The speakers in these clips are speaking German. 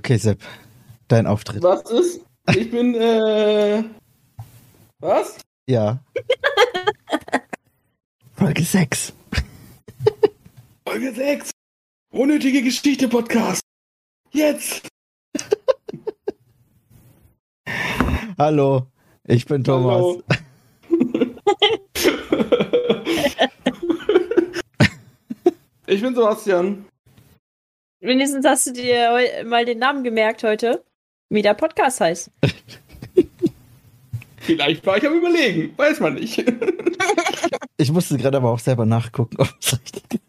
Okay, Sepp, dein Auftritt. Was ist? Ich bin, äh. Was? Ja. Folge 6. Folge 6. Unnötige Geschichte Podcast. Jetzt. Hallo, ich bin Thomas. Hallo. ich bin Sebastian. Wenigstens hast du dir mal den Namen gemerkt heute, wie der Podcast heißt. Vielleicht war ich am Überlegen. Weiß man nicht. Ich musste gerade aber auch selber nachgucken, ob es richtig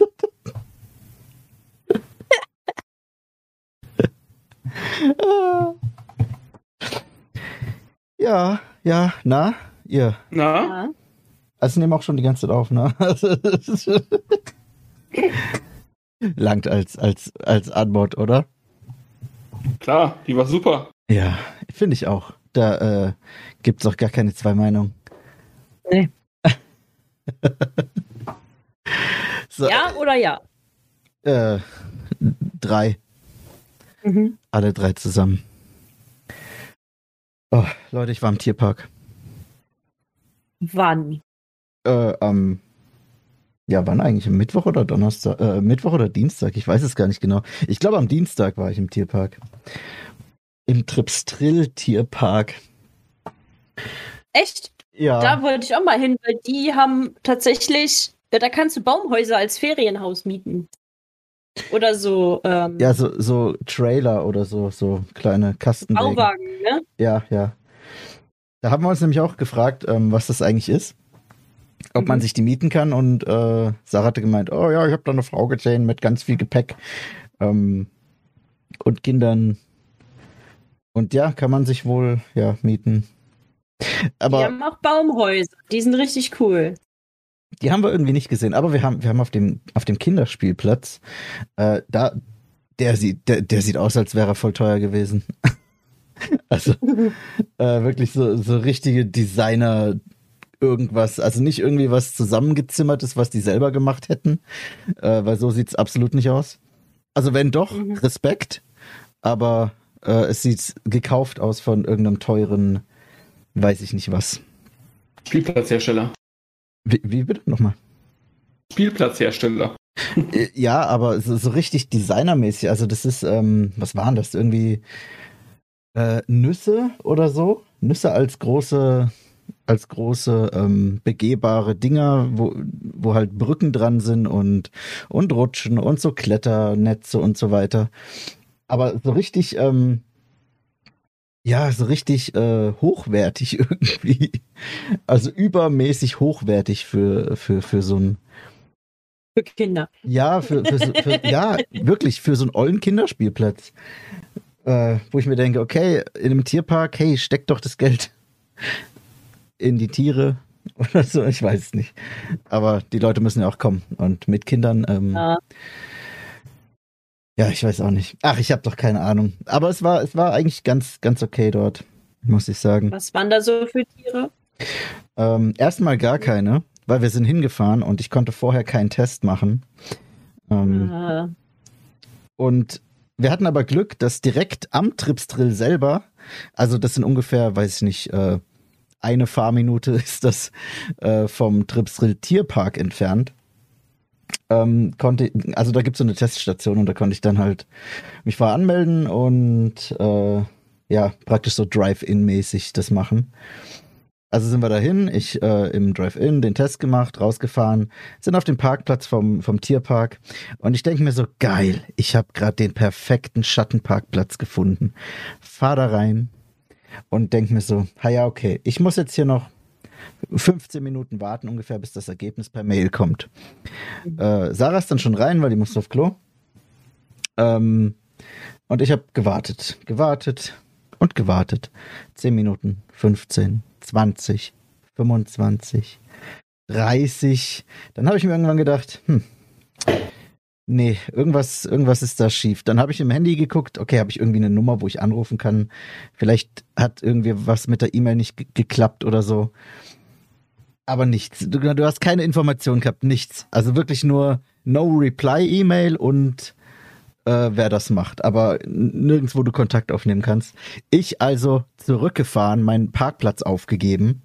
Ja, ja, na, ihr. Na? Also nehmen auch schon die ganze Zeit auf, ne? Langt als, als, als Antwort, oder? Klar, die war super. Ja, finde ich auch. Da äh, gibt's auch gar keine zwei Meinungen. Nee. so, ja oder ja? Äh, drei. Mhm. Alle drei zusammen. Oh, Leute, ich war im Tierpark. Wann? Äh, am, ja, wann eigentlich? Am Mittwoch oder Donnerstag? Äh, Mittwoch oder Dienstag? Ich weiß es gar nicht genau. Ich glaube, am Dienstag war ich im Tierpark. Im Tripstrill Tierpark. Echt? Ja. Da wollte ich auch mal hin, weil die haben tatsächlich, ja, da kannst du Baumhäuser als Ferienhaus mieten. Oder so ähm, ja, so, so Trailer oder so, so kleine Kastenwägen. Bauwagen, ne? Ja, ja. Da haben wir uns nämlich auch gefragt, ähm, was das eigentlich ist. Ob man Mhm. sich die mieten kann und äh, Sarah hatte gemeint, oh ja, ich habe da eine Frau gesehen mit ganz viel Gepäck ähm, und Kindern. Und ja, kann man sich wohl ja mieten. die Aber haben auch Baumhäuser. Die sind richtig cool. die haben wir irgendwie nicht gesehen. Aber wir haben, wir haben auf dem, auf dem Kinderspielplatz, äh, da, der sieht, der, der sieht aus, als wäre er voll teuer gewesen. also äh, wirklich so, so richtige Designer irgendwas, also nicht irgendwie was zusammengezimmertes, was die selber gemacht hätten, äh, weil so sieht's absolut nicht aus. Also wenn doch, Mhm. Respekt, aber äh, es sieht gekauft aus von irgendeinem teuren, weiß ich nicht was. Spielplatzhersteller. Wie, wie bitte nochmal? Spielplatzhersteller. Äh, Ja, aber so, so richtig designermäßig. Also das ist, ähm, was waren das? Irgendwie äh, Nüsse oder so? Nüsse als große, als große ähm, begehbare Dinger, wo, wo halt Brücken dran sind und, und Rutschen und so Kletternetze und so weiter. Aber so richtig, ähm, ja, so richtig äh, hochwertig irgendwie. Also übermäßig hochwertig für, für, für so ein Für Kinder. ja, für, für, für ja, wirklich für so einen ollen Kinderspielplatz. Äh, wo ich mir denke, okay, in einem Tierpark, hey, steck doch das Geld in die Tiere oder so, ich weiß es nicht. Aber die Leute müssen ja auch kommen. Und mit Kindern, ähm, ja. Ja. ich weiß auch nicht. Ach, ich habe doch keine Ahnung. Aber es war, es war eigentlich ganz, ganz okay dort, muss ich sagen. Was waren da so für Tiere? Ähm, erstmal gar keine, weil wir sind hingefahren und ich konnte vorher keinen Test machen. Ähm, Äh, Und wir hatten aber Glück, dass direkt am Tripsdrill selber, also das sind ungefähr, weiß ich nicht, äh, eine Fahrminute ist das äh, vom Tripsdrill Tierpark entfernt. Ähm, konnte, also da gibt es so eine Teststation und da konnte ich dann halt mich vorher anmelden und äh, ja, praktisch so Drive-In-mäßig das machen. Also sind wir dahin, ich äh, im Drive-In den Test gemacht, rausgefahren, sind auf dem Parkplatz vom, vom Tierpark und ich denke mir so, geil, ich habe gerade den perfekten Schattenparkplatz gefunden. Fahr da rein und denk mir so, ha ja, okay, ich muss jetzt hier noch 15 Minuten warten ungefähr, bis das Ergebnis per Mail kommt. Äh, Sarah ist dann schon rein, weil die musste auf Klo. Ähm, und ich habe gewartet, gewartet und gewartet. 10 Minuten, 15, 20, 25, 30. Dann habe ich mir irgendwann gedacht, hm, nee, irgendwas, irgendwas ist da schief. Dann habe ich im Handy geguckt, okay, habe ich irgendwie eine Nummer, wo ich anrufen kann. Vielleicht hat irgendwie was mit der E-Mail nicht ge- geklappt oder so. Aber nichts. Du, du hast keine Information gehabt, nichts. Also wirklich nur No Reply E-Mail und äh, wer das macht, aber nirgendwo du Kontakt aufnehmen kannst. Ich also zurückgefahren, meinen Parkplatz aufgegeben,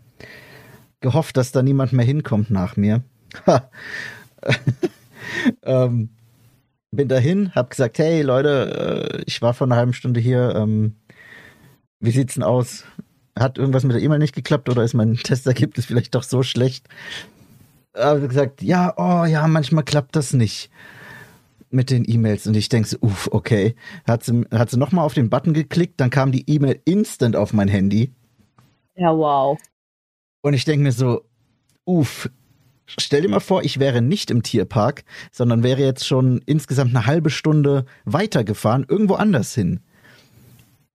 gehofft, dass da niemand mehr hinkommt nach mir. ähm, bin dahin, hab gesagt, hey Leute, äh, ich war vor einer halben Stunde hier. Ähm, wie sieht's denn aus? Hat irgendwas mit der E-Mail nicht geklappt oder ist mein Testergebnis vielleicht doch so schlecht? Hab gesagt, ja, oh ja, manchmal klappt das nicht mit den E-Mails und ich denke so, uff, okay. Hat sie, hat sie nochmal auf den Button geklickt, dann kam die E-Mail instant auf mein Handy. Ja, wow. Und ich denke mir so, uff, stell dir mal vor, ich wäre nicht im Tierpark, sondern wäre jetzt schon insgesamt eine halbe Stunde weitergefahren, irgendwo anders hin.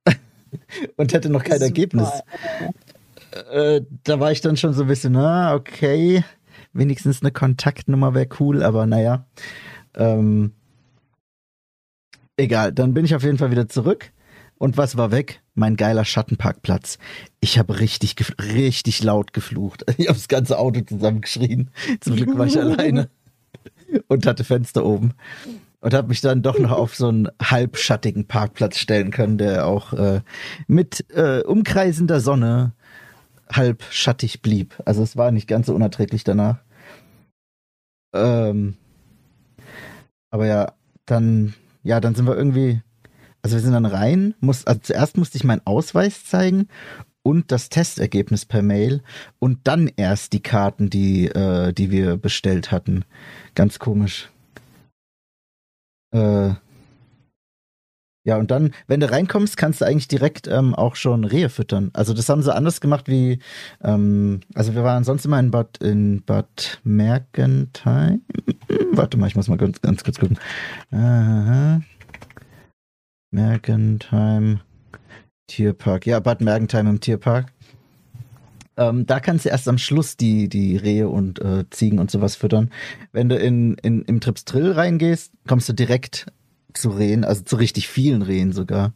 und hätte noch kein Super. Ergebnis. Äh, da war ich dann schon so ein bisschen, na, okay, wenigstens eine Kontaktnummer wäre cool, aber naja. Ähm, egal, dann bin ich auf jeden Fall wieder zurück. Und was war weg? Mein geiler Schattenparkplatz. Ich habe richtig, richtig laut geflucht. Ich habe das ganze Auto zusammengeschrien. Zum Glück war ich alleine und hatte Fenster oben. Und habe mich dann doch noch auf so einen halbschattigen Parkplatz stellen können, der auch äh, mit äh, umkreisender Sonne halb schattig blieb. Also es war nicht ganz so unerträglich danach. Ähm, aber ja, dann, ja, dann sind wir irgendwie, also wir sind dann rein, muss, also zuerst musste ich meinen Ausweis zeigen und das Testergebnis per Mail und dann erst die Karten, die, äh, die wir bestellt hatten. Ganz komisch. Äh, ja, und dann, wenn du reinkommst, kannst du eigentlich direkt ähm, auch schon Rehe füttern. Also das haben sie anders gemacht wie, ähm, also wir waren sonst immer in Bad, in Bad Mergentheim. Warte mal, ich muss mal ganz, ganz kurz gucken. Aha. Mergentheim Tierpark. Ja, Bad Mergentheim im Tierpark. Ähm, da kannst du erst am Schluss die, die Rehe und äh, Ziegen und sowas füttern. Wenn du in, in, im Tripstrill reingehst, kommst du direkt zu Rehen, also zu richtig vielen Rehen sogar.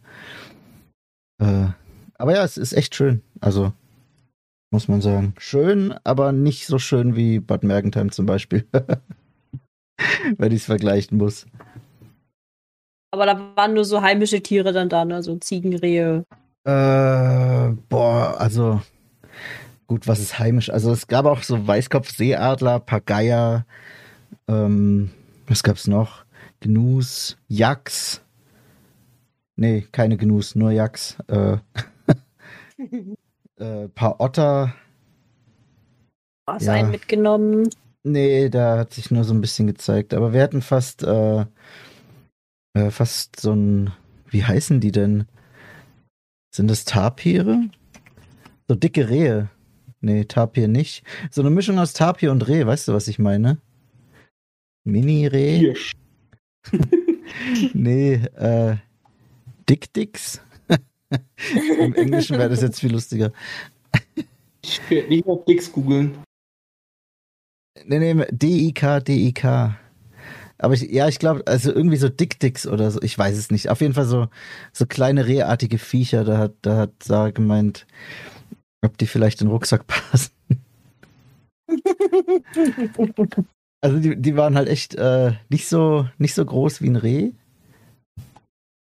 Äh, aber ja, es ist echt schön. Also, muss man sagen. Schön, aber nicht so schön wie Bad Mergentheim zum Beispiel. Wenn ich es vergleichen muss. Aber da waren nur so heimische Tiere dann da, ne? So Ziegenrehe. Äh, boah, also gut, was ist heimisch? Also es gab auch so Weißkopf-Seeadler, paar Geier, ähm, was gab's noch? Gnus, Yaks. Nee, keine Gnus, nur Yaks. Äh, äh, paar Otter. Was Ja. einen mitgenommen. Nee, da hat sich nur so ein bisschen gezeigt. Aber wir hatten fast, äh, äh, fast so ein, wie heißen die denn? Sind das Tapire? So dicke Rehe. Nee, Tapir nicht. So eine Mischung aus Tapir und Reh, weißt du, was ich meine? Mini-Reh? Hirsch. Nee, äh, Dick-Dicks? Im Englischen wäre das jetzt viel lustiger. Ich werde nicht auf Dix googeln. Nee, nee, D-I-K, D-I-K. Aber ich, ja, ich glaube, also irgendwie so Dick-Dicks oder so, ich weiß es nicht. Auf jeden Fall so, so kleine rehartige Viecher, da hat, da hat Sarah gemeint, ob die vielleicht in den Rucksack passen. Also die, die waren halt echt äh, nicht so nicht so groß wie ein Reh,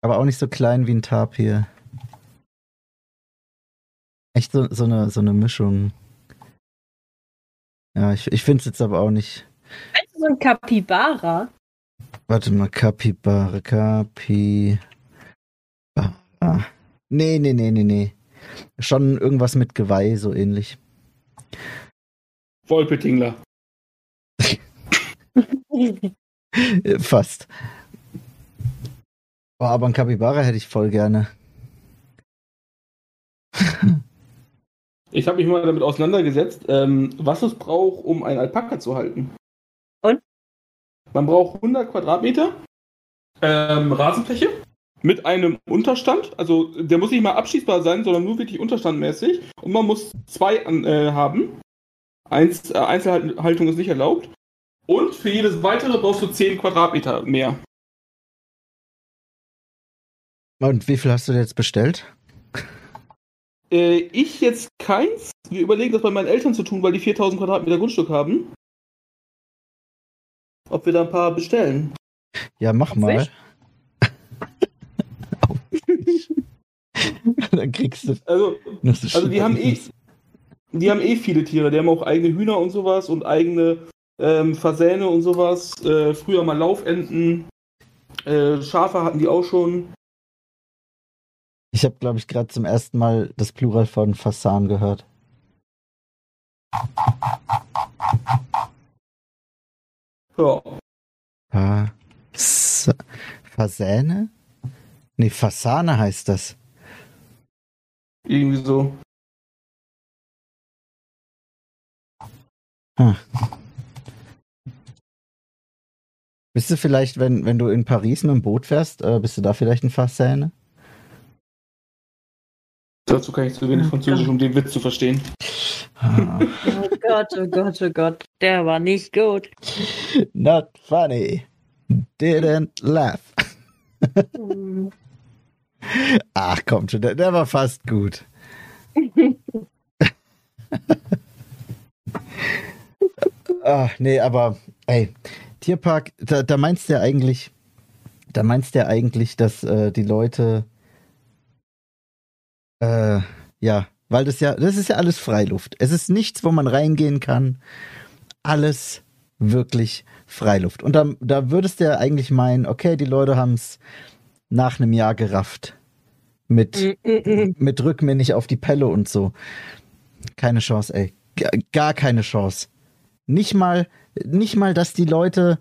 aber auch nicht so klein wie ein Tapir. Echt so, so eine so eine Mischung. Ja, ich, ich finde es jetzt aber auch nicht. Weißt du, so ein Kapibara? Warte mal, Capybara, Capybara. Nee, nee, nee, nee, nee. Schon irgendwas mit Geweih, so ähnlich. Wolpetingler. Fast. Boah, aber ein Capybara hätte ich voll gerne. Ich habe mich mal damit auseinandergesetzt, ähm, was es braucht, um einen Alpaka zu halten. Man braucht 100 Quadratmeter ähm, Rasenfläche mit einem Unterstand. Also der muss nicht mal abschießbar sein, sondern nur wirklich unterstandmäßig. Und man muss zwei äh, haben. Eins, äh, Einzelhaltung ist nicht erlaubt. Und für jedes weitere brauchst du 10 Quadratmeter mehr. Und wie viel hast du jetzt bestellt? Äh, ich jetzt keins. Wir überlegen das bei meinen Eltern zu tun, weil die 4000 Quadratmeter Grundstück haben ob wir da ein paar bestellen. Ja, mach auf mal. Dann kriegst du. Also, also die, haben eh, die haben eh viele Tiere. Die haben auch eigene Hühner und sowas und eigene ähm, Fasäne und sowas. Äh, früher mal Laufenten. Äh, Schafe hatten die auch schon. Ich habe, glaube ich, gerade zum ersten Mal das Plural von Fasan gehört. Ja. Ah. S Fasäne? Nee, Fasane heißt das. Irgendwie so. Bist du vielleicht, wenn, wenn du in Paris mit dem Boot fährst, äh, bist du da vielleicht ein Fasäne? Dazu kann ich zu wenig Französisch, um den Witz zu verstehen. Ah. Oh Gott, oh Gott, oh Gott. Der war nicht gut. Not funny. Didn't laugh. Ach komm schon, der, der war fast gut. ah, nee, aber ey, Tierpark, da, da meinst du ja eigentlich, da meinst du ja eigentlich, dass äh, die Leute äh, ja, weil das ja, das ist ja alles Freiluft. Es ist nichts, wo man reingehen kann. Alles wirklich Freiluft. Und da, da würdest du ja eigentlich meinen, okay, die Leute haben es nach einem Jahr gerafft. Mit, Mm, mm, mm. mit Rück mir nicht auf die Pelle und so. Keine Chance, ey. G gar keine Chance. Nicht mal, nicht mal, dass die Leute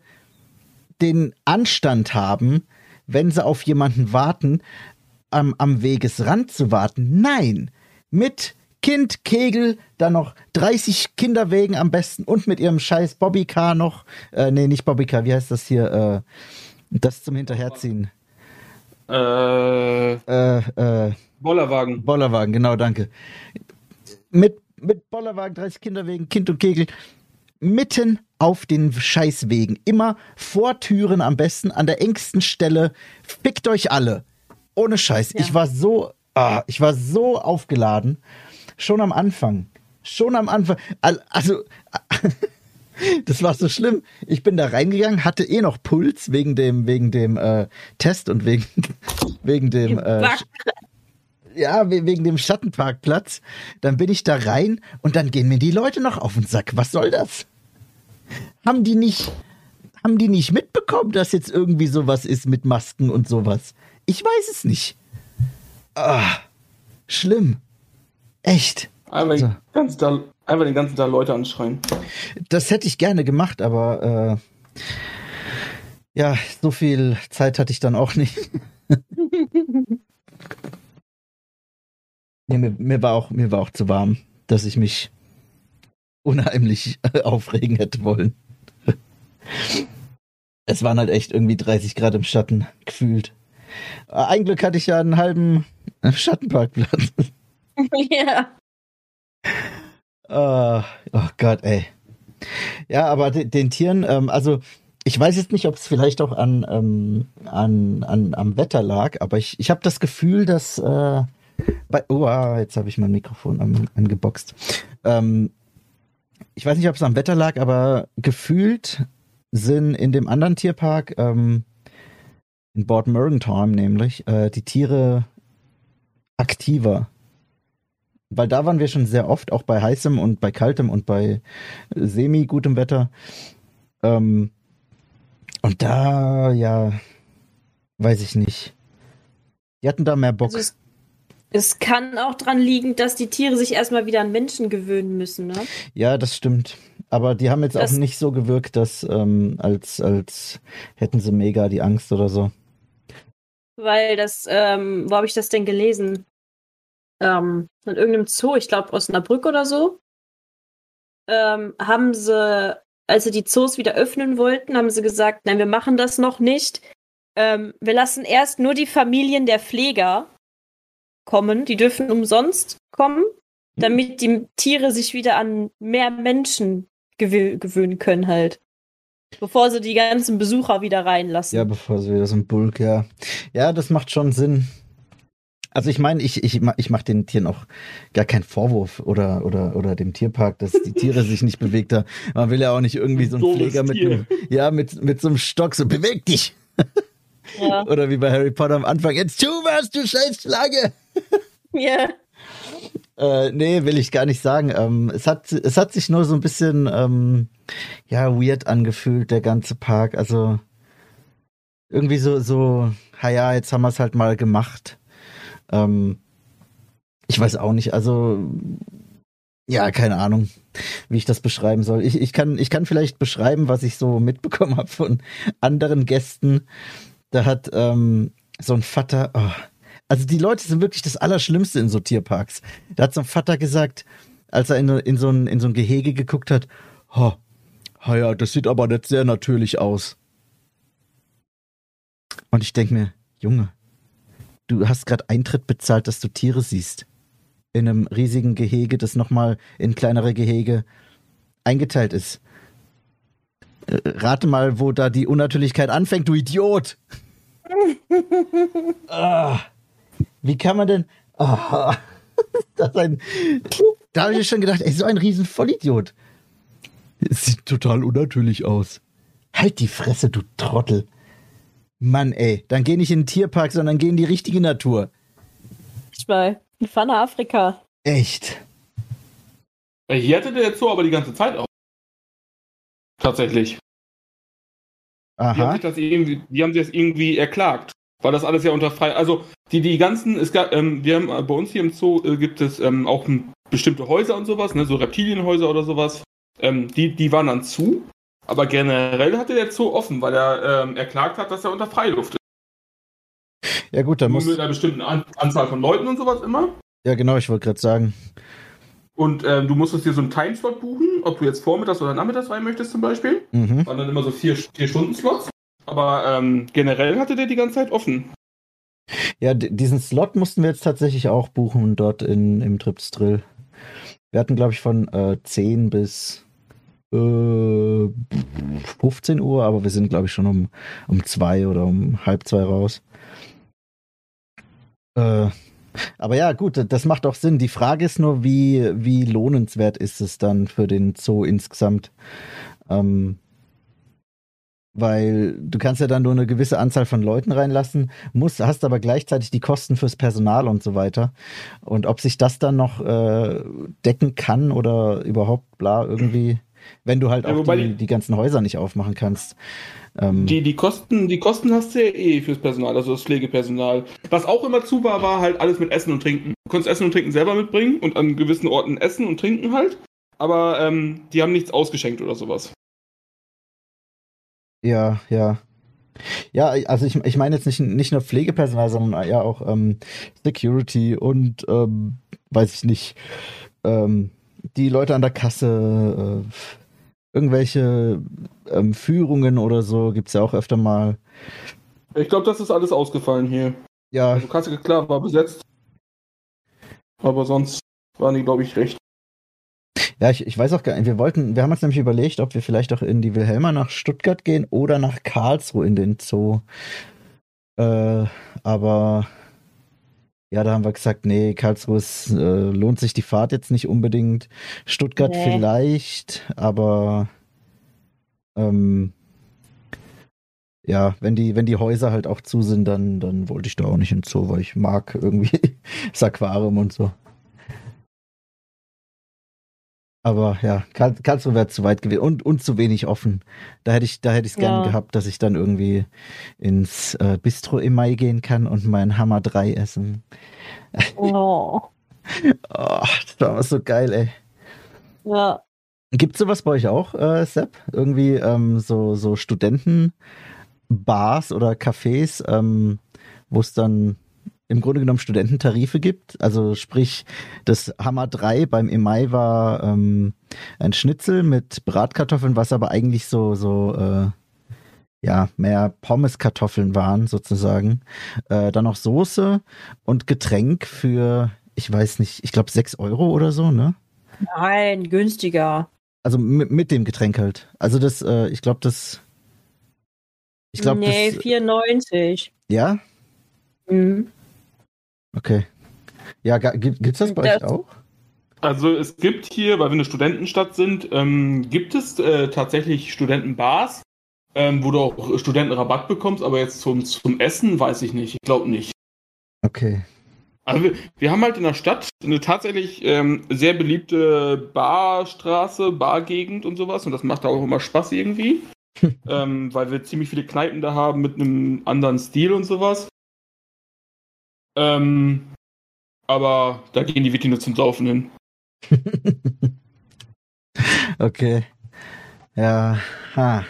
den Anstand haben, wenn sie auf jemanden warten, am, am Wegesrand zu warten. Nein, mit Kind, Kegel, dann noch 30 Kinderwegen am besten und mit ihrem scheiß Bobbycar noch. Äh, nee, nicht Bobbycar, wie heißt das hier? Äh, das zum Hinterherziehen. Äh, Äh, äh, Bollerwagen. Bollerwagen, genau, danke. Mit, mit Bollerwagen, 30 Kinderwegen, Kind und Kegel, mitten auf den Scheißwegen. Immer vor Türen am besten, an der engsten Stelle. Fickt euch alle. Ohne Scheiß. Ja. Ich war so, ah, ich war so aufgeladen. Schon am Anfang. Schon am Anfang. Al- Also, das war so schlimm. Ich bin da reingegangen, hatte eh noch Puls wegen dem, wegen dem äh, Test und wegen, wegen dem äh, ja, we- wegen dem Schattenparkplatz. Dann bin ich da rein und dann gehen mir die Leute noch auf den Sack. Was soll das? Haben die nicht, haben die nicht mitbekommen, dass jetzt irgendwie sowas ist mit Masken und sowas? Ich weiß es nicht. Ah, schlimm. Echt. Einfach, So. den ganzen Tag, einfach den ganzen Tag Leute anschreien. Das hätte ich gerne gemacht, aber äh, ja, so viel Zeit hatte ich dann auch nicht. nee, mir, mir, war auch, mir war auch zu warm, dass ich mich unheimlich äh, aufregen hätte wollen. es waren halt echt irgendwie 30 Grad im Schatten gefühlt. Äh, Ein Glück hatte ich ja einen halben Schattenparkplatz. ja. Ah, oh Gott, ey. Ja, aber de den Tieren, ähm, also ich weiß jetzt nicht, ob es vielleicht auch an, ähm, an, an am Wetter lag, aber ich, ich habe das Gefühl, dass äh, bei, oh, ah, jetzt habe ich mein Mikrofon an, angeboxt. Ähm, ich weiß nicht, ob es am Wetter lag, aber gefühlt sind in dem anderen Tierpark, ähm, in Bord Mergentheim nämlich, äh, die Tiere aktiver. Weil da waren wir schon sehr oft, auch bei heißem und bei kaltem und bei semi gutem Wetter. Ähm, und da, ja, weiß ich nicht. Die hatten da mehr Bock. Also es, es kann auch dran liegen, dass die Tiere sich erstmal wieder an Menschen gewöhnen müssen, ne? Ja, das stimmt. Aber die haben jetzt Das- auch nicht so gewirkt, dass ähm, als, als hätten sie mega die Angst oder so. Weil das, ähm, wo habe ich das denn gelesen? Ähm, in irgendeinem Zoo, ich glaube Osnabrück oder so, ähm, haben sie, als sie die Zoos wieder öffnen wollten, haben sie gesagt, nein, wir machen das noch nicht. Ähm, wir lassen erst nur die Familien der Pfleger kommen, die dürfen umsonst kommen, damit die Tiere sich wieder an mehr Menschen gewö gewöhnen können halt. Bevor sie die ganzen Besucher wieder reinlassen. Ja, bevor sie wieder so ein Bulk, ja. Ja, das macht schon Sinn. Also ich meine, ich, ich, ich mache den Tieren auch gar keinen Vorwurf oder, oder, oder dem Tierpark, dass die Tiere sich nicht bewegt haben. Man will ja auch nicht irgendwie so einen Doofes Pfleger mit, einem, ja, mit, mit so einem Stock so, beweg dich! Ja. Oder wie bei Harry Potter am Anfang, jetzt tu was, du scheiß Schlange! Ja. Äh, nee, will ich gar nicht sagen. Ähm, es, hat, es hat sich nur so ein bisschen ähm, ja, weird angefühlt, der ganze Park. Also irgendwie so, so, ja, jetzt haben wir es halt mal gemacht. Ähm, ich weiß auch nicht, also ja, keine Ahnung, wie ich das beschreiben soll. Ich, ich, kann, ich kann vielleicht beschreiben, was ich so mitbekommen habe von anderen Gästen. Da hat ähm, so ein Vater, oh, also die Leute sind wirklich das Allerschlimmste in so Tierparks. Da hat so ein Vater gesagt, als er in, in, so, ein, in so ein Gehege geguckt hat, oh, oh ja, das sieht aber nicht sehr natürlich aus. Und ich denke mir, Junge, du hast gerade Eintritt bezahlt, dass du Tiere siehst in einem riesigen Gehege, das nochmal in kleinere Gehege eingeteilt ist. Äh, rate mal, wo da die Unnatürlichkeit anfängt, du Idiot! ah, wie kann man denn. Ah, das ein, da habe ich schon gedacht, ey, so ein riesen Vollidiot. Es sieht total unnatürlich aus. Halt die Fresse, du Trottel. Mann, ey, dann geh nicht in den Tierpark, sondern geh in die richtige Natur. Ich mal. Fahren nach Afrika. Echt? Hier hatte der Zoo aber die ganze Zeit auch. Tatsächlich. Aha. Die haben, sich das irgendwie, die haben sich das irgendwie erklagt. Weil das alles ja unter frei. Also die, die ganzen, es gab, ähm, wir haben äh, bei uns hier im Zoo äh, gibt es ähm, auch bestimmte Häuser und sowas, ne, so Reptilienhäuser oder sowas. Ähm, die, die waren dann zu. Aber generell hatte der Zoo offen, weil er ähm, erklagt hat, dass er unter Freiluft ist. Ja gut, dann muss. mit einer bestimmten An Anzahl von Leuten und sowas immer. Ja genau, ich wollte gerade sagen. Und ähm, du musstest dir so einen Timeslot buchen, ob du jetzt vormittags oder nachmittags rein möchtest zum Beispiel. Mhm. Waren dann immer so vier, vier Stunden Slots. Aber ähm, generell hatte der die ganze Zeit offen. Ja, diesen Slot mussten wir jetzt tatsächlich auch buchen dort in, im Trips Drill. Wir hatten, glaube ich, von äh, 10 bis äh, 15 Uhr, aber wir sind, glaube ich, schon um, um 2 oder um halb zwei raus. Äh, aber ja, gut, das macht auch Sinn. Die Frage ist nur, wie, wie lohnenswert ist es dann für den Zoo insgesamt? Ähm, weil du kannst ja dann nur eine gewisse Anzahl von Leuten reinlassen, musst, hast aber gleichzeitig die Kosten fürs Personal und so weiter. Und ob sich das dann noch äh, decken kann oder überhaupt bla irgendwie, wenn du halt Ja, auch die, die- die ganzen Häuser nicht aufmachen kannst. Ähm, Die, die, Kosten, die Kosten hast du ja eh fürs Personal, also das Pflegepersonal. Was auch immer zu war, war halt alles mit Essen und Trinken. Du konntest Essen und Trinken selber mitbringen und an gewissen Orten essen und trinken halt. Aber ähm, die haben nichts ausgeschenkt oder sowas. Ja, ja. Ja, also ich, ich meine jetzt nicht, nicht nur Pflegepersonal, sondern ja auch ähm, Security und ähm, weiß ich nicht, ähm, die Leute an der Kasse, äh, irgendwelche ähm, Führungen oder so gibt's ja auch öfter mal. Ich glaube, das ist alles ausgefallen hier. Ja, Also Kasse, klar, war besetzt. Aber sonst waren die, glaube ich, recht. Ja, ich, ich weiß auch gar nicht. Wir wollten, wir haben uns nämlich überlegt, ob wir vielleicht auch in die Wilhelma nach Stuttgart gehen oder nach Karlsruhe in den Zoo. Äh, aber ja, da haben wir gesagt, nee, Karlsruhe ist, äh, lohnt sich die Fahrt jetzt nicht unbedingt. Stuttgart Nee. vielleicht, aber ähm, ja, wenn die, wenn die Häuser halt auch zu sind, dann, dann wollte ich da auch nicht ins Zoo, weil ich mag irgendwie das Aquarium und so. Aber ja, Karl, Karlsruhe wäre zu weit gewesen und, und zu wenig offen. Da hätte ich, da hätte ich es gerne Ja. gehabt, dass ich dann irgendwie ins äh, Bistro im Mai gehen kann und mein Hammer 3 essen. Oh. Oh, das war so geil, ey. Ja. Gibt's sowas bei euch auch, äh, Sepp? Irgendwie ähm, so, so Studentenbars oder Cafés, ähm, wo es dann im Grunde genommen Studententarife gibt? Also sprich, das Hammer 3 beim Emai war ähm, ein Schnitzel mit Bratkartoffeln, was aber eigentlich so, so äh, ja, mehr Pommeskartoffeln waren, sozusagen. Äh, dann noch Soße und Getränk für, ich weiß nicht, ich glaube 6 Euro oder so, ne? Nein, günstiger. Also mit, mit dem Getränk halt. Also das, äh, ich glaube, das. Ich glaube, nee, das. 94. Ja? Mhm. Okay. Ja, gibt, gibt's das bei euch Das- auch? Also es gibt hier, weil wir eine Studentenstadt sind, ähm, gibt es äh, tatsächlich Studentenbars, ähm, wo du auch Studentenrabatt bekommst, aber jetzt zum, zum Essen weiß ich nicht. Ich glaube nicht. Okay. Also wir, wir haben halt in der Stadt eine tatsächlich ähm, sehr beliebte Barstraße, Bargegend und sowas und das macht auch immer Spaß irgendwie. ähm, weil wir ziemlich viele Kneipen da haben mit einem anderen Stil und sowas. Ähm, aber da gehen die wirklich nur zum Saufen hin. okay. Ja, ha.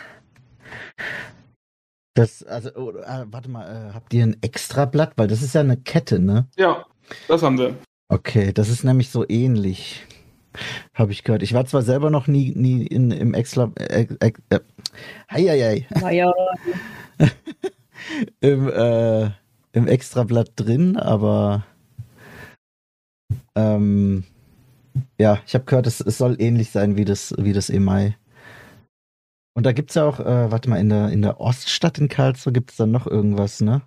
Das, also, oh, ah, warte mal, äh, habt ihr ein Extrablatt? Weil das ist ja eine Kette, ne? Ja, das haben wir. Okay, das ist nämlich so ähnlich. Habe ich gehört. Ich war zwar selber noch nie, nie in, im Extra. Äh, äh, äh, hei, hei, hei. Naja, Im, äh, Im Extrablatt drin, aber ähm, ja, ich habe gehört, es, es soll ähnlich sein wie das, wie das Emai. Und da gibt's ja auch, äh, warte mal, in der, in der Oststadt in Karlsruhe gibt's dann noch irgendwas, ne?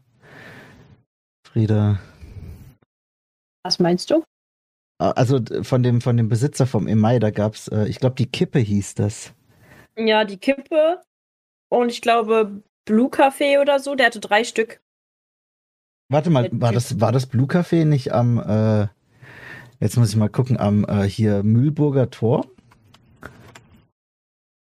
Frieda. was meinst du? Ah, Also von dem, von dem Besitzer vom Emai, da gab's, äh, ich glaube, die Kippe hieß das. Ja, die Kippe und ich glaube Blue Café oder so, der hatte drei Stück. Warte mal, war das, war das Blue Café nicht am, äh, jetzt muss ich mal gucken, am äh, hier Mühlburger Tor?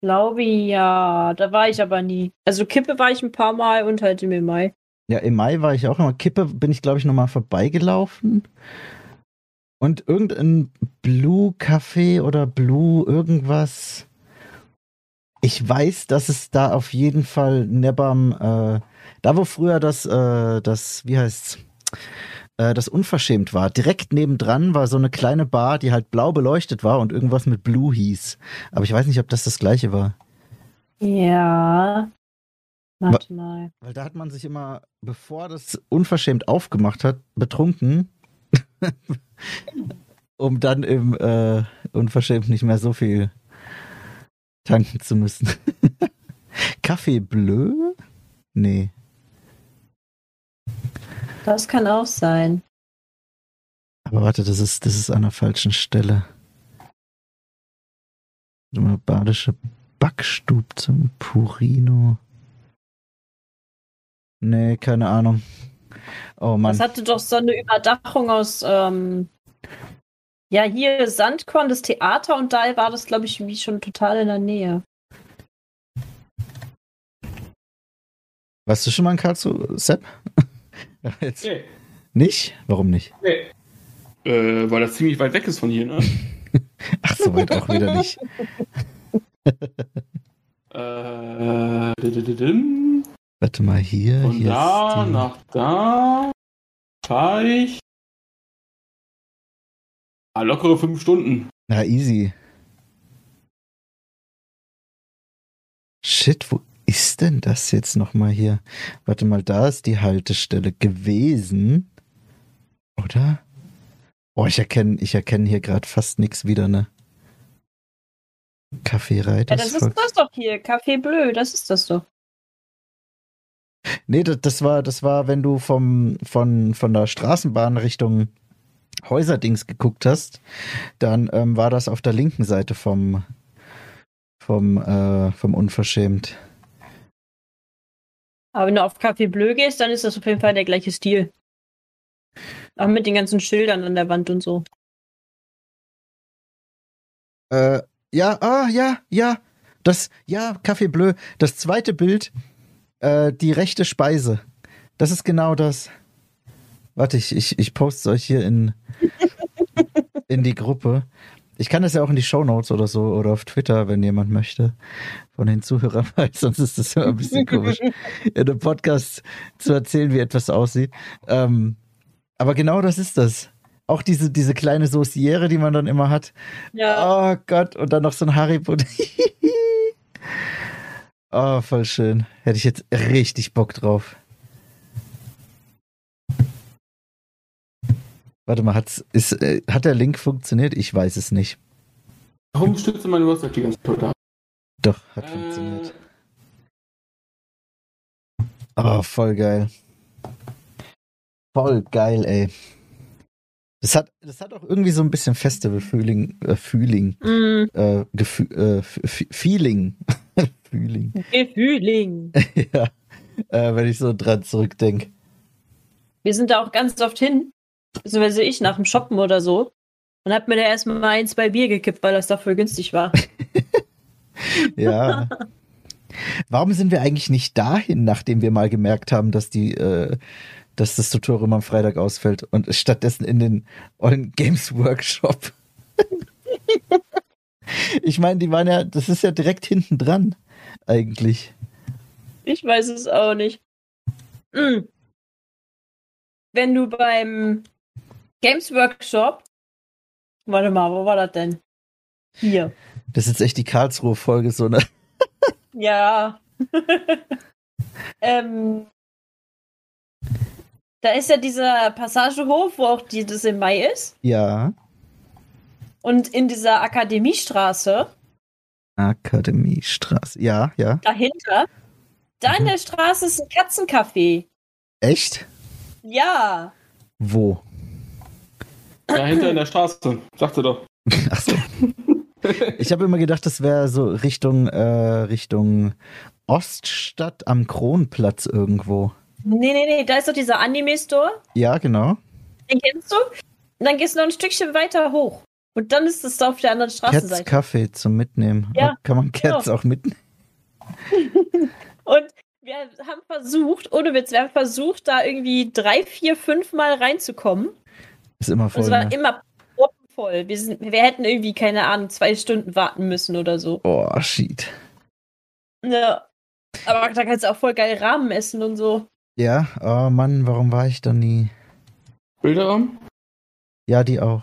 Glaube ja, da war ich aber nie. Also Kippe war ich ein paar Mal und halt im Mai. Ja, im Mai war ich auch immer. Kippe bin ich, glaube ich, nochmal vorbeigelaufen. Und irgendein Blue Café oder Blue irgendwas. Ich weiß, dass es da auf jeden Fall nebam, äh, da wo früher das, äh, das, wie heißt's, äh, das unverschämt war. Direkt nebendran war so eine kleine Bar, die halt blau beleuchtet war und irgendwas mit Blue hieß. Aber ich weiß nicht, ob das das gleiche war. Ja. Warte mal. Weil da hat man sich immer, bevor das unverschämt aufgemacht hat, betrunken, um dann im äh, unverschämt nicht mehr so viel tanken zu müssen. Kaffee Bleu? Nee. Das kann auch sein. Aber warte, das ist, das ist an der falschen Stelle. Mal, Badische Backstub zum Purino. Nee, keine Ahnung. Oh Mann. Das hatte doch so eine Überdachung aus, ähm, ja, hier Sandkorn, das Theater und da war das, glaube ich, wie schon total in der Nähe. Warst du schon mal in Karlsruhe, Sepp? Jetzt Nee, nicht? Warum nicht? nee. Äh, weil das ziemlich weit weg ist von hier, ne? Ach, so weit auch wieder nicht. äh. Warte mal, hier. Von hier da ist die... nach da fahre ich. Ah, lockere fünf Stunden. Na, easy. Shit, wo ist denn das jetzt nochmal hier? Warte mal, da ist die Haltestelle gewesen. Oder? Oh, ich erkenne, ich erkenne hier gerade fast nichts wieder, ne? Kaffee Ja, das ist das doch hier. Café Bleu, das ist das doch. Nee, das, das war, das war, wenn du vom, von, von der Straßenbahn Richtung Häuserdings geguckt hast, dann ähm, war das auf der linken Seite vom, vom, äh, vom Unverschämt. Aber wenn du auf Café Bleu gehst, dann ist das auf jeden Fall der gleiche Stil. Auch mit den ganzen Schildern an der Wand und so. Äh, ja, ah, ja, ja. Das, ja, Café Bleu. Das zweite Bild, äh, die rechte Speise. Das ist genau das. Warte, ich, ich, ich poste euch hier in, in die Gruppe. Ich kann das ja auch in die Shownotes oder so oder auf Twitter, wenn jemand möchte, von den Zuhörern, weil sonst ist das immer ein bisschen komisch, in einem Podcast zu erzählen, wie etwas aussieht. Ähm, aber genau das ist das. Auch diese, diese kleine Sauciere, die man dann immer hat. Ja. Oh Gott, und dann noch so ein Haribo. oh, voll schön. Hätte ich jetzt richtig Bock drauf. Warte mal, hat's, ist, äh, hat der Link funktioniert? Ich weiß es nicht. Warum stütze meine WhatsApp die ganze Zeit? Doch, hat funktioniert. Oh, voll geil. Voll geil, ey. Das hat, das hat auch irgendwie so ein bisschen Festival-Feeling, äh, Feeling, Mm, äh, Gefü äh, Feeling. Feeling. Gefühling. ja, äh, wenn ich so dran zurückdenke. Wir sind da auch ganz oft hin. Beziehungsweise ich nach dem Shoppen oder so. Und hab mir da erstmal ein, zwei Bier gekippt, weil das dafür günstig war. Ja. Warum sind wir eigentlich nicht dahin, nachdem wir mal gemerkt haben, dass die, äh, dass das Tutorial am Freitag ausfällt und stattdessen in den Ollen Games Workshop? ich meine, die waren ja, das ist ja direkt hinten dran, eigentlich. Ich weiß es auch nicht. Hm. Wenn du beim Games Workshop. Warte mal, wo war das denn? Hier. Das ist jetzt echt die Karlsruhe-Folge, so ne? Ja. ähm, da ist ja dieser Passagehof, wo auch die, das im Mai ist. Ja. Und in dieser Akademiestraße, Akademiestraße. Ja, ja. dahinter, da in Mhm. der Straße ist ein Katzencafé. Echt? Ja. Wo? Dahinter in der Straße, sagte doch. Ach so. Ich habe immer gedacht, das wäre so Richtung, äh, Richtung Oststadt am Kronplatz irgendwo. Nee, nee, nee, da ist doch dieser Anime-Store. Ja, genau. Den kennst du? Und dann gehst du noch ein Stückchen weiter hoch. Und dann ist es da auf der anderen Cats Straßenseite. Kaffee zum Mitnehmen. Ja, Kann man Cats genau. auch mitnehmen? Und wir haben versucht, ohne Witz, wir haben versucht, da irgendwie drei, vier, fünf Mal reinzukommen. Ist immer Und voll. es war Ne? immer proppenvoll. Wir, sind, wir hätten irgendwie, keine Ahnung, zwei Stunden warten müssen oder so. Oh, shit. Ja. Aber da kannst du auch voll geil Rahmen essen und so. Ja, oh Mann, warum war ich da nie? Bilderraum? Ja, die auch.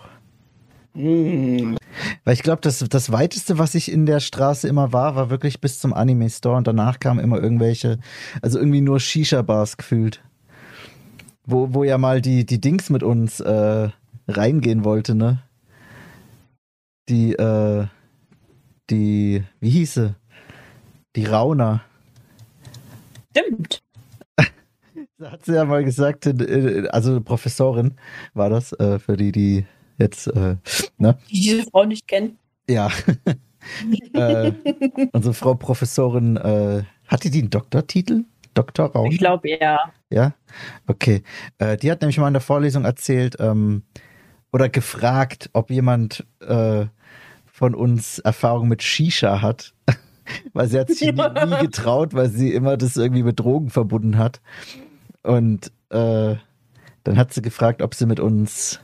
Hm. Weil ich glaube, das, das weiteste, was ich in der Straße immer war, war wirklich bis zum Anime-Store und danach kamen immer irgendwelche, also irgendwie nur Shisha-Bars gefühlt. Wo, wo ja mal die, die Dings mit uns äh, reingehen wollte, ne? Die, äh, die, wie hieß sie? Die Rauner. Stimmt. Da hat sie ja mal gesagt, äh, also eine Professorin war das, äh, für die, die jetzt, äh, ne? Die diese Frau nicht kennen. Ja. äh, unsere Frau Professorin, äh, hatte die einen Doktortitel? Dr. Raun? Ich glaube, ja. Ja? Okay. Äh, die hat nämlich mal in der Vorlesung erzählt, ähm, oder gefragt, ob jemand äh, von uns Erfahrung mit Shisha hat. weil sie hat sich nie, nie getraut, weil sie immer das irgendwie mit Drogen verbunden hat. Und äh, dann hat sie gefragt, ob sie mit uns,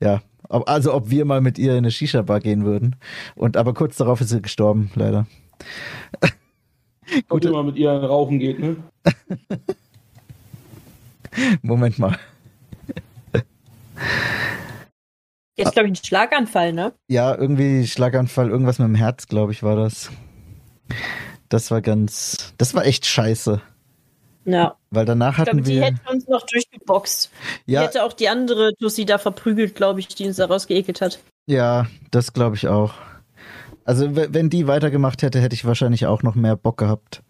ja, ob, also ob wir mal mit ihr in eine Shisha-Bar gehen würden. Und aber kurz darauf ist sie gestorben, leider. Gut, Gut. immer mit ihr rauchen geht, ne? Moment mal. Jetzt, glaube ich, ein Schlaganfall, ne? Ja, irgendwie Schlaganfall, irgendwas mit dem Herz, glaube ich, war das. Das war ganz, das war echt scheiße. Ja. Weil danach Ich glaube, hatten die wir, hätte uns noch durchgeboxt. Die ja, hätte auch die andere Tussi da verprügelt, glaube ich, die uns da rausgeekelt hat. ja, das glaube ich auch. Also wenn die weitergemacht hätte, hätte ich wahrscheinlich auch noch mehr Bock gehabt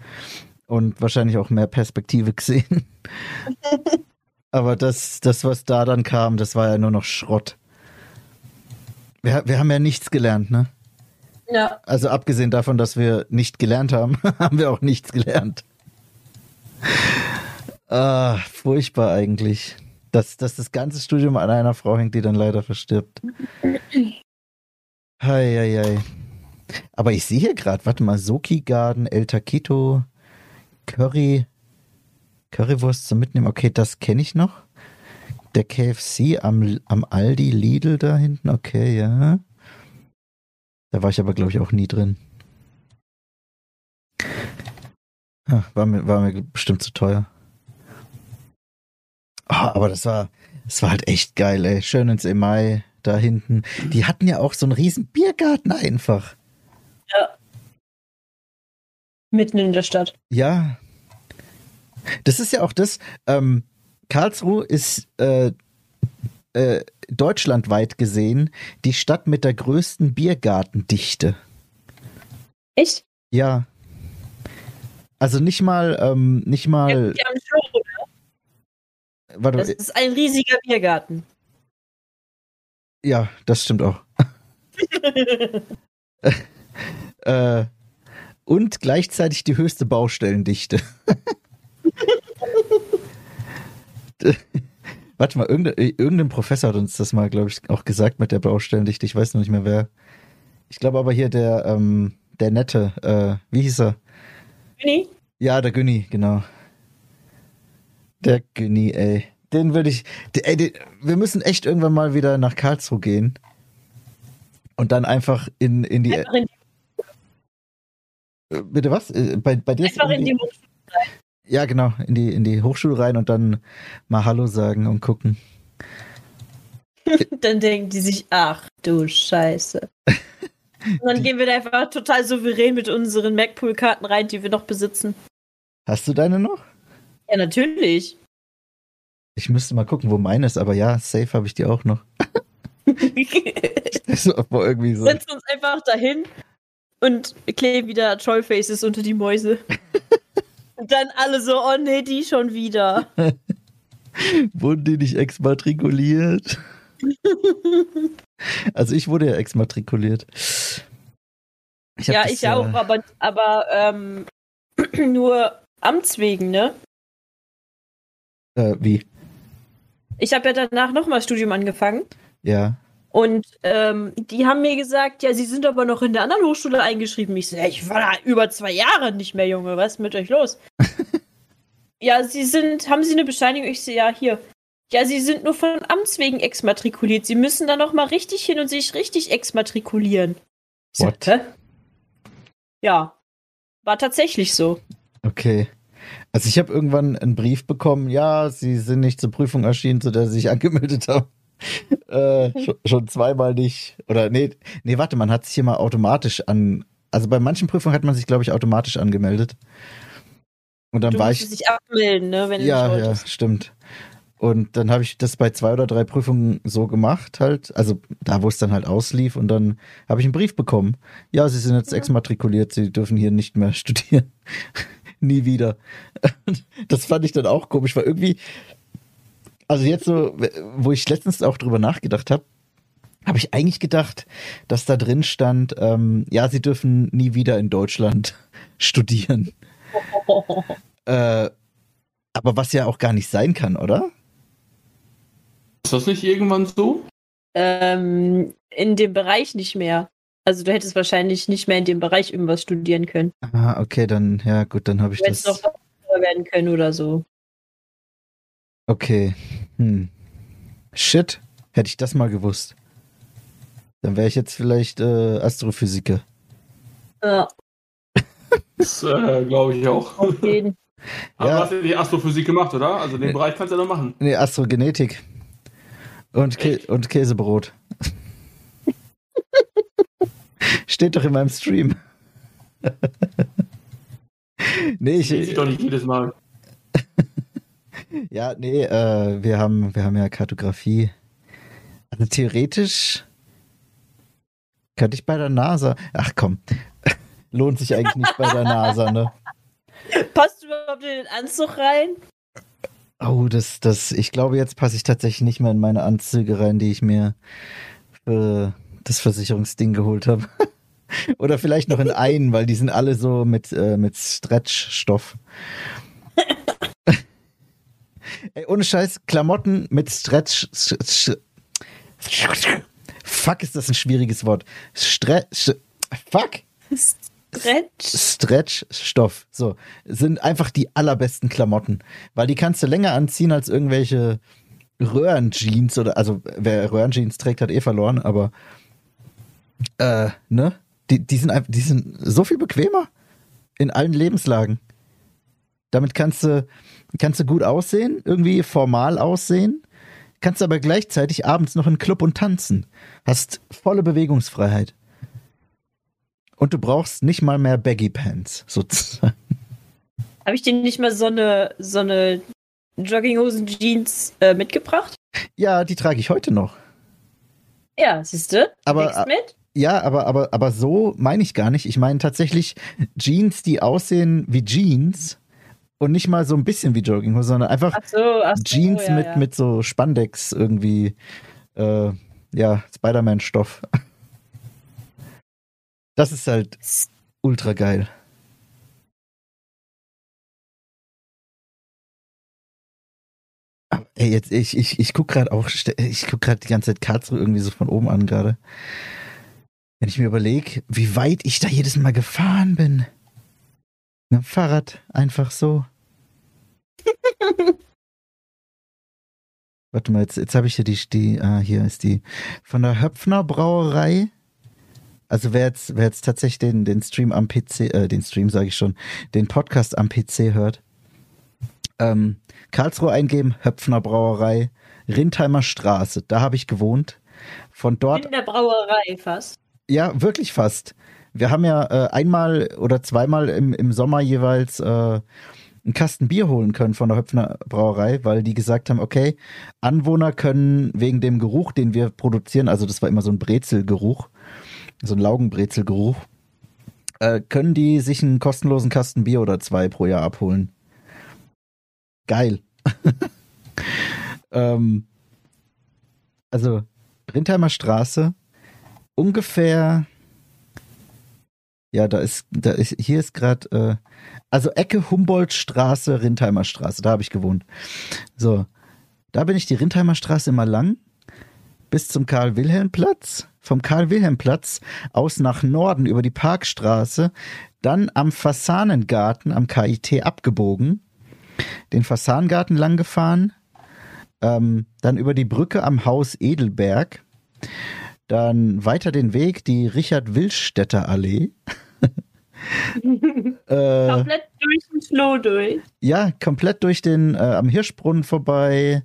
und wahrscheinlich auch mehr Perspektive gesehen. Aber das, das, was da dann kam, das war ja nur noch Schrott. Wir, wir haben ja nichts gelernt, ne? Ja. Also abgesehen davon, dass wir nicht gelernt haben, haben wir auch nichts gelernt. Ah, furchtbar eigentlich. Dass, dass das ganze Studium an einer Frau hängt, die dann leider verstirbt. Hei, hei, hei. Aber ich sehe hier gerade, warte mal, Soki Garden, El Taquito, Curry, Currywurst zum Mitnehmen. Okay, das kenne ich noch. Der KFC am, am Aldi Lidl da hinten, okay, ja. Da war ich aber, glaube ich, auch nie drin. Ah, war, mir, war mir bestimmt zu teuer. Ah, aber das war, das war halt echt geil, ey. Schön ins Emai da hinten. Die hatten ja auch so einen riesen Biergarten einfach. Mitten in der Stadt. Ja. Das ist ja auch das, ähm, Karlsruhe ist äh, äh, deutschlandweit gesehen die Stadt mit der größten Biergartendichte. Echt? Ja. Also nicht mal, ähm, nicht Ja, mal, die haben schon. warte, Das ist ein riesiger Biergarten. ja, das stimmt auch. Äh, und gleichzeitig die höchste Baustellendichte. Warte mal, irgendein, irgendein Professor hat uns das mal, glaube ich, auch gesagt mit der Baustellendichte. Ich weiß noch nicht mehr wer. Ich glaube aber hier der, ähm, der Nette, äh, wie hieß er? Günni? Ja, der Günni, genau. Der Günni, ey. Den würde ich, der, ey, den, wir müssen echt irgendwann mal wieder nach Karlsruhe gehen. Und dann einfach in, in die, Einfach in die, bitte was? Äh, Bei, bei dir einfach in die Ja, genau, in die, in die Hochschule rein und dann mal Hallo sagen und gucken. Dann denken die sich, ach du Scheiße. Und dann gehen wir da einfach total souverän mit unseren MacPool-Karten rein, die wir noch besitzen. Hast du deine noch? Ja, natürlich. Ich müsste mal gucken, wo meine ist, aber ja, safe habe ich die auch noch. So, wo irgendwie so. Setzen uns einfach dahin und kleben wieder Trollfaces unter die Mäuse. Und dann alle so, oh nee, die schon wieder. Wurden die nicht exmatrikuliert? also ich wurde ja exmatrikuliert. Ich ja, das ich auch, aber, aber ähm, nur Amts wegen, ne? Äh, wie? Ich habe ja danach nochmal Studium angefangen. Ja. Und ähm, die haben mir gesagt, ja, sie sind aber noch in der anderen Hochschule eingeschrieben. Ich so, ja, ich war da über zwei Jahre nicht mehr, Junge. Was ist mit euch los? ja, sie sind, haben sie eine Bescheinigung? Ich so, ja, hier. Ja, sie sind nur von Amts wegen exmatrikuliert. Sie müssen da noch mal richtig hin und sich richtig exmatrikulieren. So, What? hä? Ja, war tatsächlich so. Okay. Also ich habe irgendwann einen Brief bekommen, ja, sie sind nicht zur Prüfung erschienen, zu der sie sich angemeldet haben. äh, schon, schon zweimal nicht. Oder nee, nee, warte, man hat sich hier mal automatisch an. Also bei manchen Prüfungen hat man sich, glaube ich, automatisch angemeldet. Und dann Du war ich. dich abmelden, ne, wenn Ja, ja, stimmt. Und dann habe ich das bei zwei oder drei Prüfungen so gemacht, halt, also da, wo es dann halt auslief, und dann habe ich einen Brief bekommen. Ja, Sie sind jetzt Mhm. exmatrikuliert, Sie dürfen hier nicht mehr studieren. Nie wieder. Das fand ich dann auch komisch, weil irgendwie, also jetzt so, wo ich letztens auch drüber nachgedacht habe, habe ich eigentlich gedacht, dass da drin stand, ähm, ja, Sie dürfen nie wieder in Deutschland studieren. Äh, aber was ja auch gar nicht sein kann, oder? Ist das nicht irgendwann so? Ähm, in dem Bereich nicht mehr. Also du hättest wahrscheinlich nicht mehr in dem Bereich irgendwas studieren können. Ah, okay, dann, ja, gut, dann habe ich Du hättest das. noch Doktor werden können oder so. Okay. Hm. Shit, hätte ich das mal gewusst. Dann wäre ich jetzt vielleicht äh, Astrophysiker. Ja, Das äh, glaube ich auch. auf jeden. Aber Ja. du hast ja die Astrophysik gemacht, oder? Also den Nee. Bereich kannst du ja noch machen. Nee, Astrogenetik. Und, Kä und Käsebrot. Steht doch in meinem Stream. nee, ich, Ich doch nicht jedes Mal. Ja, nee, äh, wir haben, wir haben ja Kartografie. Also theoretisch könnte ich bei der NASA. Ach komm, lohnt sich eigentlich nicht bei der NASA, ne? Passt du überhaupt in den Anzug rein? Oh, das, das, ich glaube, jetzt passe ich tatsächlich nicht mehr in meine Anzüge rein, die ich mir für das Versicherungsding geholt habe. Oder vielleicht noch in einen, weil die sind alle so mit, äh, mit Stretch-Stoff. Ey, ohne Scheiß, Klamotten mit Stretch. Fuck, ist das ein schwieriges Wort. Stretch. Fuck. Stretch. Stretch-Stoff. So. Sind einfach die allerbesten Klamotten. Weil die kannst du länger anziehen als irgendwelche Röhrenjeans oder, also wer Röhrenjeans trägt, hat eh verloren, aber, äh, ne? Die, die sind einfach, die sind so viel bequemer. In allen Lebenslagen. Damit kannst du, kannst du gut aussehen, irgendwie formal aussehen, kannst aber gleichzeitig abends noch in Club und tanzen. Hast volle Bewegungsfreiheit. Und du brauchst nicht mal mehr Baggy Pants, sozusagen. Habe ich dir nicht mal so eine, so eine Jogginghosen-Jeans äh, mitgebracht? Ja, die trage ich heute noch. Ja, siehst du? Aber- Wächst mit? Ja, aber, aber, aber so meine ich gar nicht. Ich meine tatsächlich Jeans, die aussehen wie Jeans und nicht mal so ein bisschen wie Jogginghose, sondern einfach Ach so, ach so, Jeans ja, mit, ja. mit so Spandex irgendwie, äh, ja, Spider-Man-Stoff. Das ist halt ultra geil. Aber Ey, jetzt, ich, ich, ich guck gerade auch, ich guck gerade die ganze Zeit Karlsruhe irgendwie so von oben an gerade. Wenn ich mir überlege, wie weit ich da jedes Mal gefahren bin. Mit dem Fahrrad, einfach so. Warte mal, jetzt, jetzt habe ich hier die, die, ah, hier ist die von der Höpfner Brauerei. Also wer jetzt, wer jetzt tatsächlich den, den Stream am PC, äh, den Stream sage ich schon, den Podcast am PC hört, ähm, Karlsruhe eingeben, Höpfner Brauerei, Rindheimer Straße, da habe ich gewohnt. Von dort. In der Brauerei fast. Ja, wirklich fast. Wir haben ja äh, einmal oder zweimal im, im Sommer jeweils äh, einen Kasten Bier holen können von der Höpfner Brauerei, weil die gesagt haben, okay, Anwohner können wegen dem Geruch, den wir produzieren, also das war immer so ein Brezelgeruch, so ein Laugenbrezelgeruch, äh, können die sich einen kostenlosen Kasten Bier oder zwei pro Jahr abholen. Geil. ähm, also Rindheimer Straße, ungefähr, ja, da ist, da ist, hier ist gerade, äh, also Ecke Humboldtstraße, Rindheimer Straße, da habe ich gewohnt. So, da bin ich die Rindheimer Straße immer lang bis zum Karl-Wilhelm-Platz, vom Karl-Wilhelm-Platz aus nach Norden über die Parkstraße, dann am Fasanengarten am KIT abgebogen den Fassangarten lang gefahren, ähm, dann über die Brücke am Haus Edelberg, dann weiter den Weg, die Richard-Willstätter Allee. äh, komplett durch den Floh durch. Ja, komplett durch den, äh, am Hirschbrunnen vorbei,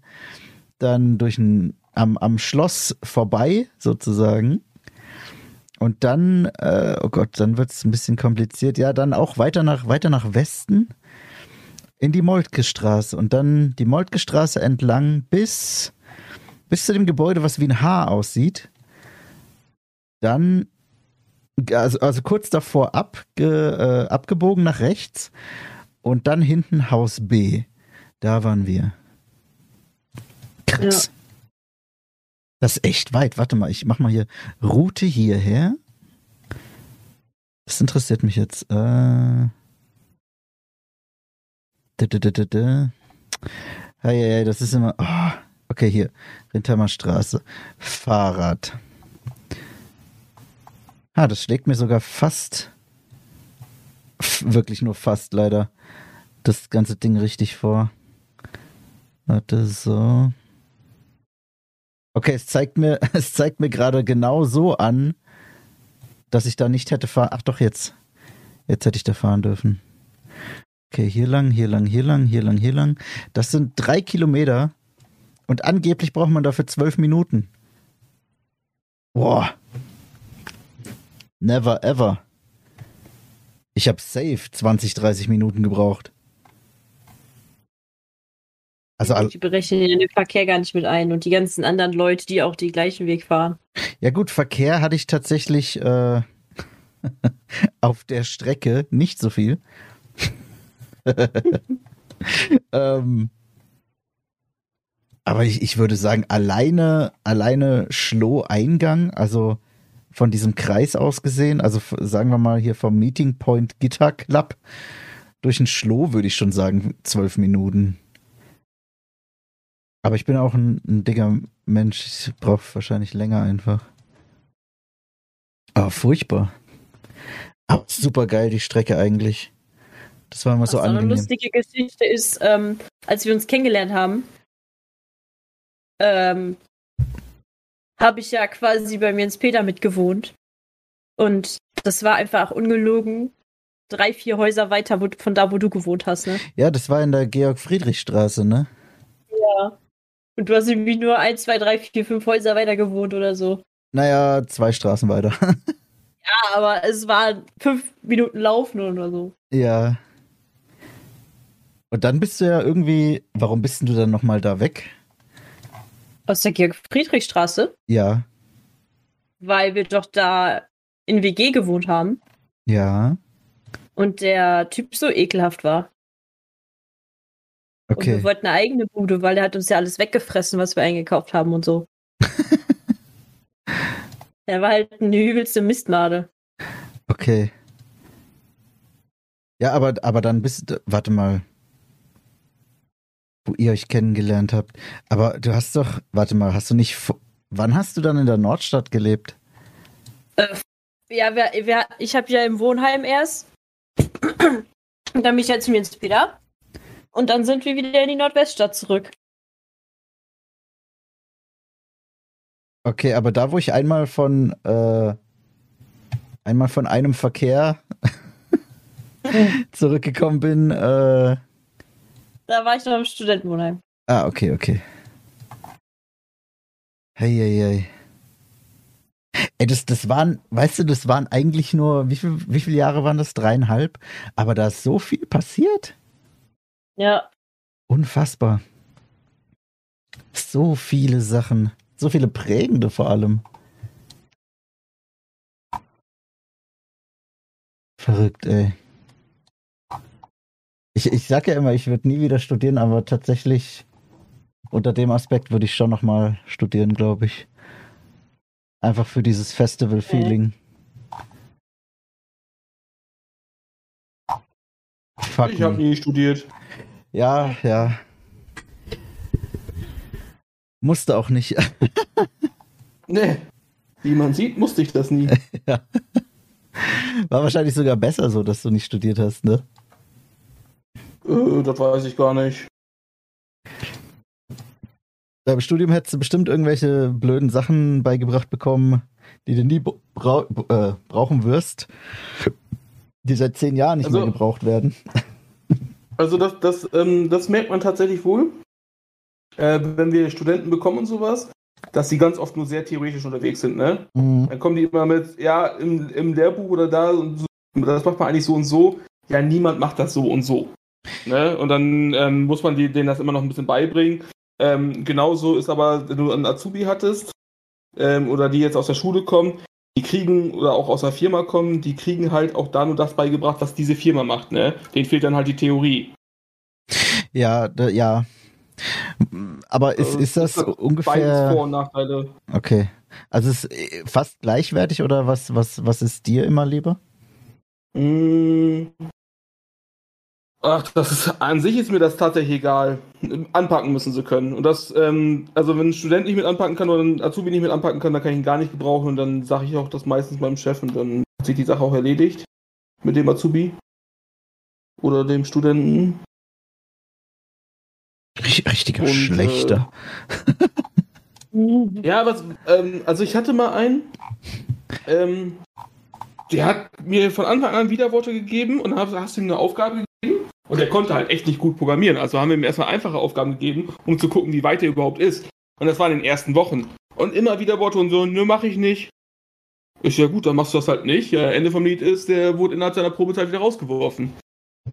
dann durch ein, am, am Schloss vorbei, sozusagen. Und dann, äh, oh Gott, dann wird es ein bisschen kompliziert. Ja, dann auch weiter nach, weiter nach Westen in die Moltke-Straße und dann die Moltke-Straße entlang bis, bis zu dem Gebäude, was wie ein Haar aussieht. Dann, also, also kurz davor abge, äh, abgebogen nach rechts und dann hinten Haus B. Da waren wir. Krass. Ja. Das ist echt weit. Warte mal, ich mach mal hier Route hierher. Das interessiert mich jetzt. Äh Hey, das ist immer. Oh, okay, hier. Rindheimer Straße. Fahrrad. Ah, das schlägt mir sogar fast. Wirklich nur fast leider. Das ganze Ding richtig vor. Warte, so. Okay, es zeigt mir, es zeigt mir gerade genau so an, dass ich da nicht hätte fahren. Ach doch, jetzt. Jetzt hätte ich da fahren dürfen. Okay, hier lang, hier lang, hier lang, hier lang, hier lang. Das sind drei Kilometer und angeblich braucht man dafür zwölf Minuten. Boah. Never ever. Ich habe safe 20, 30 Minuten gebraucht. Also, die berechnen ja den Verkehr gar nicht mit ein und die ganzen anderen Leute, die auch den gleichen Weg fahren. Ja gut, Verkehr hatte ich tatsächlich äh, auf der Strecke nicht so viel. ähm, aber ich, ich würde sagen, alleine, alleine Schloh-Eingang, also von diesem Kreis aus gesehen, also sagen wir mal hier vom Meeting Point Guitar Club durch ein Schloh würde ich schon sagen, zwölf Minuten. Aber ich bin auch ein, ein dicker Mensch, ich brauche wahrscheinlich länger einfach. Aber furchtbar. Aber super geil, die Strecke eigentlich. Das war immer so angenehm. Eine lustige Geschichte ist, ähm, als wir uns kennengelernt haben, ähm, habe ich ja quasi bei mir ins Peter mitgewohnt. Und das war einfach ungelogen drei, vier Häuser weiter wo, von da, wo du gewohnt hast, ne? Ja, das war in der Georg-Friedrich-Straße, ne? Ja. Und du hast irgendwie nur ein, zwei, drei, vier, fünf Häuser weiter gewohnt oder so. Naja, zwei Straßen weiter. ja, aber es war fünf Minuten Laufen oder so. Ja. Und dann bist du ja irgendwie, warum bist du dann nochmal da weg? Aus der Georg-Friedrich-Straße? Ja. Weil wir doch da in WG gewohnt haben. Ja. Und der Typ so ekelhaft war. Okay. Und wir wollten eine eigene Bude, weil der hat uns ja alles weggefressen, was wir eingekauft haben und so. er war halt eine übelste Mistmade. Okay. Ja, aber, aber dann bist du, warte mal. Ihr euch kennengelernt habt. Aber du hast doch, warte mal, hast du nicht, wann hast du dann in der Nordstadt gelebt? Äh, ja, wir, wir, ich habe ja im Wohnheim erst. Und dann bin ich jetzt mir wieder. Und dann sind wir wieder in die Nordweststadt zurück. Okay, aber da, wo ich einmal von äh, einmal von einem Verkehr zurückgekommen bin, äh, da war ich noch im Studentenwohnheim. Ah, okay, okay. Hey, hey, hey. Ey, das, das waren, weißt du, das waren eigentlich nur, wie, viel, wie viele Jahre waren das? Dreieinhalb? Aber da ist so viel passiert. Ja. Unfassbar. So viele Sachen. So viele prägende vor allem. Verrückt, ey. Ich, ich sag ja immer, ich würde nie wieder studieren, aber tatsächlich unter dem Aspekt würde ich schon nochmal studieren, glaube ich. Einfach für dieses Festival-Feeling. Fuck ich habe nie studiert. Ja, ja. Musste auch nicht. nee. Wie man sieht, musste ich das nie. ja. War wahrscheinlich sogar besser so, dass du nicht studiert hast, ne? Äh, das weiß ich gar nicht. Im Studium hättest du bestimmt irgendwelche blöden Sachen beigebracht bekommen, die du nie bra äh, brauchen wirst, die seit zehn Jahren nicht also, mehr gebraucht werden. Also das, das, ähm, das merkt man tatsächlich wohl, äh, wenn wir Studenten bekommen und sowas, dass sie ganz oft nur sehr theoretisch unterwegs sind. Ne? Mhm. Dann kommen die immer mit, ja, im, im Lehrbuch oder da, und so, das macht man eigentlich so und so. Ja, niemand macht das so und so. Ne? Und dann ähm, muss man die, denen das immer noch ein bisschen beibringen. Ähm, genauso ist aber, wenn du einen Azubi hattest ähm, oder die jetzt aus der Schule kommen, die kriegen oder auch aus der Firma kommen, die kriegen halt auch da nur das beigebracht, was diese Firma macht. Ne? Denen fehlt dann halt die Theorie. Ja, ja. Aber ist, also, ist das, ungefähr. Vor- und Nachteile. Okay. Also ist fast gleichwertig oder was, was, was ist dir immer lieber? Mmh, Ach, das ist an sich ist mir das tatsächlich egal. Anpacken müssen sie können. Und das, ähm, also wenn ein Student nicht mit anpacken kann oder ein Azubi nicht mit anpacken kann, dann kann ich ihn gar nicht gebrauchen und dann sage ich auch das meistens meinem Chef und dann hat sich die Sache auch erledigt. Mit dem Azubi. Oder dem Studenten. Richtiger und, Schlechter. Äh, ja, aber ähm, also ich hatte mal einen, ähm, der hat mir von Anfang an Widerworte gegeben und dann hast du ihm eine Aufgabe gegeben und er konnte halt echt nicht gut programmieren. Also haben wir ihm erstmal einfache Aufgaben gegeben, um zu gucken, wie weit er überhaupt ist. Und das war in den ersten Wochen. Und immer wieder Worte und so, nö, mach ich nicht. Ist ja gut, dann machst du das halt nicht. Ja, Ende vom Lied ist, der wurde innerhalb seiner Probezeit wieder rausgeworfen.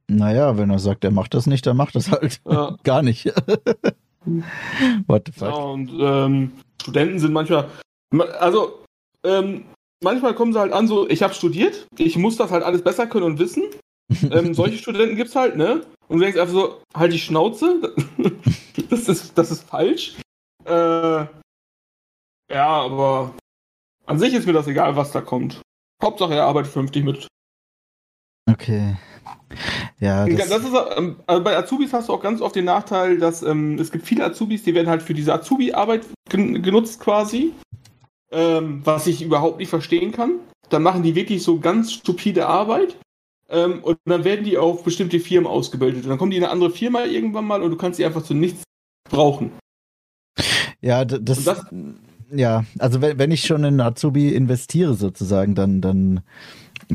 Naja, wenn er sagt, er macht das nicht, dann macht das halt ja. gar nicht. What the fuck? Ja, und ähm, Studenten sind manchmal, also ähm, manchmal kommen sie halt an so, ich habe studiert, ich muss das halt alles besser können und wissen ähm, solche Studenten gibt's halt, ne? Und du denkst einfach so, halt die Schnauze, das ist, das ist falsch. Äh, ja, aber an sich ist mir das egal, was da kommt. Hauptsache, er arbeitet vernünftig mit. Okay. Ja, das, das ist, ähm, also bei Azubis hast du auch ganz oft den Nachteil, dass ähm, es gibt viele Azubis, die werden halt für diese Azubi-Arbeit genutzt quasi, ähm, was ich überhaupt nicht verstehen kann. Dann machen die wirklich so ganz stupide Arbeit ähm, und dann werden die auf bestimmte Firmen ausgebildet. Und dann kommen die in eine andere Firma irgendwann mal und du kannst sie einfach zu nichts brauchen. Ja, das, das ja, also wenn, wenn ich schon in Azubi investiere sozusagen, dann, dann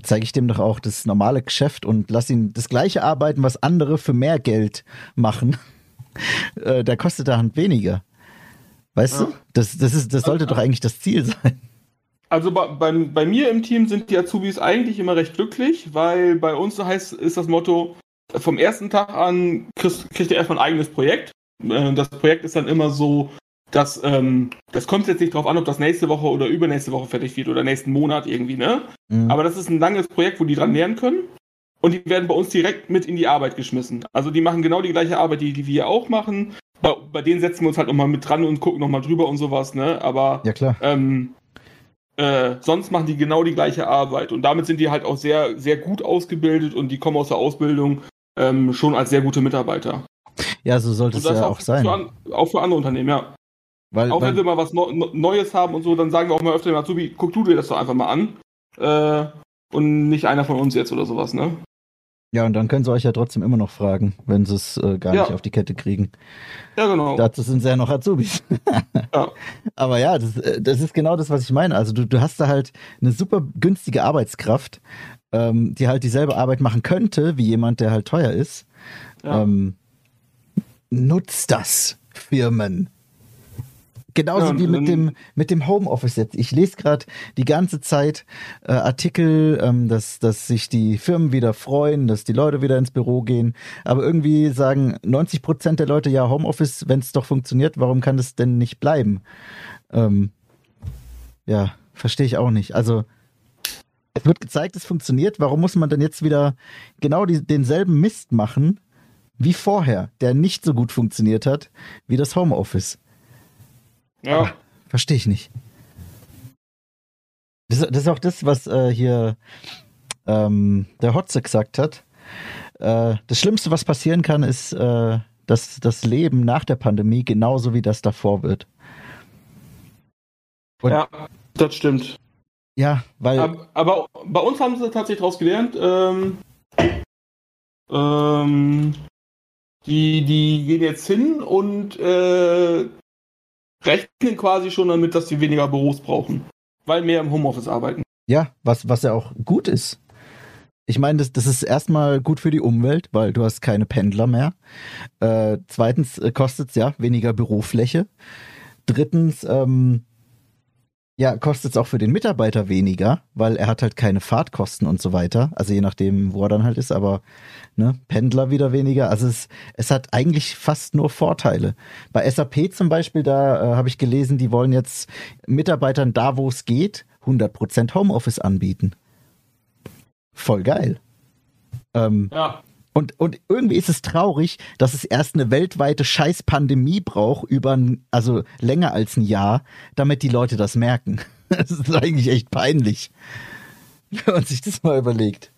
zeige ich dem doch auch das normale Geschäft und lass ihn das gleiche arbeiten, was andere für mehr Geld machen. äh, da kostet der Hand weniger. Weißt ja. du? Das, das, ist, das sollte doch eigentlich das Ziel sein. Also bei, bei, bei, mir im Team sind die Azubis eigentlich immer recht glücklich, weil bei uns heißt, ist das Motto, vom ersten Tag an kriegst, kriegt ihr erstmal ein eigenes Projekt. Äh, das Projekt ist dann immer so, dass ähm, das kommt jetzt nicht darauf an, ob das nächste Woche oder übernächste Woche fertig wird oder nächsten Monat irgendwie, ne? Mhm. Aber das ist ein langes Projekt, wo die dran lernen können. Und die werden bei uns direkt mit in die Arbeit geschmissen. Also die machen genau die gleiche Arbeit, die, die wir auch machen. Bei, bei denen setzen wir uns halt nochmal mit dran und gucken nochmal drüber und sowas, ne? Aber ja, klar. Ähm, äh, sonst machen die genau die gleiche Arbeit. Und damit sind die halt auch sehr, sehr gut ausgebildet und die kommen aus der Ausbildung ähm, schon als sehr gute Mitarbeiter. Ja, so sollte es ja auch, auch sein. Für auch für andere Unternehmen, ja. Weil, Auch weil, wenn wir mal was Neu- Neu- Neues haben und so, dann sagen wir auch mal öfter dem Azubi, guck du dir das doch einfach mal an. Äh, und nicht einer von uns jetzt oder sowas, ne? Ja, und dann können sie euch ja trotzdem immer noch fragen, wenn sie es äh, gar Ja. nicht auf die Kette kriegen. Ja, genau. Dazu sind sie ja noch Azubis. Ja. Aber ja, das, äh, das ist genau das, was ich meine. Also du, du hast da halt eine super günstige Arbeitskraft, ähm, die halt dieselbe Arbeit machen könnte, wie jemand, der halt teuer ist. Ja. Ähm, nutzt das, Firmen. Genauso Ja, wie mit dem, mit dem Homeoffice jetzt. Ich lese gerade die ganze Zeit äh, Artikel, ähm, dass, dass sich die Firmen wieder freuen, dass die Leute wieder ins Büro gehen. Aber irgendwie sagen 90 Prozent der Leute, ja, Homeoffice, wenn es doch funktioniert, warum kann das denn nicht bleiben? Ähm, ja, verstehe ich auch nicht. Also, es wird gezeigt, es funktioniert. Warum muss man dann jetzt wieder genau die, denselben Mist machen wie vorher, der nicht so gut funktioniert hat wie das Homeoffice? Ja. Verstehe ich nicht. Das, das ist auch das, was äh, hier ähm, der Hotze gesagt hat. Äh, das Schlimmste, was passieren kann, ist, äh, dass das Leben nach der Pandemie genauso wie das davor wird. Und- ja, das stimmt. Ja, weil Aber, aber bei uns haben sie tatsächlich daraus gelernt, ähm, ähm, die, die gehen jetzt hin und äh, rechnen quasi schon damit, dass sie weniger Büros brauchen. Weil mehr im Homeoffice arbeiten. Ja, was, was ja auch gut ist. Ich meine, das, das ist erstmal gut für die Umwelt, weil du hast keine Pendler mehr. Äh, zweitens äh, kostet es ja weniger Bürofläche. Drittens, ähm, ja, kostet es auch für den Mitarbeiter weniger, weil er hat halt keine Fahrtkosten und so weiter. Also je nachdem, wo er dann halt ist, aber ne, Pendler wieder weniger. Also es, es hat eigentlich fast nur Vorteile. Bei SAP zum Beispiel, da äh, habe ich gelesen, die wollen jetzt Mitarbeitern da, wo es geht, 100% Homeoffice anbieten. Voll geil. Ähm, Ja. Und, und irgendwie ist es traurig, dass es erst eine weltweite Scheiß-Pandemie braucht, über ein, also länger als ein Jahr, damit die Leute das merken. Das ist eigentlich echt peinlich, wenn man sich das mal überlegt.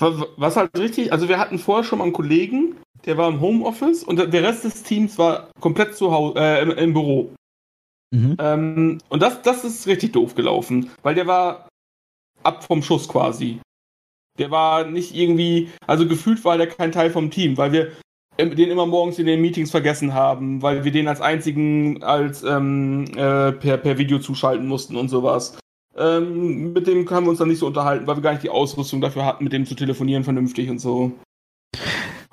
Wa- Was halt richtig, also wir hatten vorher schon mal einen Kollegen, der war im Homeoffice und der Rest des Teams war komplett zu Hause, äh, im, im Büro. Mhm. Ähm, und das, das ist richtig doof gelaufen, weil der war ab vom Schuss quasi. Der war nicht irgendwie, also gefühlt war der kein Teil vom Team, weil wir den immer morgens in den Meetings vergessen haben, weil wir den als einzigen als ähm, äh, per, per Video zuschalten mussten und sowas. Ähm, mit dem haben wir uns dann nicht so unterhalten, weil wir gar nicht die Ausrüstung dafür hatten, mit dem zu telefonieren vernünftig und so.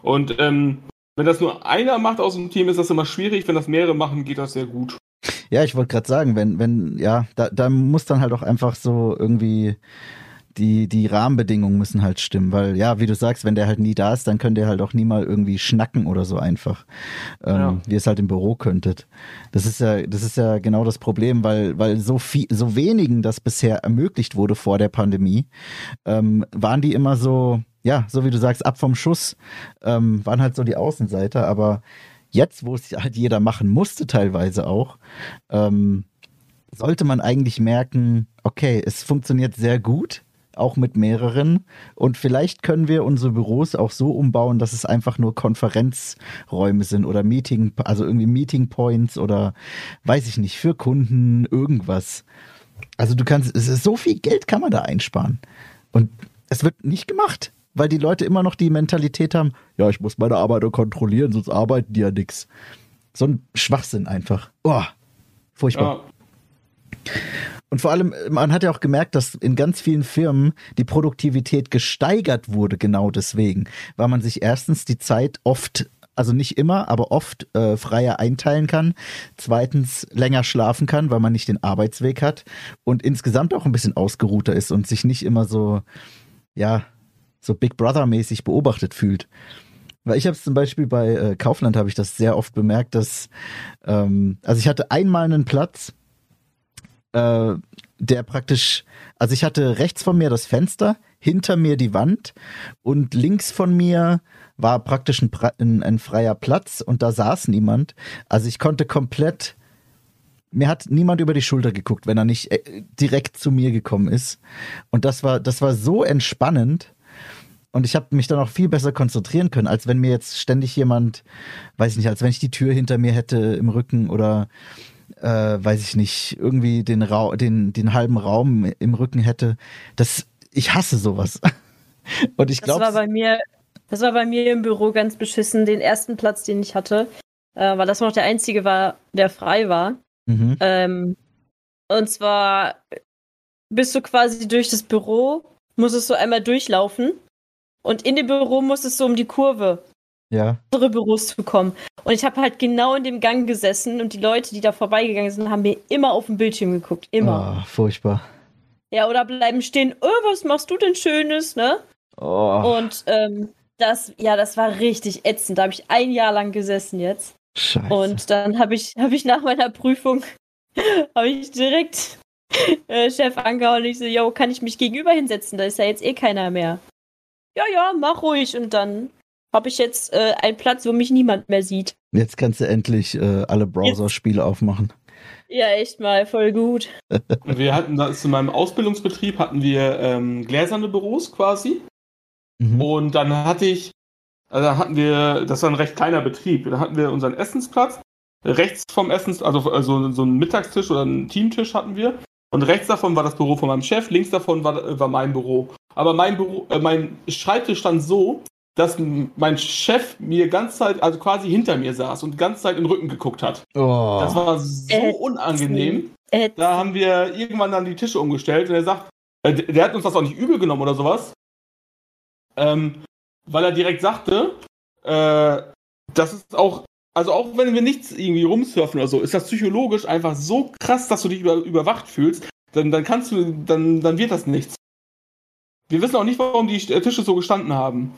Und ähm, wenn das nur einer macht aus dem Team, ist das immer schwierig. Wenn das mehrere machen, geht das sehr gut. Ja, ich wollte gerade sagen, wenn, wenn, ja, da, da muss dann halt auch einfach so irgendwie die, die Rahmenbedingungen müssen halt stimmen, weil ja, wie du sagst, wenn der halt nie da ist, dann könnt ihr halt auch nie mal irgendwie schnacken oder so einfach, ähm, Ja. wie ihr es halt im Büro könntet. Das ist ja, das ist ja genau das Problem, weil, weil so viel, so wenigen das bisher ermöglicht wurde vor der Pandemie, ähm, waren die immer so, ja, so wie du sagst, ab vom Schuss, ähm, waren halt so die Außenseiter, aber jetzt, wo es halt jeder machen musste, teilweise auch, ähm, sollte man eigentlich merken, okay, es funktioniert sehr gut, auch mit mehreren. Und vielleicht können wir unsere Büros auch so umbauen, dass es einfach nur Konferenzräume sind oder Meeting, also irgendwie Meeting Points oder weiß ich nicht, für Kunden, irgendwas. Also du kannst, es ist so viel Geld kann man da einsparen. Und es wird nicht gemacht, weil die Leute immer noch die Mentalität haben, ja, ich muss meine Arbeiter kontrollieren, sonst arbeiten die ja nix. So ein Schwachsinn einfach. Oh, furchtbar. Ja. Und vor allem, man hat ja auch gemerkt, dass in ganz vielen Firmen die Produktivität gesteigert wurde, genau deswegen, weil man sich erstens die Zeit oft, also nicht immer, aber oft äh, freier einteilen kann, zweitens länger schlafen kann, weil man nicht den Arbeitsweg hat und insgesamt auch ein bisschen ausgeruhter ist und sich nicht immer so, ja, so Big Brother-mäßig beobachtet fühlt. Weil ich habe es zum Beispiel bei äh, Kaufland habe ich das sehr oft bemerkt, dass ähm, also ich hatte einmal einen Platz, äh, der praktisch, also ich hatte rechts von mir das Fenster, hinter mir die Wand und links von mir war praktisch ein, ein, ein freier Platz und da saß niemand. Also ich konnte komplett, mir hat niemand über die Schulter geguckt, wenn er nicht äh, direkt zu mir gekommen ist. Und das war, das war so entspannend. Und ich habe mich dann auch viel besser konzentrieren können, als wenn mir jetzt ständig jemand, weiß ich nicht, als wenn ich die Tür hinter mir hätte im Rücken oder äh, weiß ich nicht, irgendwie den, Ra den, den halben Raum im Rücken hätte. Das, ich hasse sowas. Und ich glaube. Das war bei mir, das war bei mir im Büro ganz beschissen. Den ersten Platz, den ich hatte, äh, weil das noch der einzige war, der frei war. Mhm. Ähm, und zwar bist du quasi durch das Büro, musstest du einmal durchlaufen und in dem Büro musstest du um die Kurve ja. andere Büros zu kommen. Und ich habe halt genau in dem Gang gesessen und die Leute, die da vorbeigegangen sind, haben mir immer auf den Bildschirm geguckt. Immer. Oh, furchtbar. Ja, oder bleiben stehen, oh, was machst du denn Schönes, ne? Oh. Und ähm, das, ja, das war richtig ätzend. Da habe ich ein Jahr lang gesessen jetzt. Scheiße. Und dann habe ich, hab ich nach meiner Prüfung habe ich direkt äh, Chef angehauen und ich so, yo, kann ich mich gegenüber hinsetzen? Da ist ja jetzt eh keiner mehr. Ja, ja, mach ruhig. Und dann habe ich jetzt äh, einen Platz, wo mich niemand mehr sieht. Jetzt kannst du endlich äh, alle Browser-Spiele aufmachen. Ja, echt mal, voll gut. wir hatten da zu meinem Ausbildungsbetrieb hatten wir ähm, gläserne Büros quasi. Mhm. Und dann hatte ich, also hatten wir, das war ein recht kleiner Betrieb, da hatten wir unseren Essensplatz. Rechts vom Essens, also, also so einen Mittagstisch oder einen Teamtisch hatten wir. Und rechts davon war das Büro von meinem Chef, links davon war, war mein Büro. Aber mein Büro, äh, mein Schreibtisch stand so, dass mein Chef mir ganz Zeit, also quasi hinter mir saß und die ganze Zeit in den Rücken geguckt hat. Oh. Das war so Ätzend. unangenehm. Ätzend. Da haben wir irgendwann dann die Tische umgestellt und er sagt, äh, der hat uns das auch nicht übel genommen oder sowas. Ähm, weil er direkt sagte, äh, das ist auch also auch wenn wir nichts irgendwie rumsurfen oder so, ist das psychologisch einfach so krass, dass du dich über, überwacht fühlst, dann, dann kannst du, dann, dann wird das nichts. Wir wissen auch nicht, warum die Tische so gestanden haben.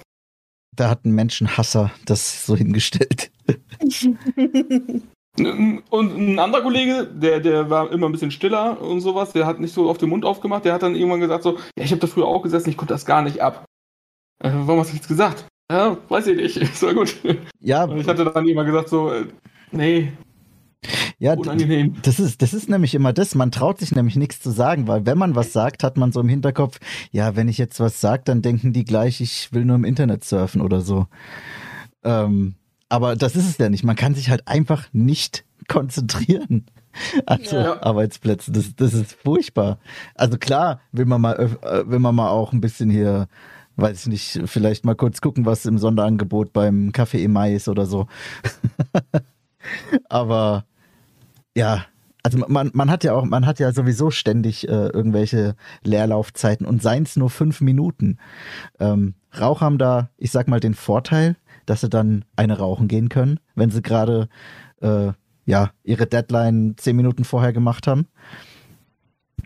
Da hat ein Menschenhasser das so hingestellt. Und ein anderer Kollege, der, der war immer ein bisschen stiller und sowas, der hat nicht so auf den Mund aufgemacht, der hat dann irgendwann gesagt so, ja, ich habe da früher auch gesessen, ich konnte das gar nicht ab. Äh, warum hast du nichts gesagt? Ja, weiß ich nicht. Ist war gut. Ja. Und ich hatte dann immer gesagt so, äh, nee. Ja, unangenehm. Das ist, das ist nämlich immer das. Man traut sich nämlich nichts zu sagen, weil wenn man was sagt, hat man so im Hinterkopf, ja, wenn ich jetzt was sage, dann denken die gleich, ich will nur im Internet surfen oder so. Ähm, aber das ist es ja nicht. Man kann sich halt einfach nicht konzentrieren an so ja. Arbeitsplätzen. Das, das ist furchtbar. Also klar, will man mal, äh, will man mal auch ein bisschen hier weiß ich nicht, vielleicht mal kurz gucken, was im Sonderangebot beim Kaffee e Mais oder so. Aber ja, also man, man hat ja auch, man hat ja sowieso ständig äh, irgendwelche Leerlaufzeiten und seien es nur fünf Minuten. Ähm, Raucher haben da, ich sag mal, den Vorteil, dass sie dann eine rauchen gehen können, wenn sie gerade äh, ja ihre Deadline zehn Minuten vorher gemacht haben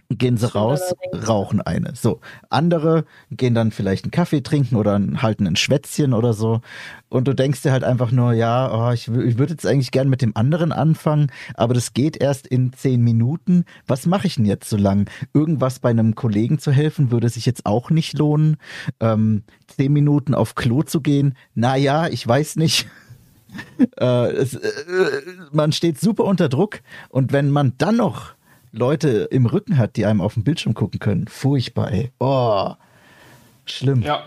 gehen sie raus, rauchen eine. So, andere gehen dann vielleicht einen Kaffee trinken oder halten ein Schwätzchen oder so. Und du denkst dir halt einfach nur, ja, oh, ich, ich würde jetzt eigentlich gern mit dem anderen anfangen, aber das geht erst in zehn Minuten. Was mache ich denn jetzt so lang? Irgendwas bei einem Kollegen zu helfen, würde sich jetzt auch nicht lohnen. Ähm, zehn Minuten auf Klo zu gehen, na ja, ich weiß nicht. äh, es, äh, man steht super unter Druck und wenn man dann noch Leute im Rücken hat, die einem auf dem Bildschirm gucken können. Furchtbar, ey. Oh, schlimm. Ja.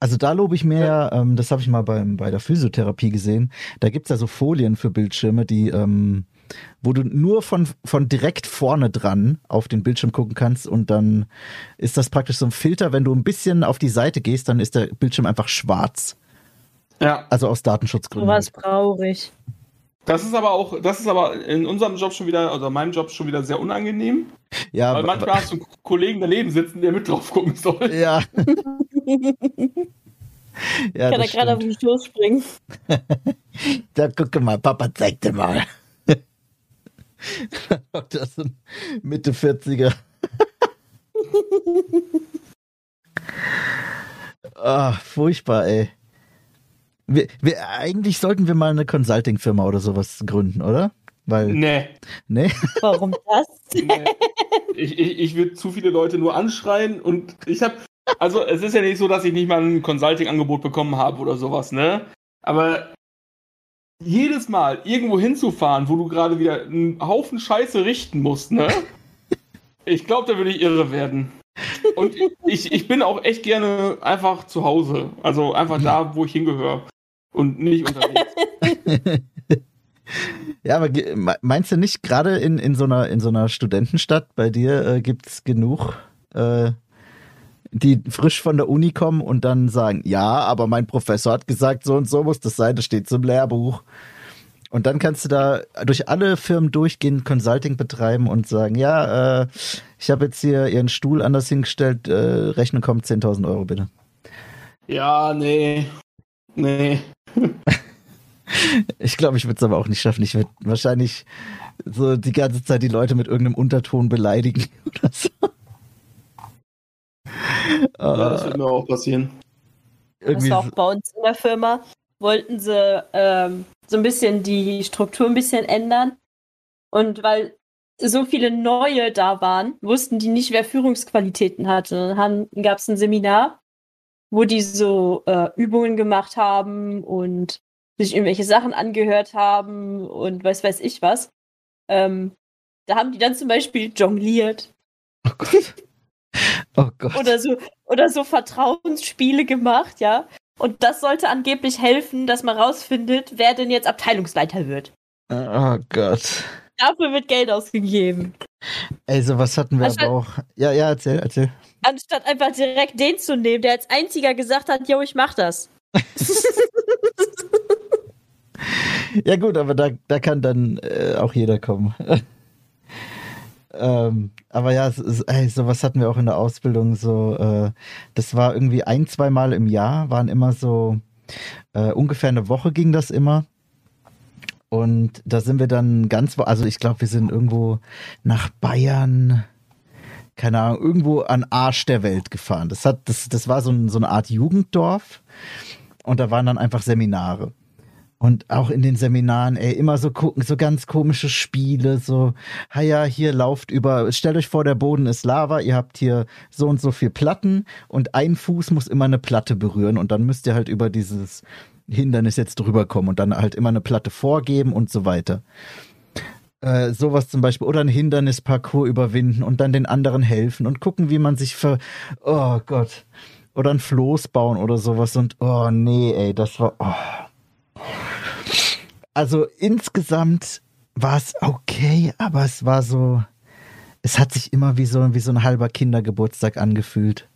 Also da lobe ich mir ja, ähm, das habe ich mal beim, bei der Physiotherapie gesehen, da gibt es ja so Folien für Bildschirme, die, ähm, wo du nur von, von direkt vorne dran auf den Bildschirm gucken kannst und dann ist das praktisch so ein Filter, wenn du ein bisschen auf die Seite gehst, dann ist der Bildschirm einfach schwarz. Ja. Also aus Datenschutzgründen. Was brauche ich? Das ist aber auch, das ist aber in unserem Job schon wieder, also meinem Job schon wieder sehr unangenehm. Ja. Weil manchmal hast du einen Kollegen daneben sitzen, der mit drauf gucken soll. Ja. ja Kann er gerade auf den Stoß springen. da gucke mal, Papa zeig dir mal. das sind Mitte 40er. ah, furchtbar, ey. Wir, wir, eigentlich sollten wir mal eine Consulting-Firma oder sowas gründen, oder? Weil, nee. Nee? Warum das? Nee. Ich, ich, ich würde zu viele Leute nur anschreien und ich habe, also es ist ja nicht so, dass ich nicht mal ein Consulting-Angebot bekommen habe oder sowas, ne? Aber jedes Mal irgendwo hinzufahren, wo du gerade wieder einen Haufen Scheiße richten musst, ne? Ich glaube, da würde ich irre werden. Und ich, ich bin auch echt gerne einfach zu Hause. Also einfach da, wo ich hingehöre. Und nicht unterwegs. Ja, aber meinst du nicht, gerade in, in, so einer, in so einer Studentenstadt bei dir äh, gibt es genug, äh, die frisch von der Uni kommen und dann sagen, ja, aber mein Professor hat gesagt, so und so muss das sein, das steht im Lehrbuch. Und dann kannst du da durch alle Firmen durchgehen, Consulting betreiben und sagen, ja, äh, ich habe jetzt hier ihren Stuhl anders hingestellt, äh, Rechnung kommt 10.000 Euro bitte. Ja, nee. Nee. Ich glaube, ich würde es aber auch nicht schaffen. Ich würde wahrscheinlich so die ganze Zeit die Leute mit irgendeinem Unterton beleidigen oder so. Ja, das wird mir auch passieren. Das irgendwie war auch bei uns in der Firma. Wollten sie ähm, so ein bisschen die Struktur ein bisschen ändern. Und weil so viele neue da waren, wussten die nicht, wer Führungsqualitäten hatte. Dann gab es ein Seminar, wo die so äh, Übungen gemacht haben und sich irgendwelche Sachen angehört haben und weiß weiß ich was. Ähm, da haben die dann zum Beispiel jongliert oh Gott. Oh Gott. oder so oder so Vertrauensspiele gemacht, ja. Und das sollte angeblich helfen, dass man rausfindet, wer denn jetzt Abteilungsleiter wird. Oh Gott. Dafür wird Geld ausgegeben. Ey, sowas hatten wir Anstatt- aber auch. Ja, ja, erzähl, erzähl. Anstatt einfach direkt den zu nehmen, der als einziger gesagt hat, yo, ich mach das. Ja gut, aber da, da kann dann äh, auch jeder kommen. Ähm, aber ja, ist, ey, sowas hatten wir auch in der Ausbildung. So, äh, das war irgendwie ein, zwei Mal im Jahr, waren immer so äh, ungefähr eine Woche ging das immer. Und da sind wir dann ganz, also ich glaube, wir sind irgendwo nach Bayern, keine Ahnung, irgendwo an Arsch der Welt gefahren. Das hat, das, das war so, ein, so eine Art Jugenddorf. Und da waren dann einfach Seminare. Und auch in den Seminaren, ey, immer so gucken, so ganz komische Spiele, so, ja, hier lauft über, stellt euch vor, der Boden ist Lava, ihr habt hier so und so viel Platten und ein Fuß muss immer eine Platte berühren und dann müsst ihr halt über dieses Hindernis jetzt drüber kommen und dann halt immer eine Platte vorgeben und so weiter. Äh, sowas zum Beispiel, oder ein Hindernisparcours überwinden und dann den anderen helfen und gucken, wie man sich ver, oh Gott, oder ein Floß bauen oder sowas und, oh nee, ey, das war, oh. Also insgesamt war es okay, aber es war so, es hat sich immer wie so, wie so ein halber Kindergeburtstag angefühlt.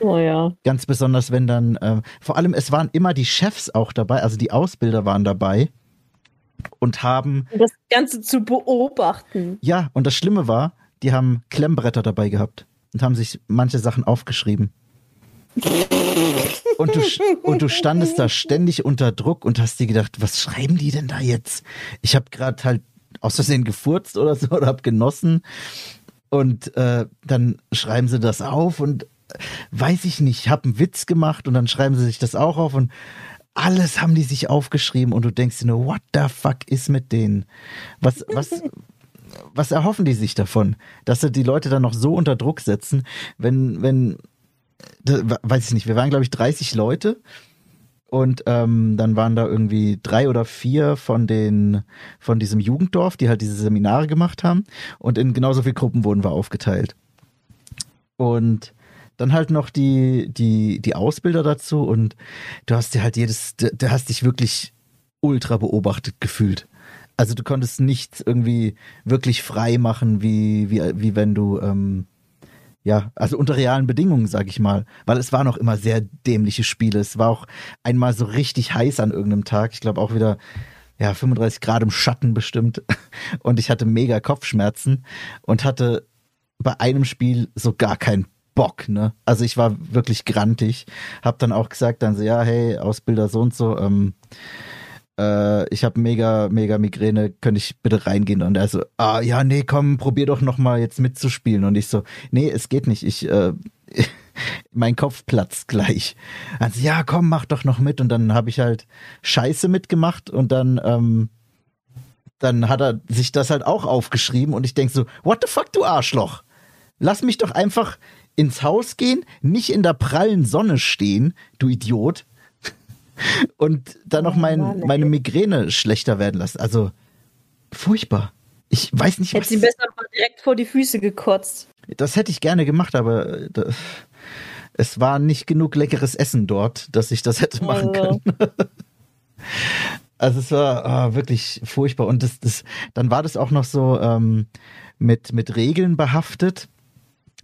Oh ja. Ganz besonders, wenn dann, ähm, vor allem, es waren immer die Chefs auch dabei, also die Ausbilder waren dabei und haben, Das Ganze zu beobachten. ja, und das Schlimme war, die haben Klemmbretter dabei gehabt und haben sich manche Sachen aufgeschrieben. Und du, und du standest da ständig unter Druck und hast dir gedacht, was schreiben die denn da jetzt? Ich habe gerade halt aus Versehen gefurzt oder so oder hab genossen und äh, dann schreiben sie das auf und äh, weiß ich nicht, hab einen Witz gemacht und dann schreiben sie sich das auch auf und alles haben die sich aufgeschrieben und du denkst dir nur, what the fuck ist mit denen? Was, was, was erhoffen die sich davon? Dass sie die Leute dann noch so unter Druck setzen, wenn, wenn, da, weiß ich nicht, wir waren glaube ich 30 Leute und ähm, dann waren da irgendwie drei oder vier von den von diesem Jugenddorf, die halt diese Seminare gemacht haben und in genauso viele Gruppen wurden wir aufgeteilt. Und dann halt noch die die die Ausbilder dazu und du hast dir halt jedes du, du hast dich wirklich ultra beobachtet gefühlt. Also du konntest nichts irgendwie wirklich frei machen, wie wie wie wenn du ähm, ja, also unter realen Bedingungen, sag ich mal. Weil es waren auch immer sehr dämliche Spiele. Es war auch einmal so richtig heiß an irgendeinem Tag. Ich glaube auch wieder, ja, 35 Grad im Schatten bestimmt. Und ich hatte mega Kopfschmerzen und hatte bei einem Spiel so gar keinen Bock, ne? Also ich war wirklich grantig. Hab dann auch gesagt, dann so, ja, hey, Ausbilder so und so, ähm, äh, ich habe mega, mega Migräne, könnte ich bitte reingehen? Und er so, ah, ja, nee, komm, probier doch noch mal jetzt mitzuspielen. Und ich so, nee, es geht nicht, ich, äh, mein Kopf platzt gleich. Also, ja, komm, mach doch noch mit. Und dann habe ich halt Scheiße mitgemacht und dann, ähm, dann hat er sich das halt auch aufgeschrieben und ich denk so, what the fuck, du Arschloch? Lass mich doch einfach ins Haus gehen, nicht in der prallen Sonne stehen, du Idiot. Und dann noch mein, meine Migräne schlechter werden lassen. Also furchtbar. Ich weiß nicht, Hätte was. sie besser mal direkt vor die Füße gekotzt. das hätte ich gerne gemacht, aber äh, das, es war nicht genug leckeres Essen dort, dass ich das hätte machen Oh. können. Also es war ah, wirklich furchtbar. Und das, das, dann war das auch noch so ähm, mit, mit Regeln behaftet.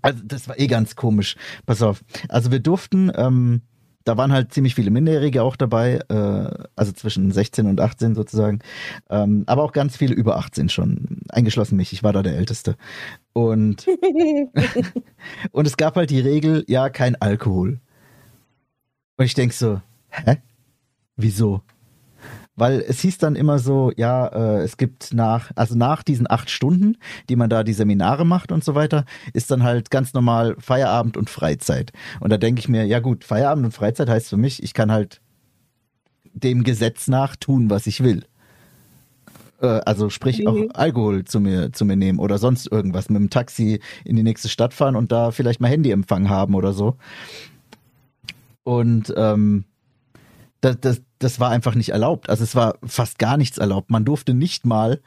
Also das war eh ganz komisch. Pass auf. Also wir durften, ähm, da waren halt ziemlich viele Minderjährige auch dabei, äh, also zwischen 16 und 18 sozusagen, ähm, aber auch ganz viele über 18 schon, eingeschlossen mich, ich war da der Älteste. Und, und es gab halt die Regel, ja, kein Alkohol. Und ich denk so, hä? Wieso? Weil es hieß dann immer so, ja, äh, es gibt nach, also nach diesen acht Stunden, die man da die Seminare macht und so weiter, ist dann halt ganz normal Feierabend und Freizeit. Und da denke ich mir, ja gut, Feierabend und Freizeit heißt für mich, ich kann halt dem Gesetz nach tun, was ich will. Äh, also sprich auch Mhm. Alkohol zu mir, zu mir nehmen oder sonst irgendwas, mit dem Taxi in die nächste Stadt fahren und da vielleicht mal Handyempfang haben oder so. Und ähm, das, das, das war einfach nicht erlaubt. Also es war fast gar nichts erlaubt. Man durfte nicht mal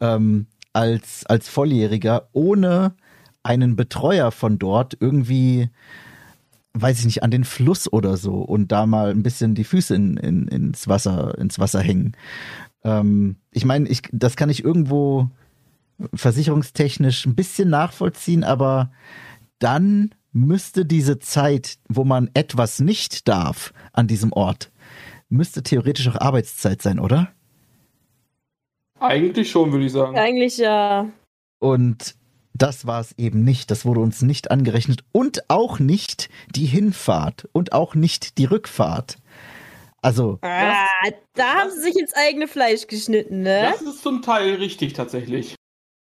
ähm, als, als Volljähriger ohne einen Betreuer von dort irgendwie, weiß ich nicht, an den Fluss oder so und da mal ein bisschen die Füße in, in, ins Wasser, ins Wasser hängen. Ähm, ich meine, ich, das kann ich irgendwo versicherungstechnisch ein bisschen nachvollziehen, aber dann müsste diese Zeit, wo man etwas nicht darf an diesem Ort, müsste theoretisch auch Arbeitszeit sein, oder? Eigentlich schon, würde ich sagen. Eigentlich ja. Und das war es eben nicht. Das wurde uns nicht angerechnet. Und auch nicht die Hinfahrt und auch nicht die Rückfahrt. Also, Ah, da haben sie sich ins eigene Fleisch geschnitten, ne? Das ist zum Teil richtig tatsächlich.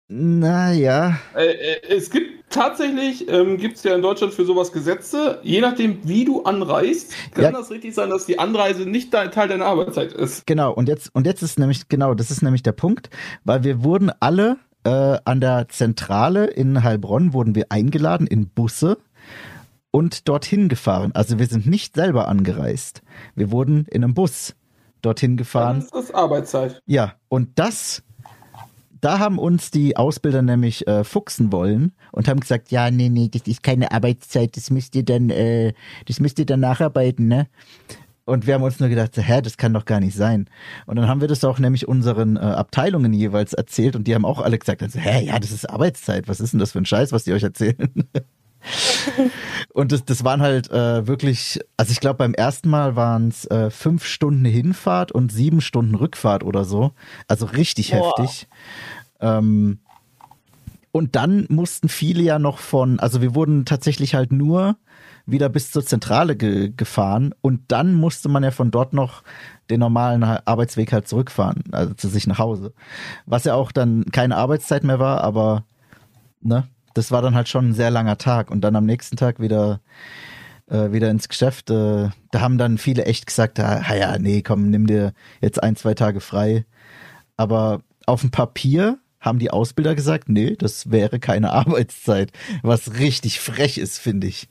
Naja. Äh, äh, es gibt tatsächlich, ähm, gibt es ja in Deutschland für sowas Gesetze, je nachdem, wie du anreist, kann Ja. das richtig sein, dass die Anreise nicht dein Teil deiner Arbeitszeit ist. Genau, und jetzt, und jetzt ist nämlich, genau, das ist nämlich der Punkt, weil wir wurden alle äh, an der Zentrale in Heilbronn wurden wir eingeladen in Busse und dorthin gefahren. Also wir sind nicht selber angereist. Wir wurden in einem Bus dorthin gefahren. ist das Arbeitszeit. Ja, und das, da haben uns die Ausbilder nämlich äh, fuchsen wollen und haben gesagt, ja, nee, nee, das ist keine Arbeitszeit, das müsst ihr dann, äh, das müsst ihr dann nacharbeiten, ne? Und wir haben uns nur gedacht, so, hä, das kann doch gar nicht sein. Und dann haben wir das auch nämlich unseren äh, Abteilungen jeweils erzählt und die haben auch alle gesagt, also, hä, ja, das ist Arbeitszeit, was ist denn das für ein Scheiß, was die euch erzählen? und das, das waren halt äh, wirklich, also ich glaube beim ersten Mal waren es äh, fünf Stunden Hinfahrt und sieben Stunden Rückfahrt oder so. Also richtig Boah. heftig. Ähm, und dann mussten viele ja noch von, also wir wurden tatsächlich halt nur wieder bis zur Zentrale ge gefahren und dann musste man ja von dort noch den normalen Arbeitsweg halt zurückfahren, also zu sich nach Hause. Was ja auch dann keine Arbeitszeit mehr war, aber ne, das war dann halt schon ein sehr langer Tag und dann am nächsten Tag wieder äh, wieder ins Geschäft. Äh, da haben dann viele echt gesagt, ah, ja, nee, komm, nimm dir jetzt ein, zwei Tage frei. Aber auf dem Papier haben die Ausbilder gesagt, nee, das wäre keine Arbeitszeit, was richtig frech ist, finde ich.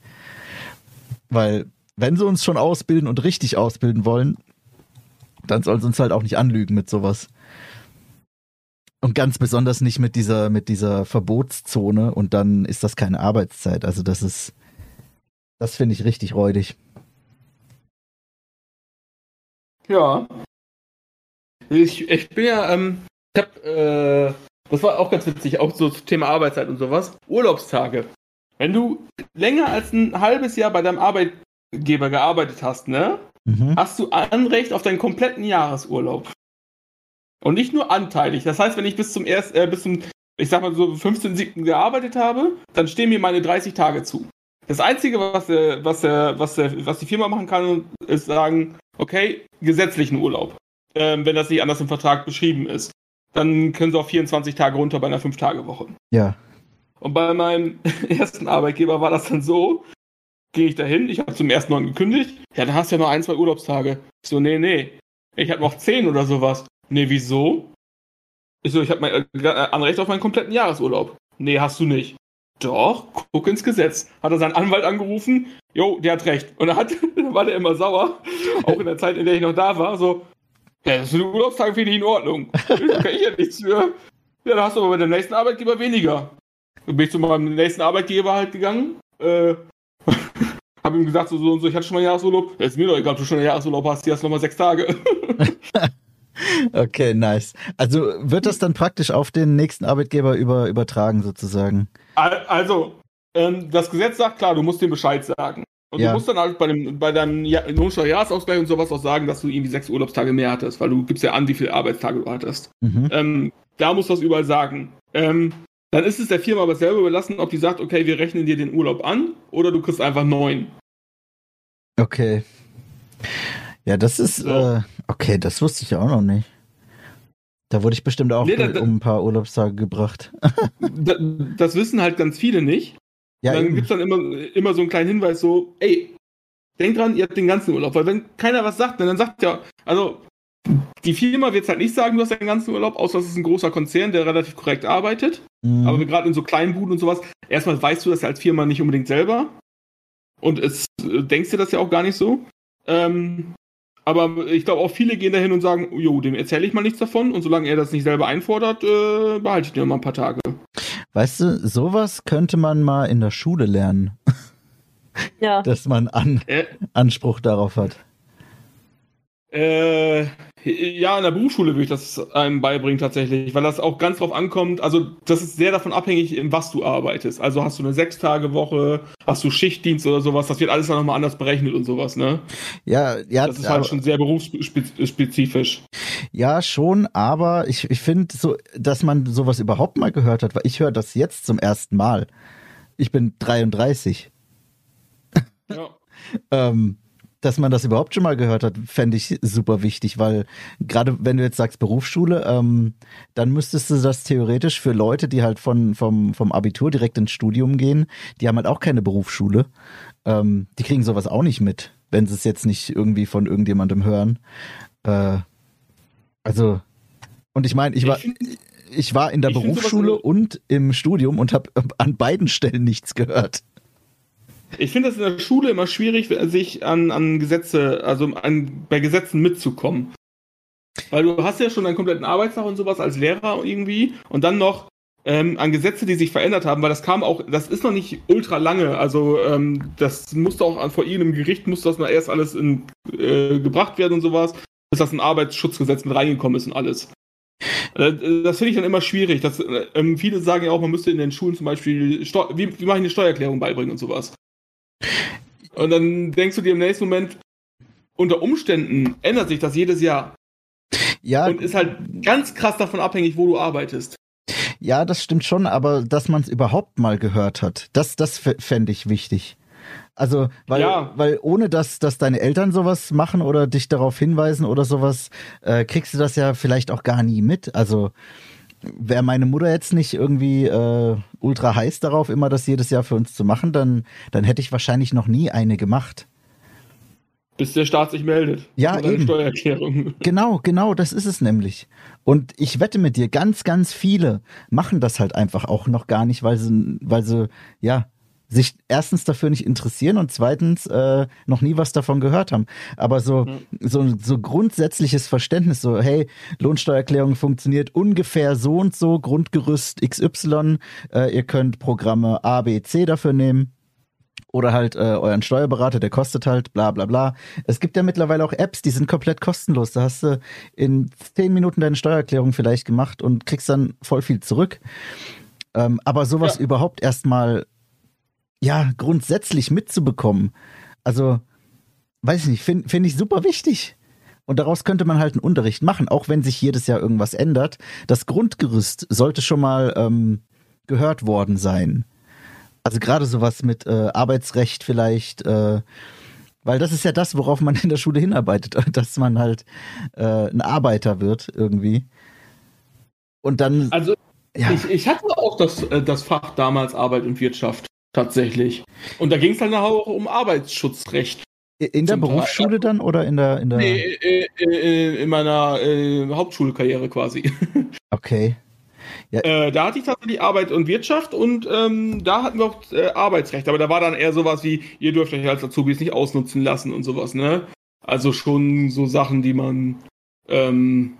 Weil, wenn sie uns schon ausbilden und richtig ausbilden wollen, dann sollen sie uns halt auch nicht anlügen mit sowas. Und ganz besonders nicht mit dieser, mit dieser Verbotszone und dann ist das keine Arbeitszeit. Also das ist, das finde ich richtig räudig. Ja. Ich, ich bin ja, ähm, ich hab, äh, das war auch ganz witzig, auch so zum Thema Arbeitszeit und sowas. Urlaubstage. Wenn du länger als ein halbes Jahr bei deinem Arbeitgeber gearbeitet hast, ne, Mhm. hast du Anrecht auf deinen kompletten Jahresurlaub. Und nicht nur anteilig. Das heißt, wenn ich bis zum erst, äh, bis zum, ich sag mal so 15.7. gearbeitet habe, dann stehen mir meine 30 Tage zu. Das Einzige, was, der, was, der, was, der, was die Firma machen kann, ist sagen, okay, gesetzlichen Urlaub. Ähm, wenn das nicht anders im Vertrag beschrieben ist. Dann können sie auf 24 Tage runter bei einer 5-Tage-Woche. Ja. Und bei meinem ersten Arbeitgeber war das dann so, gehe ich dahin, ich habe zum ersten Neuen gekündigt, ja, dann hast du ja noch ein, zwei Urlaubstage. Ich so, nee, nee, ich habe noch zehn oder sowas. Nee, wieso? Ich so, ich habe mein äh, Anrecht auf meinen kompletten Jahresurlaub. Nee, hast du nicht. Doch, guck ins Gesetz. Hat er seinen Anwalt angerufen, jo, der hat recht. Und dann hat, war der immer sauer, auch in der Zeit, in der ich noch da war, so, ja, das sind Urlaubstage finde ich in Ordnung. Da kann ich ja nichts für. Ja, dann hast du aber bei dem nächsten Arbeitgeber weniger. bin ich zu meinem nächsten Arbeitgeber halt gegangen. Äh, habe ihm gesagt, so, so und so, ich hatte schon mal Jahresurlaub. Ja, ist mir doch egal, ob du schon einen Jahresurlaub hast, hier hast du nochmal sechs Tage. okay, nice. Also wird das dann praktisch auf den nächsten Arbeitgeber über, übertragen sozusagen? Also, ähm, das Gesetz sagt klar, du musst dem Bescheid sagen. Und ja. du musst dann halt bei, dem, bei deinem Lohnsteuerjahresausgleich und sowas auch sagen, dass du irgendwie sechs Urlaubstage mehr hattest, weil du gibst ja an, wie viele Arbeitstage du hattest. Mhm. Ähm, da musst du das überall sagen. Ähm, dann ist es der Firma aber selber überlassen, ob die sagt, okay, wir rechnen dir den Urlaub an oder du kriegst einfach neun. Okay. Ja, das ist, so. äh, okay, das wusste ich auch noch nicht. Da wurde ich bestimmt auch nee, da, um ein paar Urlaubstage gebracht. da, das wissen halt ganz viele nicht. Ja, dann gibt es dann immer, immer so einen kleinen Hinweis, so, ey, denk dran, ihr habt den ganzen Urlaub. Weil wenn keiner was sagt, dann sagt ja, also die Firma wird es halt nicht sagen, du hast den ganzen Urlaub, außer es ist ein großer Konzern, der relativ korrekt arbeitet. Mhm. Aber gerade in so kleinen Buden und sowas, erstmal weißt du das ja als Firma nicht unbedingt selber. Und es äh, denkst dir das ja auch gar nicht so. Ähm, aber ich glaube auch viele gehen dahin und sagen, jo, dem erzähle ich mal nichts davon und solange er das nicht selber einfordert, äh, behalte ich dir mal ein paar Tage. Weißt du, sowas könnte man mal in der Schule lernen. Ja. Dass man an, äh, Anspruch darauf hat. Äh, ja, in der Berufsschule würde ich das einem beibringen tatsächlich, weil das auch ganz drauf ankommt. Also, das ist sehr davon abhängig, in was du arbeitest. Also, hast du eine Sechstage-Woche, hast du Schichtdienst oder sowas, das wird alles dann nochmal anders berechnet und sowas, ne? Ja, ja. Das ist halt schon sehr berufsspezifisch. Ja, schon, aber ich, ich finde so, dass man sowas überhaupt mal gehört hat, weil ich höre das jetzt zum ersten Mal. Ich bin 33. Ja. ähm, dass man das überhaupt schon mal gehört hat, fände ich super wichtig, weil gerade wenn du jetzt sagst Berufsschule, ähm, dann müsstest du das theoretisch für Leute, die halt von, vom, vom Abitur direkt ins Studium gehen, die haben halt auch keine Berufsschule. Ähm, die kriegen sowas auch nicht mit, wenn sie es jetzt nicht irgendwie von irgendjemandem hören. Äh, also, und ich meine, ich war. Ich war in der Berufsschule und im Studium und habe an beiden Stellen nichts gehört. Ich finde es in der Schule immer schwierig, sich an, an Gesetze, also an, bei Gesetzen mitzukommen. Weil du hast ja schon einen kompletten Arbeitstag und sowas als Lehrer irgendwie und dann noch ähm, an Gesetze, die sich verändert haben, weil das kam auch, das ist noch nicht ultra lange, also ähm, das musste auch vor irgendeinem Gericht, musste das noch erst alles in, äh, gebracht werden und sowas, bis das ein Arbeitsschutzgesetz mit reingekommen ist und alles. Äh, das finde ich dann immer schwierig. Dass, äh, ähm, viele sagen ja auch, man müsste in den Schulen zum Beispiel, Steu wie, wie mache ich eine Steuererklärung beibringen und sowas. Und dann denkst du dir im nächsten Moment, unter Umständen ändert sich das jedes Jahr. Ja. Und ist halt ganz krass davon abhängig, wo du arbeitest. Ja, das stimmt schon, aber dass man es überhaupt mal gehört hat, das, das fände ich wichtig. Also, weil, ja. weil ohne dass, dass deine Eltern sowas machen oder dich darauf hinweisen oder sowas, äh, kriegst du das ja vielleicht auch gar nie mit. Also, wäre meine Mutter jetzt nicht irgendwie äh, ultra heiß darauf, immer das jedes Jahr für uns zu machen, dann, dann hätte ich wahrscheinlich noch nie eine gemacht. Bis der Staat sich meldet. Ja, eben. Steuererklärung. Genau, genau, das ist es nämlich. Und ich wette mit dir, ganz, ganz viele machen das halt einfach auch noch gar nicht, weil sie, weil sie, ja, sich erstens dafür nicht interessieren und zweitens äh, noch nie was davon gehört haben. Aber so, mhm. so, so grundsätzliches Verständnis, so, hey, Lohnsteuererklärung funktioniert ungefähr so und so, Grundgerüst XY, äh, ihr könnt Programme A, B, C dafür nehmen. Oder halt äh, euren Steuerberater, der kostet halt bla bla bla. Es gibt ja mittlerweile auch Apps, die sind komplett kostenlos. Da hast du in zehn Minuten deine Steuererklärung vielleicht gemacht und kriegst dann voll viel zurück. Ähm, aber sowas ja. überhaupt erstmal ja, grundsätzlich mitzubekommen. Also, weiß ich nicht, finde find ich super wichtig. Und daraus könnte man halt einen Unterricht machen, auch wenn sich jedes Jahr irgendwas ändert. Das Grundgerüst sollte schon mal ähm, gehört worden sein. Also gerade sowas mit äh, Arbeitsrecht vielleicht, äh, weil das ist ja das, worauf man in der Schule hinarbeitet, dass man halt äh, ein Arbeiter wird irgendwie. Und dann. Also ja. ich, ich hatte auch das, äh, das Fach damals Arbeit und Wirtschaft. Tatsächlich. Und da ging es dann auch um Arbeitsschutzrecht. In der Berufsschule dann oder in der in der Nee, äh, äh, in meiner äh, Hauptschulkarriere quasi. Okay. Ja. Äh, da hatte ich tatsächlich Arbeit und Wirtschaft und ähm, da hatten wir auch äh, Arbeitsrecht, aber da war dann eher sowas wie, ihr dürft euch als Azubis nicht ausnutzen lassen und sowas, ne? Also schon so Sachen, die man, ähm,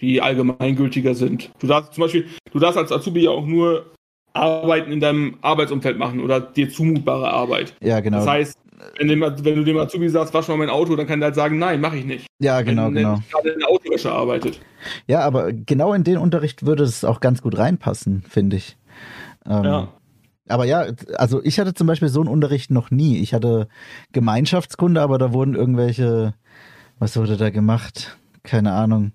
die allgemeingültiger sind. Du darfst zum Beispiel, du darfst als Azubi ja auch nur Arbeiten in deinem Arbeitsumfeld machen oder dir zumutbare Arbeit. Ja, genau. Das heißt, wenn, dem, wenn du dem Azubi sagst, wasch mal mein Auto, dann kann der halt sagen, nein, mache ich nicht. ja, genau, wenn, genau. Wenn gerade in der Autowäsche arbeitet. Ja, aber genau in den Unterricht würde es auch ganz gut reinpassen, finde ich. Ähm, Ja. Aber ja, also ich hatte zum Beispiel so einen Unterricht noch nie. Ich hatte Gemeinschaftskunde, aber da wurden irgendwelche, was wurde da gemacht? Keine Ahnung.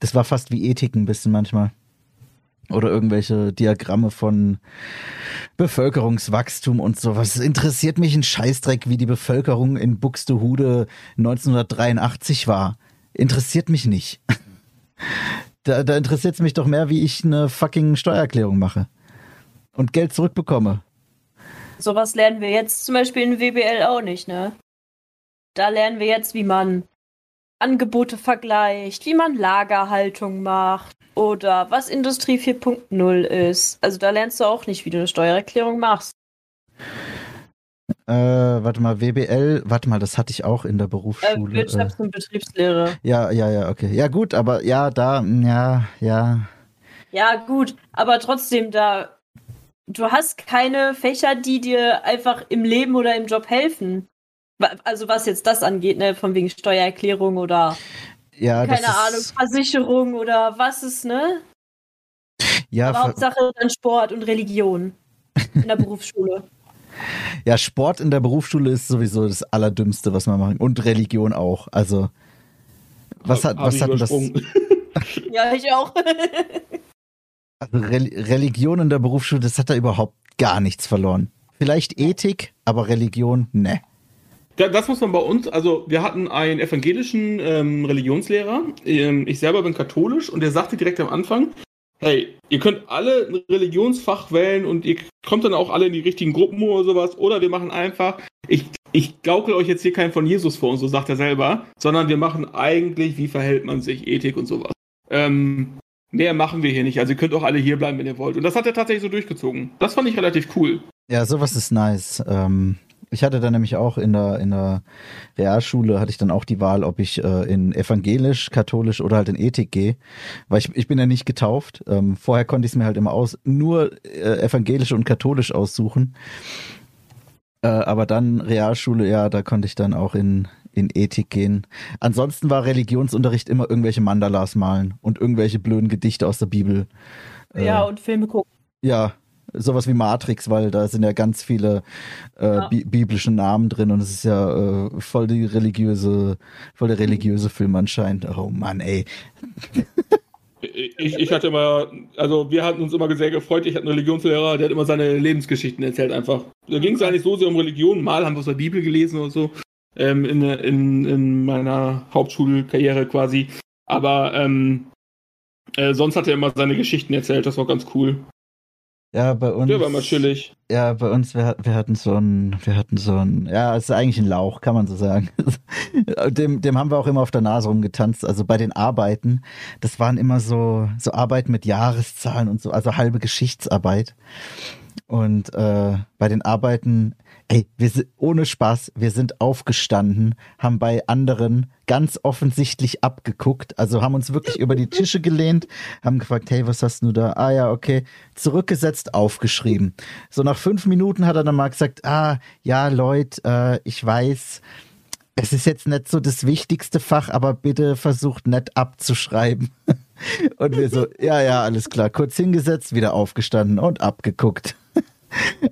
Das war fast wie Ethik ein bisschen manchmal. Oder irgendwelche Diagramme von Bevölkerungswachstum und sowas. Es interessiert mich ein Scheißdreck, wie die Bevölkerung in Buxtehude 1983 war. Interessiert mich nicht. Da, da interessiert es mich doch mehr, wie ich eine fucking Steuererklärung mache. Und Geld zurückbekomme. Sowas lernen wir jetzt zum Beispiel in WBL auch nicht, ne? Da lernen wir jetzt, wie man Angebote vergleicht, wie man Lagerhaltung macht oder was Industrie 4.0 ist. Also da lernst du auch nicht, wie du eine Steuererklärung machst. Äh, warte mal, WBL, warte mal, das hatte ich auch in der Äh, Berufsschule. Äh, Wirtschafts- und Betriebslehre. ja, ja, ja, okay. Ja, gut, aber ja, da, ja, ja. Ja, gut, aber trotzdem, da. Du hast keine Fächer, die dir einfach im Leben oder im Job helfen. Also was jetzt das angeht, ne, von wegen Steuererklärung oder Ja, das keine Ahnung, Versicherung oder was ist, ne? Ja, Aber Hauptsache dann Sport und Religion in der Berufsschule. ja, Sport in der Berufsschule ist sowieso das Allerdümmste, was man machen. Und Religion auch. Also, was hat, was hat denn das? Ja, ich auch. Also Rel Religion in der Berufsschule, das hat da überhaupt gar nichts verloren. Vielleicht Ethik, aber Religion, ne. Da- Das muss man bei uns, also wir hatten einen evangelischen ähm, Religionslehrer, ähm, ich selber bin katholisch und der sagte direkt am Anfang, hey, ihr könnt alle ein Religionsfach wählen und ihr kommt dann auch alle in die richtigen Gruppen oder sowas, oder wir machen einfach, ich, ich gaukel euch jetzt hier keinen von Jesus vor und so sagt er selber, sondern wir machen eigentlich, wie verhält man sich, Ethik und sowas. Ähm, mehr machen wir hier nicht, also ihr könnt auch alle hier bleiben, wenn ihr wollt. Und das hat er tatsächlich so durchgezogen. Das fand ich relativ cool. Ja, sowas ist nice. Ähm, ich hatte dann nämlich auch in der, in der Realschule hatte ich dann auch die Wahl, ob ich äh, in evangelisch, katholisch oder halt in Ethik gehe. Weil ich, ich bin ja nicht getauft. Ähm, vorher konnte ich es mir halt immer aus, nur äh, evangelisch und katholisch aussuchen. Äh, aber dann Realschule, ja, da konnte ich dann auch in, in Ethik gehen. Ansonsten war Religionsunterricht immer irgendwelche Mandalas malen und irgendwelche blöden Gedichte aus der Bibel. Äh, ja, und Filme gucken. ja, sowas wie Matrix, weil da sind ja ganz viele äh, Ja. bi biblische Namen drin und es ist ja äh, voll die religiöse, voll der religiöse Film anscheinend. Oh Mann, ey. Ich, ich hatte immer, also wir hatten uns immer sehr gefreut. Ich hatte einen Religionslehrer, der hat immer seine Lebensgeschichten erzählt einfach. Da ging es eigentlich so sehr um Religion. Mal haben wir aus der Bibel gelesen oder so. Ähm, in, in, in meiner Hauptschulkarriere quasi. Aber ähm, äh, sonst hat er immer seine Geschichten erzählt. Das war ganz cool. Ja, bei uns. Der war mal chillig. Ja, bei uns, wir, wir hatten so ein, wir hatten so ein, ja, es ist eigentlich ein Lauch, kann man so sagen. dem, dem haben wir auch immer auf der Nase rumgetanzt. Also bei den Arbeiten, das waren immer so, so Arbeiten mit Jahreszahlen und so, also halbe Geschichtsarbeit. Und äh, bei den Arbeiten, ey, wir sind, ohne Spaß, wir sind aufgestanden, haben bei anderen ganz offensichtlich abgeguckt, also haben uns wirklich über die Tische gelehnt, haben gefragt, hey, was hast du da? Ah ja, okay, zurückgesetzt, aufgeschrieben. So nach fünf Minuten hat er dann mal gesagt, ah, ja, Leute, äh, ich weiß, es ist jetzt nicht so das wichtigste Fach, aber bitte versucht nicht abzuschreiben. Und wir so, ja, ja, alles klar. Kurz hingesetzt, wieder aufgestanden und abgeguckt.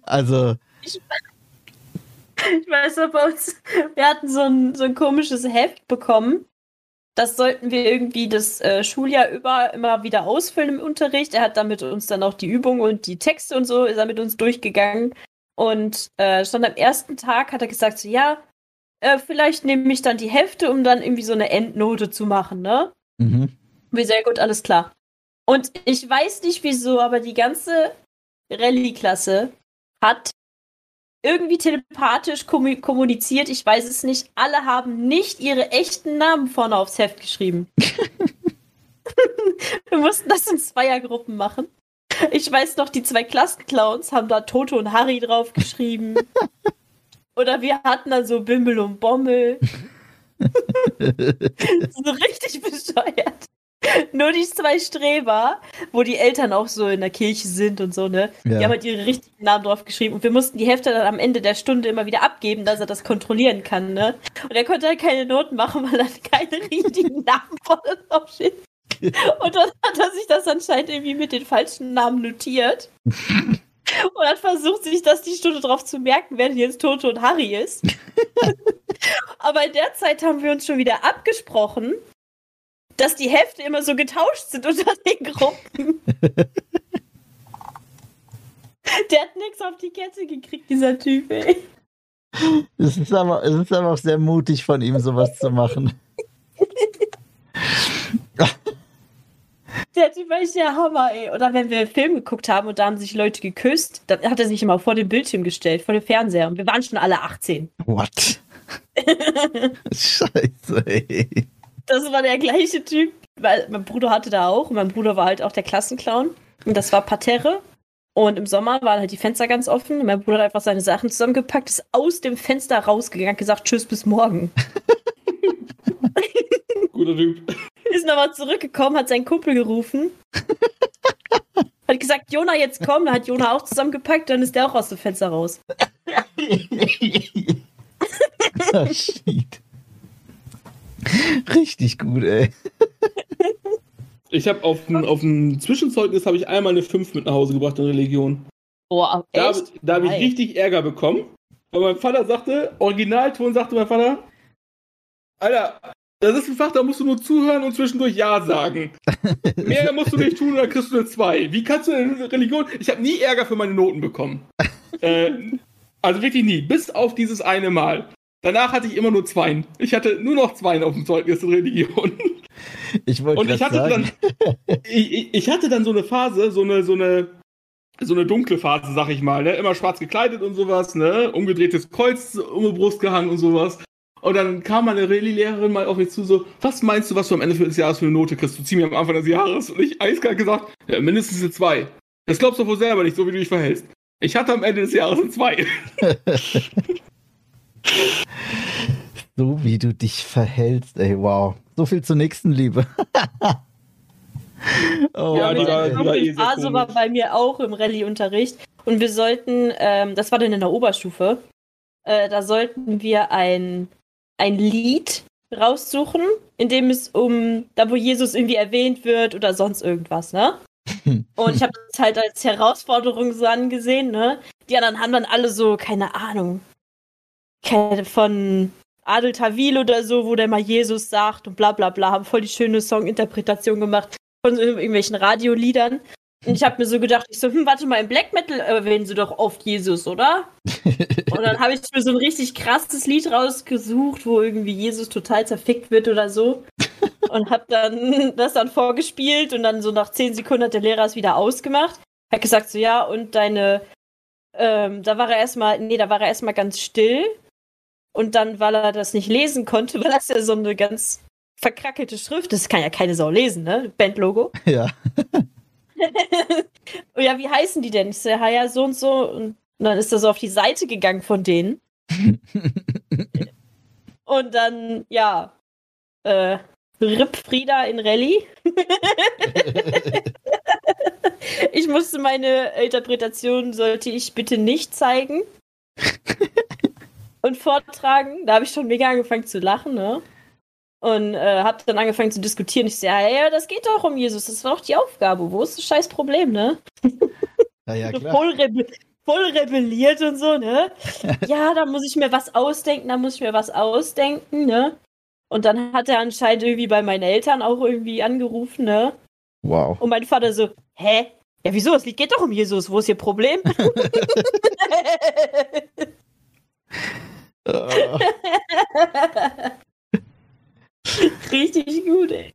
Also, Ich weiß noch, bei uns, wir hatten so ein, so ein komisches Heft bekommen. Das sollten wir irgendwie das äh, Schuljahr über immer wieder ausfüllen im Unterricht. Er hat damit uns dann auch die Übungen und die Texte und so ist er mit uns durchgegangen. Und äh, schon am ersten Tag hat er gesagt, so ja, äh, vielleicht nehme ich dann die Hälfte, um dann irgendwie so eine Endnote zu machen, ne? mhm. Wie sehr gut, alles klar. Und ich weiß nicht wieso, aber die ganze Rallye-Klasse hat irgendwie telepathisch kommu- kommuniziert. Ich weiß es nicht. Alle haben nicht ihre echten Namen vorne aufs Heft geschrieben. Wir mussten das in Zweiergruppen machen. Ich weiß noch, die zwei Klassenclowns haben da Toto und Harry draufgeschrieben. Oder wir hatten da so Bimmel und Bommel. so richtig bescheuert. Nur die zwei Streber, wo die Eltern auch so in der Kirche sind und so, ne? Ja. Die haben halt ihre richtigen Namen drauf geschrieben und wir mussten die Hefte dann am Ende der Stunde immer wieder abgeben, dass er das kontrollieren kann, ne? Und er konnte halt keine Noten machen, weil er keine richtigen Namen vorne drauf steht. Und dann hat er sich das anscheinend irgendwie mit den falschen Namen notiert. Und hat versucht, sich das die Stunde drauf zu merken, wer denn jetzt Toto und Harry ist. Aber in der Zeit haben wir uns schon wieder abgesprochen, dass die Hefte immer so getauscht sind unter den Gruppen. Der hat nichts auf die Kette gekriegt, dieser Typ, ey. Es ist aber, es ist aber auch sehr mutig von ihm, sowas zu machen. Der Typ war echt der Hammer, ey. Oder wenn wir einen Film geguckt haben und da haben sich Leute geküsst, dann hat er sich immer vor den Bildschirm gestellt, vor den Fernseher. Und wir waren schon alle 18. What? Scheiße, ey. Das war der gleiche Typ, weil mein Bruder hatte da auch. Und mein Bruder war halt auch der Klassenclown. Und das war Parterre. Und im Sommer waren halt die Fenster ganz offen. Und mein Bruder hat einfach seine Sachen zusammengepackt, ist aus dem Fenster rausgegangen, hat gesagt, tschüss, bis morgen. Guter Typ. Ist nochmal zurückgekommen, hat seinen Kumpel gerufen. hat gesagt, Jona, jetzt komm. Da hat Jona auch zusammengepackt, dann ist der auch aus dem Fenster raus. Ah, shit. Richtig gut, ey. Ich habe auf dem auf Zwischenzeugnis habe ich einmal eine 5 mit nach Hause gebracht in Religion. Boah, Da, echt? da habe ich richtig Ärger bekommen. Weil mein Vater sagte, Originalton sagte mein Vater, Alter, das ist ein Fach, da musst du nur zuhören und zwischendurch Ja sagen. Mehr musst du nicht tun, dann kriegst du eine 2. Wie kannst du in Religion? Ich habe nie Ärger für meine Noten bekommen. äh, also wirklich nie. Bis auf dieses eine Mal. Danach hatte ich immer nur Zweien. Ich hatte nur noch Zweien auf dem Zeugnis in Religion. Ich wollte Und ich hatte sagen, dann, ich, ich- hatte dann so eine Phase, so eine, so eine, so eine dunkle Phase, sag ich mal, ne? Immer schwarz gekleidet und sowas, ne? Umgedrehtes Kreuz um die Brust gehangen und sowas. Und dann kam meine Rallye-Lehrerin mal auf mich zu, so, was meinst du, was du am Ende des Jahres für eine Note kriegst? Du zieh mir am Anfang des Jahres. Und ich eiskalt gesagt, ja, mindestens eine 2. Das glaubst du wohl selber nicht, so wie du dich verhältst. Ich hatte am Ende des Jahres eine 2. so wie du dich verhältst, ey, wow. So viel zur Nächstenliebe. oh, Ja, die war- die war eh Phase war komisch. bei mir auch im Rallye-Unterricht. Und wir sollten, ähm, das war dann in der Oberstufe, äh, da sollten wir ein, ein Lied raussuchen, in dem es um, da wo Jesus irgendwie erwähnt wird oder sonst irgendwas, ne? Und ich habe das halt als Herausforderung so angesehen, ne? Die anderen haben dann alle so, keine Ahnung, von Adel Tawil oder so, wo der mal Jesus sagt und bla bla bla, haben voll die schöne Songinterpretation gemacht von so irgendwelchen Radioliedern. Und ich habe mir so gedacht, ich so, hm, warte mal, im Black Metal erwähnen sie doch oft Jesus, oder? Und dann habe ich mir so ein richtig krasses Lied rausgesucht, wo irgendwie Jesus total zerfickt wird oder so. Und habe dann das dann vorgespielt und dann so nach zehn Sekunden hat der Lehrer es wieder ausgemacht. Hat gesagt so, ja, und deine, ähm, da war er erstmal, nee, da war er erstmal ganz still. Und dann, weil er das nicht lesen konnte, weil das ja so eine ganz verkrackelte Schrift ist, kann ja keine Sau lesen, ne? Bandlogo. Ja. Und ja, wie heißen die denn? Ich so, ja, ja, so und so. Und dann ist er so auf die Seite gegangen von denen. Und dann, ja, äh, Rip Frieda in Rallye. ich musste meine Interpretation, sollte ich bitte nicht zeigen und vortragen. Da habe ich schon mega angefangen zu lachen, ne? Und äh, habe dann angefangen zu diskutieren. Ich so, ja, ja, das geht doch um Jesus. Das war doch die Aufgabe. Wo ist das scheiß Problem, ne? Ja, ja, klar. voll, rebe voll rebelliert und so, ne? ja, da muss ich mir was ausdenken, da muss ich mir was ausdenken, ne? Und dann hat er anscheinend irgendwie bei meinen Eltern auch irgendwie angerufen, ne? Wow. Und mein Vater so, hä? Ja, wieso? Lied geht doch um Jesus. Wo ist Ihr Problem? Ah, Richtig gut, ey.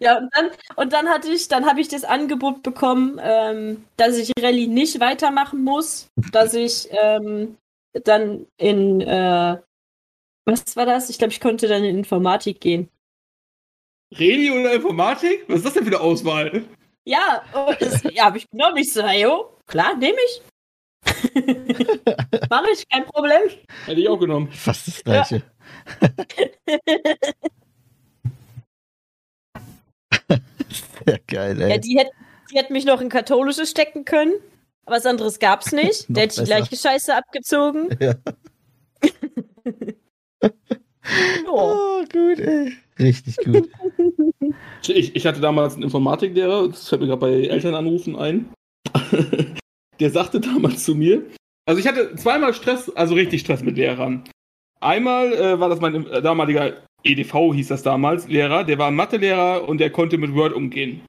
Ja, und dann, und dann hatte ich, dann habe ich das Angebot bekommen, ähm, dass ich Rallye nicht weitermachen muss, dass ich ähm, dann in, äh, was war das? Ich glaube, ich konnte dann in Informatik gehen. Reli oder Informatik? Was ist das denn für eine Auswahl? Ja, und das, ja, habe ich genommen. Ich so, ja, jo, klar, nehme ich. Mache ich, kein Problem. Hätte ich auch genommen. fast das Gleiche. Ja, geil, ey. Ja, die hätten die hätten mich noch in katholisches stecken können. Was anderes gab's nicht. Der hätte die gleiche Scheiße abgezogen. Ja. Oh. Oh, gut, ey. Richtig gut. Ich, ich hatte damals einen Informatiklehrer, das fällt mir gerade bei Elternanrufen ein. Der sagte damals zu mir, also ich hatte zweimal Stress, also richtig Stress mit Lehrern. Einmal äh, war das mein äh, damaliger EDV, hieß das damals, Lehrer, der war Mathelehrer und der konnte mit Word umgehen.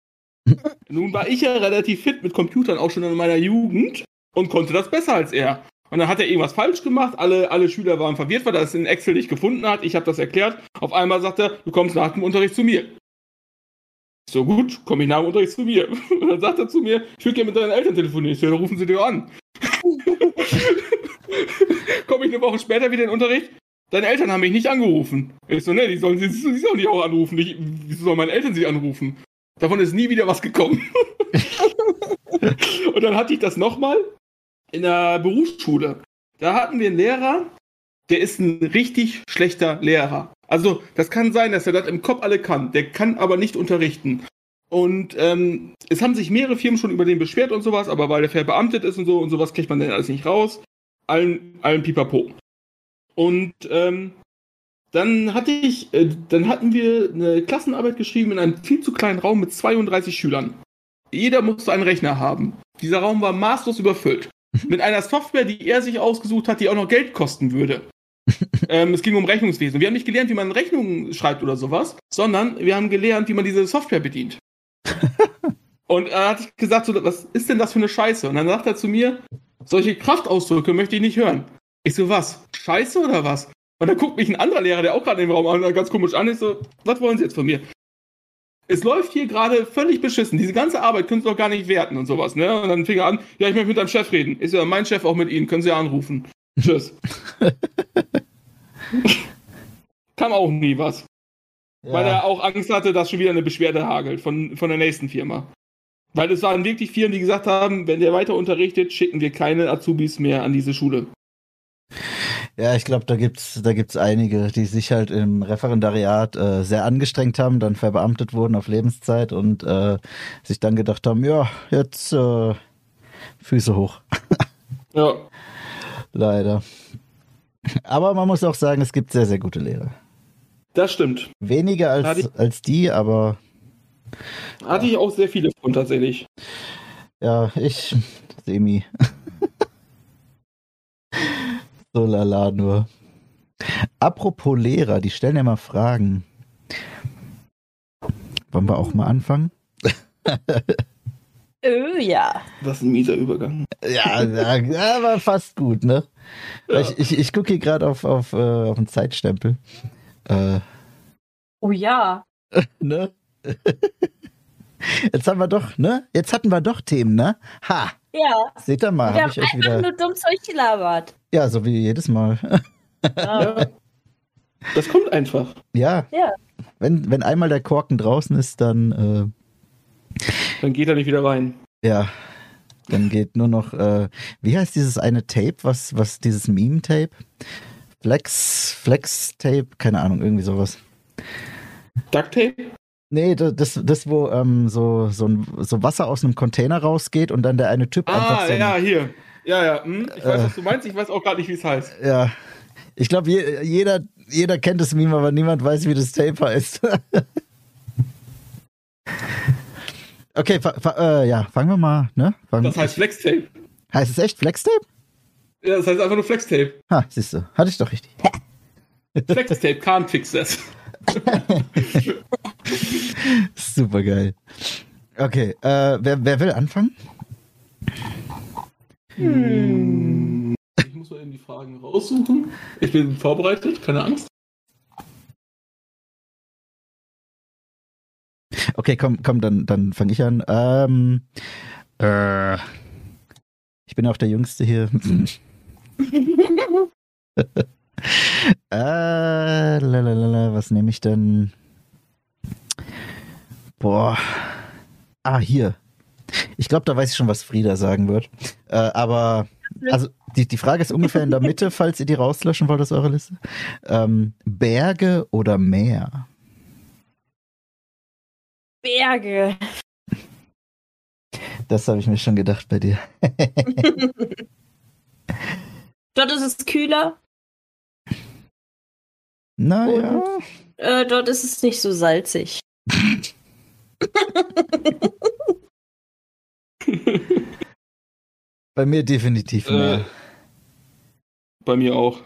Nun war ich ja relativ fit mit Computern, auch schon in meiner Jugend und konnte das besser als er. Und dann hat er irgendwas falsch gemacht, alle, alle Schüler waren verwirrt, weil er es in Excel nicht gefunden hat. Ich habe das erklärt. Auf einmal sagt er, du kommst nach dem Unterricht zu mir. So gut, komme ich nach dem Unterricht zu mir. Und dann sagt er zu mir, ich würde gerne mit deinen Eltern telefonieren. Ich so, dann rufen sie dir an. komme ich eine Woche später wieder in den Unterricht. Deine Eltern haben mich nicht angerufen. Ich so, ne, die sollen sie, sie sollen dich auch anrufen. Ich, wieso sollen meine Eltern sie anrufen? Davon ist nie wieder was gekommen. Und dann hatte ich das nochmal in der Berufsschule. Da hatten wir einen Lehrer, der ist ein richtig schlechter Lehrer. Also, das kann sein, dass er das im Kopf alle kann. Der kann aber nicht unterrichten. Und ähm, es haben sich mehrere Firmen schon über den beschwert und sowas, aber weil der verbeamtet ist und so und sowas kriegt man dann alles nicht raus. Allen, allen Pipapo. Und ähm, dann hatte ich, äh, dann hatten wir eine Klassenarbeit geschrieben in einem viel zu kleinen Raum mit 32 Schülern. Jeder musste einen Rechner haben. Dieser Raum war maßlos überfüllt. Mit einer Software, die er sich ausgesucht hat, die auch noch Geld kosten würde. Ähm, es ging um Rechnungswesen. Wir haben nicht gelernt, wie man Rechnungen schreibt oder sowas, sondern wir haben gelernt, wie man diese Software bedient. Und er hat gesagt, so, was ist denn das für eine Scheiße? Und dann sagt er zu mir, solche Kraftausdrücke möchte ich nicht hören. Ich so, was? Scheiße oder was? Und dann guckt mich ein anderer Lehrer, der auch gerade im Raum an, ganz komisch an. Ich so, was wollen Sie jetzt von mir? Es läuft hier gerade völlig beschissen. Diese ganze Arbeit können Sie doch gar nicht werten und sowas, ne? Und dann fing er an, ja, ich möchte mit deinem Chef reden. Ist ja mein Chef auch mit Ihnen, können Sie ja anrufen. Tschüss. Kam auch nie was. Weil er auch Angst hatte, dass schon wieder eine Beschwerde hagelt von, von der nächsten Firma. Weil es waren wirklich Firmen, die gesagt haben, wenn der weiter unterrichtet, schicken wir keine Azubis mehr an diese Schule. Ja, ich glaube, da gibt's, da gibt's einige, die sich halt im Referendariat äh, sehr angestrengt haben, dann verbeamtet wurden auf Lebenszeit und äh, sich dann gedacht haben, ja, jetzt äh, Füße hoch. Ja. Leider. Aber man muss auch sagen, es gibt sehr, sehr gute Lehrer. Das stimmt. Weniger als, Hatte als die, aber Hatte ich auch sehr viele von tatsächlich. ja, ich semi. so lala nur. Apropos Lehrer, die stellen ja mal Fragen. Wollen wir auch mal anfangen? Oh ja. Was ein mieser Übergang. Ja, ja, ja war fast gut, ne? Ja. Ich, ich, ich gucke hier gerade auf, auf, äh, auf den Zeitstempel. Äh, Oh ja. ne? Jetzt haben wir doch, ne? Jetzt hatten wir doch Themen, ne? Ha! Ja. Seht ihr mal, Wir habe haben ich euch einfach wieder. nur dumm Zeug gelabert. Ja, so wie jedes Mal. Ja. Das kommt einfach. ja. Ja. Wenn, wenn einmal der Korken draußen ist, dann, Dann geht er nicht wieder rein. ja, dann geht nur noch, äh, wie heißt dieses eine Tape, was, was, dieses Meme-Tape? Flex, Flex-Tape, keine Ahnung, irgendwie sowas. Duct Tape? Nee, da- das, das wo ähm, so, so, ein, so Wasser aus einem Container rausgeht und dann der eine Typ einfach Ah, so. ein- ja, hier. Ja, ja. Hm. Ich weiß, Äh. was du meinst. Ich weiß auch gerade nicht, wie es heißt. ja. Ich glaube, je, jeder, jeder kennt das Meme, aber niemand weiß, wie das Tape heißt. okay, fa, fa, äh, ja, fangen wir mal, ne? Fangen, Das heißt Flex Tape. heißt es echt Flex-Tape? Ja, das heißt einfach nur Flex Tape. Ha, siehst du, hatte ich doch richtig. Flex Tape can't fix this. Super geil. Okay, äh, wer, wer will anfangen? Hm. Ich muss mal eben die Fragen raussuchen. Ich bin vorbereitet, keine Angst. Okay, komm, komm, dann, dann fange ich an. Ähm, äh, ich bin auch der Jüngste hier. äh, lalalala, was nehme ich denn? Boah. Ah, hier. Ich glaube, da weiß ich schon, was Frieda sagen wird. Äh, aber, also, die, die Frage ist ungefähr in der Mitte, falls ihr die rauslöschen wollt aus eurer Liste. Ähm, Berge oder Meer? Berge. Das habe ich mir schon gedacht bei dir. Dort ist es kühler. Naja. Äh, dort ist es nicht so salzig. Bei mir definitiv Äh, mehr. bei mir auch.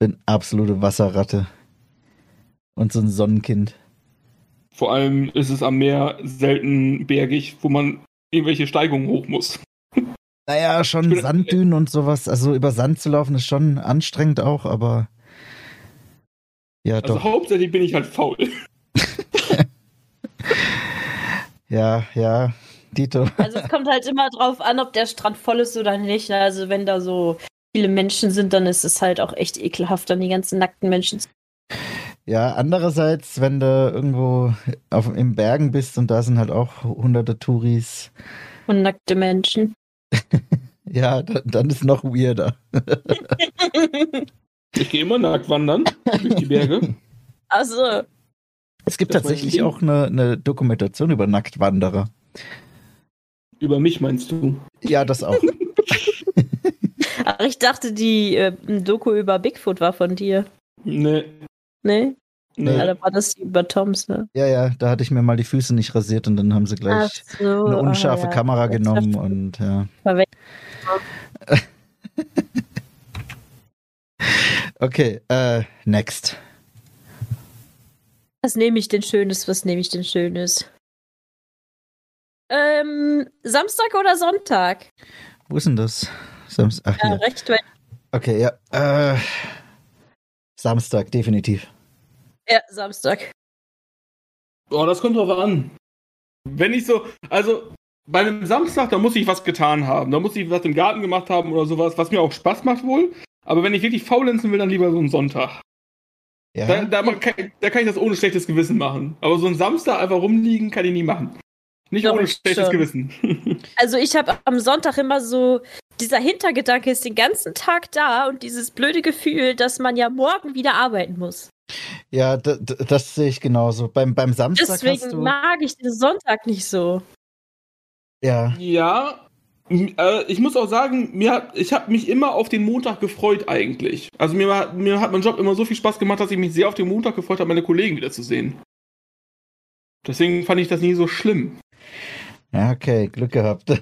Bin absolute Wasserratte. Und so ein Sonnenkind. Vor allem ist es am Meer selten bergig, wo man irgendwelche Steigungen hoch muss. Naja, schon Sanddünen und sowas. Also über Sand zu laufen ist schon anstrengend auch, aber. Ja, Also doch. hauptsächlich bin ich halt faul. Ja, ja. Dito. Also es kommt halt immer drauf an, ob der Strand voll ist oder nicht. Also wenn da so viele Menschen sind, dann ist es halt auch echt ekelhaft, dann die ganzen nackten Menschen. zu- Ja, andererseits, wenn du irgendwo auf, im Bergen bist und da sind halt auch hunderte Touris, Und nackte Menschen. ja, dann, dann ist noch weirder. Ich gehe immer nackt wandern durch die Berge. Also, Es gibt tatsächlich auch eine, eine Dokumentation über Nacktwanderer. Über mich meinst du? Ja, das auch. ach, ich dachte, die äh, Doku über Bigfoot war von dir. Nee. Ne? nee. Ja, da war das die über Toms, ne? Ja, ja, da hatte ich mir mal die Füße nicht rasiert und dann haben sie gleich so, eine unscharfe ah, ja. Kamera genommen und ja. Okay, äh, next. Was nehme ich denn Schönes? Was nehme ich denn Schönes? Ähm, Samstag oder Sonntag? Wo ist denn das? Samstag. Ach, Ja, hier. recht weit. Okay, ja. Äh, Samstag, definitiv. Ja, Samstag. Oh, das kommt drauf an. Wenn ich so, also bei einem Samstag, da muss ich was getan haben. Da muss ich was im Garten gemacht haben oder sowas, was mir auch Spaß macht wohl. Aber wenn ich wirklich faulenzen will, dann lieber so einen Sonntag. Ja. Da, da, man kann, da kann ich das ohne schlechtes Gewissen machen. Aber so einen Samstag einfach rumliegen, kann ich nie machen. Nicht Doch, ohne schlechtes schon. Gewissen. Also ich habe am Sonntag immer so, dieser Hintergedanke ist den ganzen Tag da und dieses blöde Gefühl, dass man ja morgen wieder arbeiten muss. Ja, das sehe ich genauso. Beim, beim Samstag hast Deswegen du. mag ich den Sonntag nicht so. Ja, ja, äh, ich muss auch sagen, mir hat, ich habe mich immer auf den Montag gefreut eigentlich. Also mir, war- mir hat mein Job immer so viel Spaß gemacht, dass ich mich sehr auf den Montag gefreut habe, meine Kollegen wiederzusehen. Deswegen fand ich das nie so schlimm. ja, okay, Glück gehabt.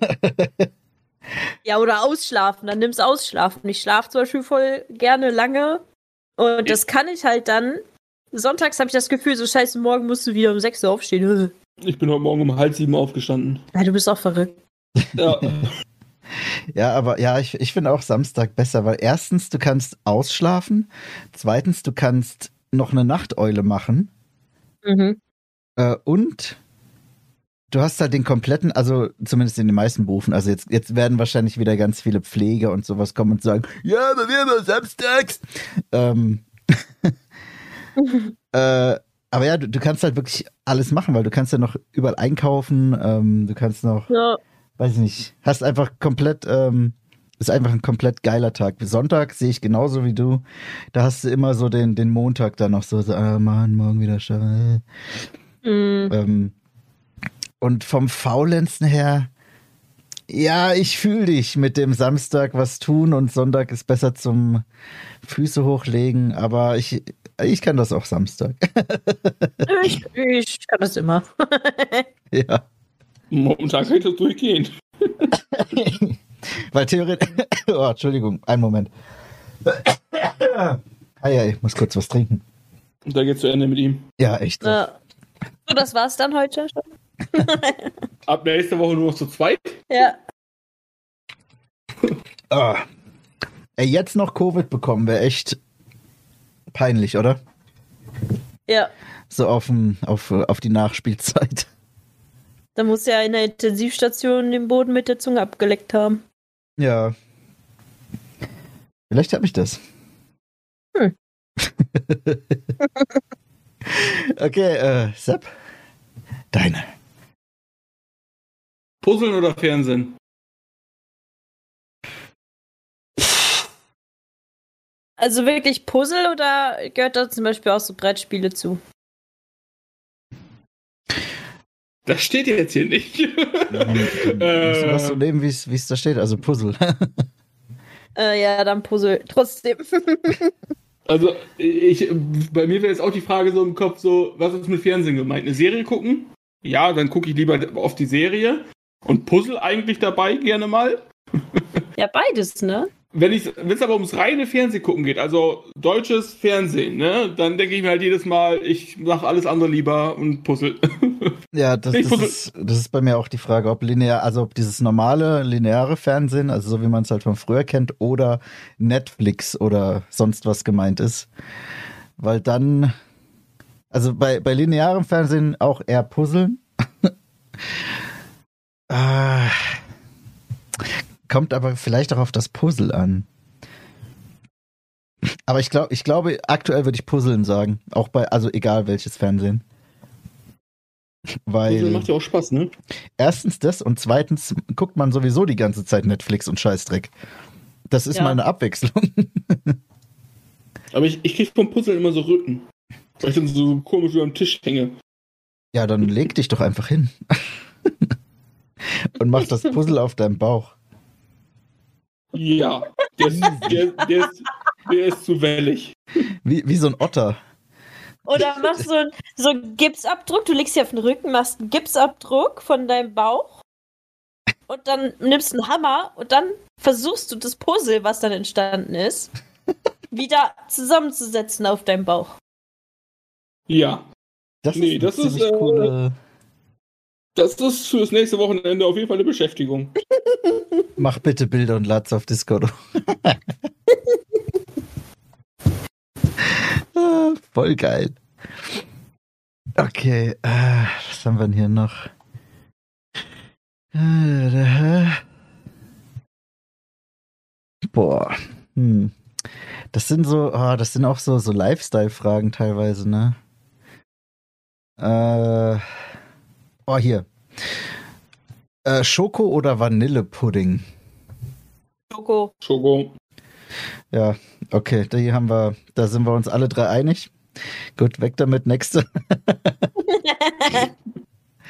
Ja, oder ausschlafen, dann nimm's ausschlafen. Ich schlafe zum Beispiel voll gerne lange und das kann ich halt dann. Sonntags habe ich das Gefühl, so scheiße, morgen musst du wieder um 6 Uhr aufstehen. Ich bin heute Morgen um halb sieben aufgestanden. Ja, du bist auch verrückt. Ja, ja, aber ja, ich, ich finde auch Samstag besser, weil erstens, du kannst ausschlafen. Zweitens, du kannst noch eine Nachteule machen. Mhm. Äh, und du hast halt den kompletten, also zumindest in den meisten Berufen, also jetzt, jetzt werden wahrscheinlich wieder ganz viele Pfleger und sowas kommen und sagen, ja, aber wir haben samstags. Ähm, äh, aber ja, du, du kannst halt wirklich alles machen, weil du kannst ja noch überall einkaufen, ähm, du kannst noch, Ja. weiß ich nicht, hast einfach komplett, ähm, ist einfach ein komplett geiler Tag. Sonntag sehe ich genauso wie du. Da hast du immer so den, den Montag dann noch so, so ah Mann, morgen wieder schauen. Mhm. Ähm, und vom Faulenzen her, ja, ich fühle dich mit dem Samstag was tun und Sonntag ist besser zum Füße hochlegen, aber ich, ich kann das auch Samstag. Ich, ich kann das immer. ja. momentan kann ich das durchgehen. Weil theoretisch. Oh, Entschuldigung, einen Moment. Ah ja, ich muss kurz was trinken. Und da geht's zu Ende mit ihm. Ja, echt. So. Ja. So, das war's dann heute schon. Ab nächste Woche nur noch zu zweit. Ja. Ah. Ey, jetzt noch Covid bekommen wäre echt peinlich, oder? Ja. So auf, dem- auf, auf die Nachspielzeit. Da muss ja in der Intensivstation den Boden mit der Zunge abgeleckt haben. Ja. Vielleicht habe ich das. Hm. okay, äh, Sepp. Deine. Puzzeln oder Fernsehen? Also wirklich Puzzle oder gehört da zum Beispiel auch so Brettspiele zu? Das steht jetzt hier nicht. Was so Äh. nehmen, wie es da steht, also Puzzle. Äh, ja, dann Puzzle. Trotzdem. Also, ich, bei mir wäre jetzt auch die Frage so im Kopf, so, was ist mit Fernsehen gemeint? Eine Serie gucken? Ja, dann gucke ich lieber auf die Serie. Und Puzzle eigentlich dabei gerne mal. ja, beides, ne? Wenn es aber ums reine Fernsehen gucken geht, also deutsches Fernsehen, ne, dann denke ich mir halt jedes Mal, ich mache alles andere lieber und Puzzle. Ja, das, das, Puzzle. ist, das ist bei mir auch die Frage, ob linear, also ob dieses normale lineare Fernsehen, also so wie man es halt von früher kennt, oder Netflix oder sonst was gemeint ist. Weil dann, also bei, bei linearem Fernsehen auch eher puzzeln. Ah, kommt aber vielleicht auch auf das Puzzle an. Aber ich glaube, ich glaube, aktuell würde ich Puzzeln sagen. Auch bei, also egal welches Fernsehen. Weil Puzzle macht ja auch Spaß, ne? erstens das und zweitens guckt man sowieso die ganze Zeit Netflix und Scheißdreck. Das ist Ja. mal eine Abwechslung. Aber ich, ich kriege vom Puzzle immer so Rücken. Weil ich dann so komisch über dem Tisch hänge. Ja, dann leg dich doch einfach hin. und mach das Puzzle auf deinem Bauch. Ja, der ist, der, der ist, der ist zu wellig. Wie, wie so ein Otter. Oder machst so einen so einen Gipsabdruck, du legst dich auf den Rücken, machst einen Gipsabdruck von deinem Bauch und dann nimmst einen Hammer und dann versuchst du das Puzzle, was dann entstanden ist, wieder zusammenzusetzen auf deinem Bauch. Ja, Das Nee, eine das ist, ziemlich äh, coole. Das ist fürs nächste Wochenende auf jeden Fall eine Beschäftigung. Mach bitte Bilder und lad's auf Discord. Ah, Voll geil. Okay, äh, was haben wir denn hier noch? Boah. Hm. Das sind so, ah, das sind auch so, so Lifestyle-Fragen teilweise, ne? Äh, oh, hier. Äh, Schoko oder Vanillepudding? Schoko. Schoko. Ja, okay, die haben wir, da sind wir uns alle drei einig. Gut, weg damit, nächste.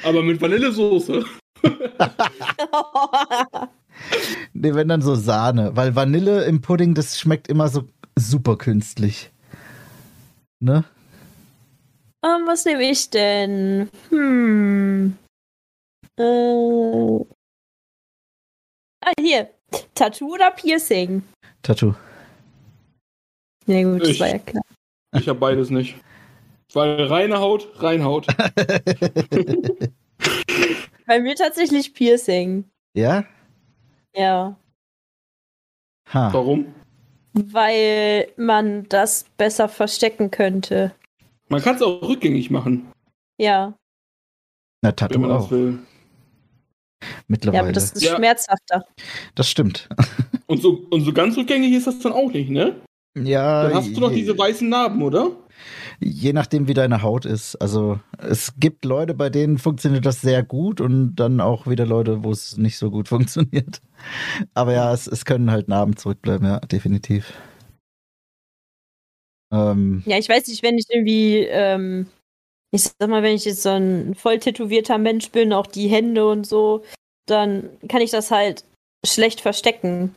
Aber mit Vanillesoße. Nee, wenn dann so Sahne, weil Vanille im Pudding, das schmeckt immer so super künstlich. Ne? Ähm, was nehme ich denn? Hm. Äh. Ah, hier. Tattoo oder Piercing? Tattoo. Ja gut, das Ich. war ja klar. Ich habe beides nicht. Weil reine Haut, Reinhaut. Bei mir tatsächlich Piercing. ja? Ja. Ha. Warum? Weil man das besser verstecken könnte. Man kann es auch rückgängig machen, Ja. Na, wenn Tattoo man das auch. will. Mittlerweile. Ja, aber das ist Ja. schmerzhafter. das stimmt. Und so, und so ganz rückgängig ist das dann auch nicht, ne? Ja. Dann hast du noch je- diese weißen Narben, oder? Je nachdem, wie deine Haut ist. Also es gibt Leute, bei denen funktioniert das sehr gut und dann auch wieder Leute, wo es nicht so gut funktioniert. Aber ja, es, es können halt Narben zurückbleiben, ja, definitiv. Ähm, Ja, ich weiß nicht, wenn ich irgendwie, ähm, ich sag mal, wenn ich jetzt so ein voll tätowierter Mensch bin, auch die Hände und so, dann kann ich das halt schlecht verstecken.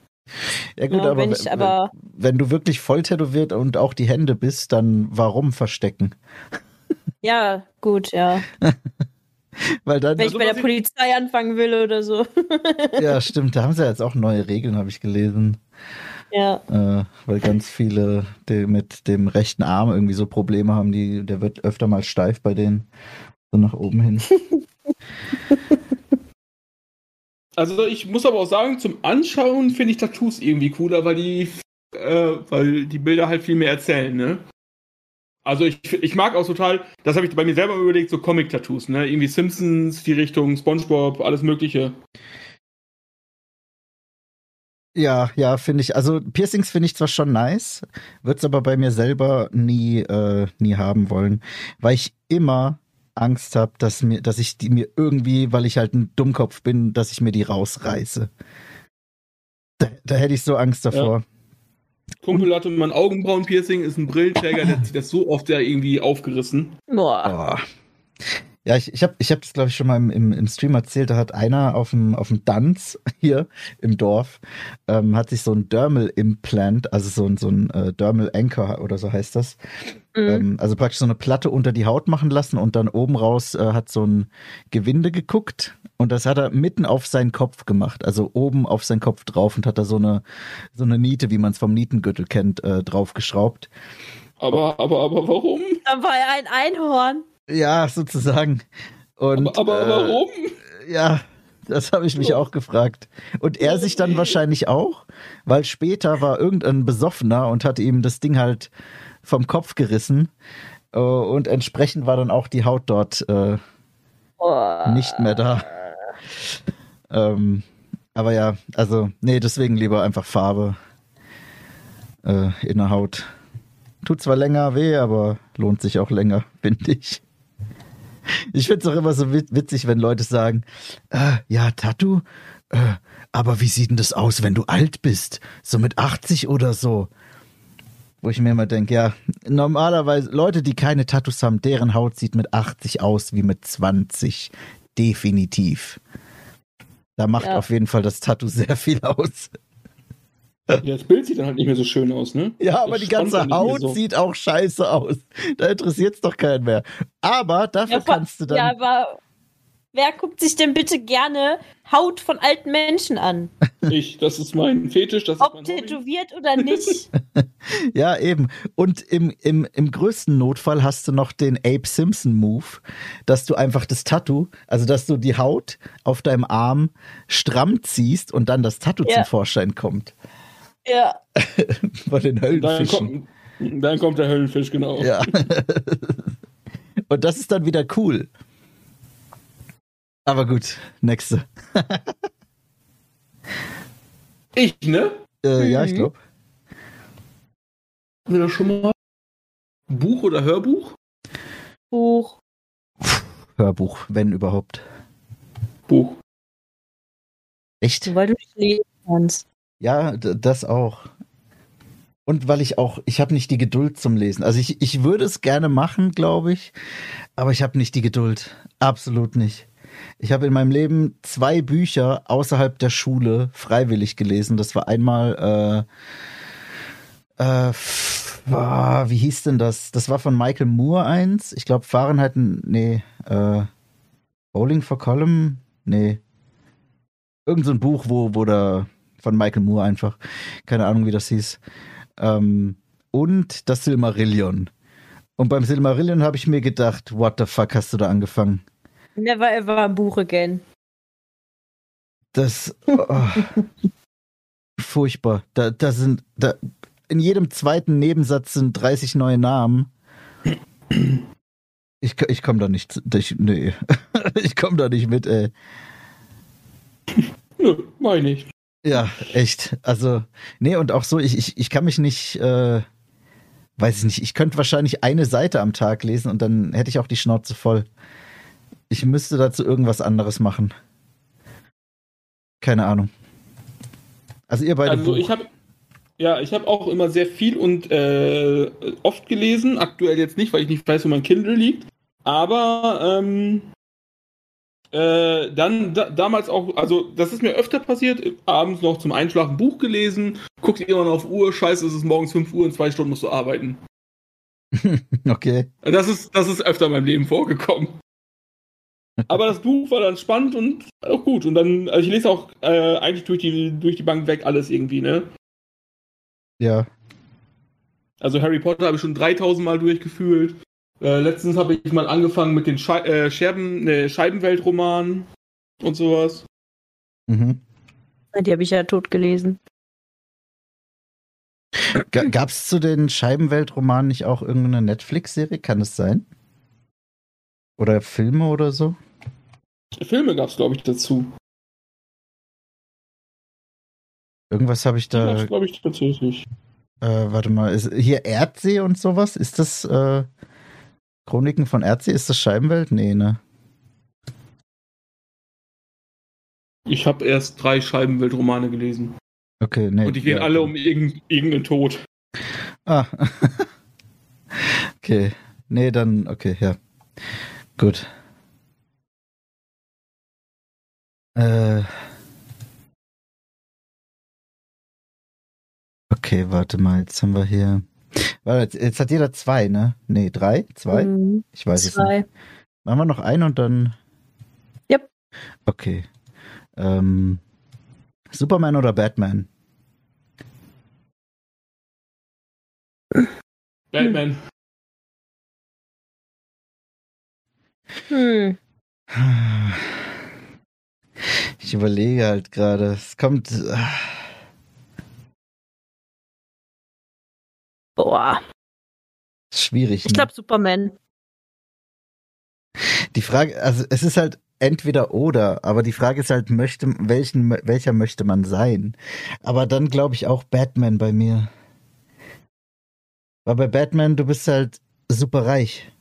ja gut, Ja, aber, wenn ich aber- wenn du wirklich voll tätowiert und auch die Hände bist, dann warum verstecken? Ja, gut, ja. Weil dann, Wenn ich Also, bei der Polizei anfangen will oder so. ja stimmt, da haben sie ja jetzt auch neue Regeln, habe ich gelesen. Ja. Äh, weil ganz viele die mit dem rechten Arm irgendwie so Probleme haben, die, der wird öfter mal steif bei denen. So nach oben hin. Also ich muss aber auch sagen, zum Anschauen finde ich Tattoos irgendwie cooler, weil die, äh, weil die Bilder halt viel mehr erzählen, ne? Also ich, ich mag auch total, das habe ich bei mir selber überlegt, so Comic-Tattoos, ne? Irgendwie Simpsons, die Richtung, Spongebob, alles mögliche. Ja, ja, finde ich. Also Piercings finde ich zwar schon nice, würde es aber bei mir selber nie, äh, nie haben wollen, weil ich immer Angst habe, dass mir, dass ich die mir irgendwie, weil ich halt ein Dummkopf bin, dass ich mir die rausreiße. Da, da hätte ich so Angst davor. Kumpel hatte mal ein Augenbrauen-Piercing, ist ein Brillenträger, der hat sich das so oft ja irgendwie aufgerissen. Boah. Oh. Ja, ich, ich habe ich hab das, glaube ich, schon mal im, im, im Stream erzählt. Da hat einer auf dem, auf dem Danz hier im Dorf, ähm, hat sich so ein Dermal-Implant, also so ein, so ein äh, Dermal-Anchor oder so heißt das. Mhm. Ähm, also praktisch so eine Platte unter die Haut machen lassen und dann oben raus äh, hat so ein Gewinde geguckt und das hat er mitten auf seinen Kopf gemacht, also oben auf seinen Kopf drauf und hat da so eine, so eine Niete, wie man es vom Nietengürtel kennt, äh, draufgeschraubt. Aber, aber, aber warum? Dann war er ein Einhorn. Ja, sozusagen. Und, aber, aber äh, warum? Ja, das habe ich mich auch gefragt. Und er sich dann wahrscheinlich auch, weil später war irgendein Besoffener und hat ihm das Ding halt vom Kopf gerissen. Äh, Und entsprechend war dann auch die Haut dort äh, Oh. nicht mehr da. Ähm, aber ja, also, nee, deswegen lieber einfach Farbe äh, in der Haut. Tut zwar länger weh, aber lohnt sich auch länger, finde ich. Ich finde es auch immer so wit- witzig, wenn Leute sagen, äh, ja, Tattoo, äh, aber wie sieht denn das aus, wenn du alt bist? So mit 80 oder so? Wo ich mir immer denke, ja, normalerweise, Leute, die keine Tattoos haben, deren Haut sieht mit 80 aus wie mit 20. Definitiv. Da macht Ja. auf jeden Fall das Tattoo sehr viel aus. Ja, das Bild sieht dann halt nicht mehr so schön aus, ne? Ja, aber Das die ganze Haut so. sieht auch scheiße aus. Da interessiert's doch keinen mehr. Aber dafür Ja, kannst du dann. Ja, aber wer guckt sich denn bitte gerne Haut von alten Menschen an? Ich, das ist mein Fetisch, das ist Ob mein Hobby. tätowiert oder nicht? Ja, eben. Und im, im, im größten Notfall hast du noch den Abe Simpson Move, dass du einfach das Tattoo, also dass du die Haut auf deinem Arm stramm ziehst und dann das Tattoo Ja. zum Vorschein kommt. Ja. Von den Dann Höllenfischen. kommt, dann kommt der Höllenfisch, genau. Ja. und das ist dann wieder cool. Aber gut, nächste. Ich, ne? Äh, Ja, ich Mhm. glaube. Hatten wir das schon mal? Buch oder Hörbuch? Buch. Hörbuch, wenn überhaupt. Buch. Echt? Weil du nicht lesen kannst. Ja, das auch. Und weil ich auch, ich habe nicht die Geduld zum Lesen. Also ich, ich würde es gerne machen, glaube ich, aber ich habe nicht die Geduld. Absolut nicht. Ich habe in meinem Leben zwei Bücher außerhalb der Schule freiwillig gelesen. Das war einmal, äh, äh, f- ah, wie hieß denn das? Das war von Michael Moore eins. Ich glaube Fahrenheit, nee, äh, Bowling for Column, nee. Irgend so ein Buch, wo, wo da von Michael Moore einfach. Keine Ahnung, wie das hieß. Ähm, und das Silmarillion. Und beim Silmarillion habe ich mir gedacht, what the fuck hast du da angefangen? Never ever a Buch again. Das oh, furchtbar. Da, da sind da in jedem zweiten Nebensatz sind 30 neue Namen. Ich, ich komme da nicht. Ich, nee. ich komme da nicht mit, ey. Nö, meine ich. Ja, echt. Also, nee, und auch so, ich, ich, ich kann mich nicht, äh, weiß ich nicht, ich könnte wahrscheinlich eine Seite am Tag lesen und dann hätte ich auch die Schnauze voll. Ich müsste dazu irgendwas anderes machen. Keine Ahnung. Also ihr beide Also Buch. ich habe ja, ich habe auch immer sehr viel und äh, oft gelesen. Aktuell jetzt nicht, weil ich nicht weiß, wo mein Kindle liegt. Aber ähm, äh, dann da, damals auch, also das ist mir öfter passiert, abends noch zum Einschlafen Buch gelesen, guckst irgendwann auf Uhr, scheiße, es ist morgens 5 Uhr, in zwei Stunden musst du arbeiten. okay. Das ist, das ist öfter in meinem Leben vorgekommen. Aber das Buch war dann spannend und auch gut. Und dann, also ich lese auch äh, eigentlich durch die, durch die Bank weg alles irgendwie, ne? Ja. Also Harry Potter habe ich schon 3000 Mal durchgefühlt. Äh, letztens habe ich mal angefangen mit den Schei äh, Scherben, ne, Scheibenweltromanen und sowas. Mhm. Die habe ich ja tot gelesen. Ga- Gab's zu den Scheibenweltromanen nicht auch irgendeine Netflix-Serie? Kann es sein? Oder Filme oder so? Filme gab es, glaube ich, dazu. Irgendwas habe ich da. glaube ich, tatsächlich. Äh, warte mal, ist hier Erdsee und sowas? Ist das äh, Chroniken von Erzi, ist das Scheibenwelt? Nee, ne? Ich habe erst drei Scheibenweltromane gelesen. Okay, nee. Und die gehen ja, alle um irgend, irgendeinen Tod. Ah. okay. Nee, dann, okay, ja. Gut. Äh. Okay, warte mal, jetzt haben wir hier. Warte, jetzt, jetzt hat jeder zwei, ne? Nee, drei? Zwei? Mhm. Ich weiß es Zwei. nicht. Machen wir noch einen und dann. Yep. Okay. Ähm, Superman oder Batman? Batman. Hm. Ich überlege halt gerade. Es kommt. ah, Boah. schwierig. Ich ne? glaube Superman. Die Frage, also es ist halt entweder oder, aber die Frage ist halt, möchte, welchen, welcher möchte man sein? Aber dann glaube ich auch Batman bei mir. Weil bei Batman, du bist halt super reich.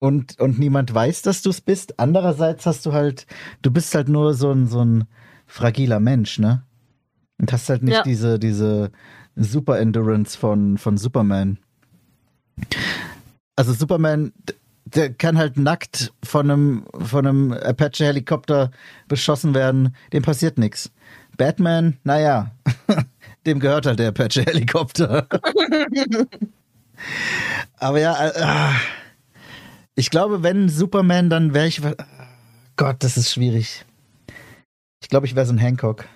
Und, und niemand weiß, dass du es bist. Andererseits hast du halt, du bist halt nur so ein, so ein fragiler Mensch, ne? Und hast halt nicht Ja. diese, diese Super Endurance von, von Superman. Also Superman, der kann halt nackt von einem, von einem Apache-Helikopter beschossen werden. Dem passiert nichts. Batman, naja, dem gehört halt der Apache-Helikopter. Aber ja, äh, ah. ich glaube, wenn Superman, dann wäre ich. Gott, das ist schwierig. Ich glaube, ich wäre so ein Hancock.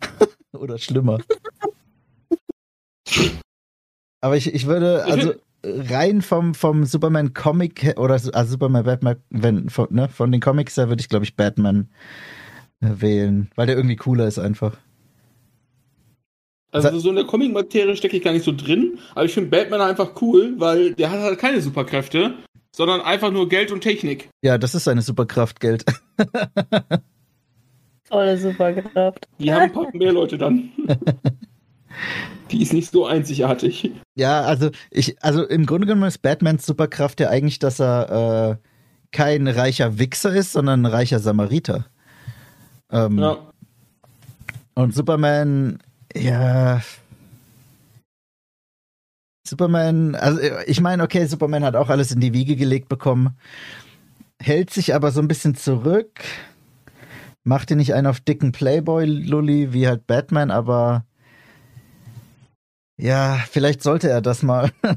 Oder schlimmer. Aber ich, ich würde, also rein vom, vom Superman Comic oder so- also Superman Batman, wenn, von, ne, von den Comics her würde ich, glaube ich, Batman äh, wählen, weil der irgendwie cooler ist einfach. Also so in der Comic-Materie stecke ich gar nicht so drin, aber ich finde Batman einfach cool, weil der hat halt keine Superkräfte, sondern einfach nur Geld und Technik. Ja, das ist seine Superkraft, Geld. Tolle Superkraft. Die haben ein paar mehr Leute dann. Die ist nicht so einzigartig. Ja, also ich, also im Grunde genommen ist Batmans Superkraft ja eigentlich, dass er äh, kein reicher Wichser ist, sondern ein reicher Samariter. Ähm, Ja. Und Superman, ja. Superman, also ich meine, okay, Superman hat auch alles in die Wiege gelegt bekommen, hält sich aber so ein bisschen zurück, macht dir nicht einen auf dicken Playboy-Lully wie halt Batman, aber ja, vielleicht sollte er das mal.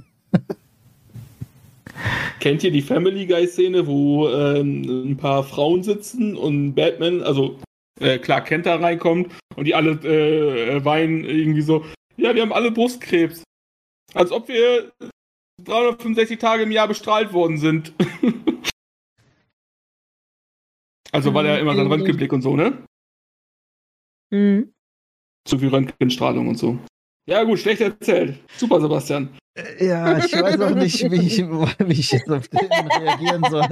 Kennt ihr die Family Guy Szene, wo ähm, ein paar Frauen sitzen und Batman, also äh, Clark Kent da reinkommt und die alle äh, weinen irgendwie so, ja, wir haben alle Brustkrebs. Als ob wir 365 Tage im Jahr bestrahlt worden sind. also weil er immer seinen Röntgenblick und so, ne? Mhm. Zu viel Röntgenstrahlung und so. Ja gut, schlecht erzählt. Super, Sebastian. Ja, ich weiß auch nicht, wie ich, wie ich jetzt auf den reagieren soll.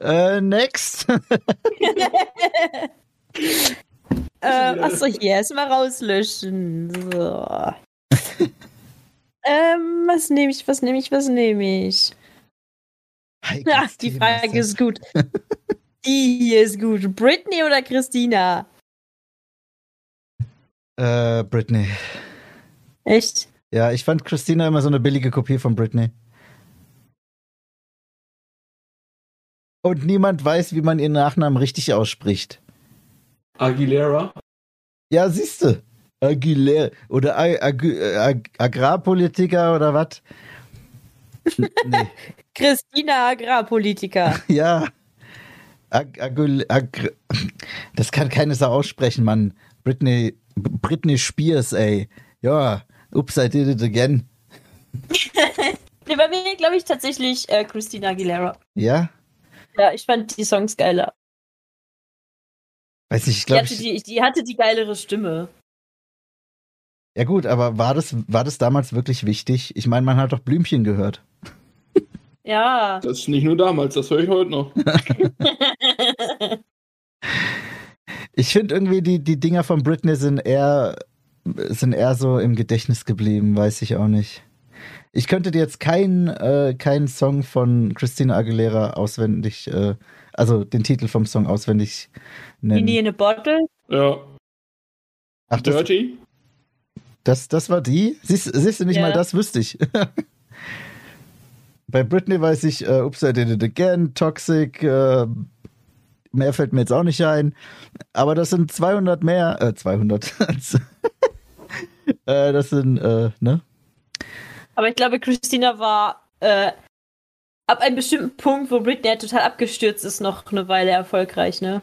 äh, next. äh, achso, hier erstmal rauslöschen. So. ähm, was nehme ich, was nehme ich, was nehme ich? Ja, die Frage ist gut. Die hier ist gut. Britney oder Christina? Äh, Britney. Echt? Ja, ich fand Christina immer so eine billige Kopie von Britney. Und niemand weiß, wie man ihren Nachnamen richtig ausspricht. Aguilera. Ja, siehste. Aguilera. Oder Ag Ag Ag Agrarpolitiker oder was? Nee. Christina Agrarpolitiker. Ja. Ag Agul Ag das kann keine Sau aussprechen, Mann. Britney, Britney Spears, ey. Ja, oops, I did it again. nee, bei mir glaube ich tatsächlich äh, Christina Aguilera. Ja? Ja, ich fand die Songs geiler. Weiß nicht, ich Die glaube, ich, die, die hatte die geilere Stimme. Ja gut, aber war das, war das damals wirklich wichtig? Ich meine, man hat doch Blümchen gehört. Ja. Das ist nicht nur damals, das höre ich heute noch. Ich finde irgendwie, die, die Dinger von Britney sind eher, sind eher so im Gedächtnis geblieben, weiß ich auch nicht. Ich könnte dir jetzt keinen äh, keinen Song von Christina Aguilera auswendig, äh, also den Titel vom Song auswendig nennen. Genie in a Bottle? Ja. Ach, das, Dirty. Das, das war die? Siehst, siehst du nicht Ja. mal, das wüsste ich. Bei Britney weiß ich, äh, Oops, I Did It Again, Toxic, äh, mehr fällt mir jetzt auch nicht ein. Aber das sind 200 mehr, äh, 200. äh, das sind, äh, ne? Aber ich glaube, Christina war äh, ab einem bestimmten Punkt, wo Britney halt total abgestürzt ist, noch eine Weile erfolgreich, ne?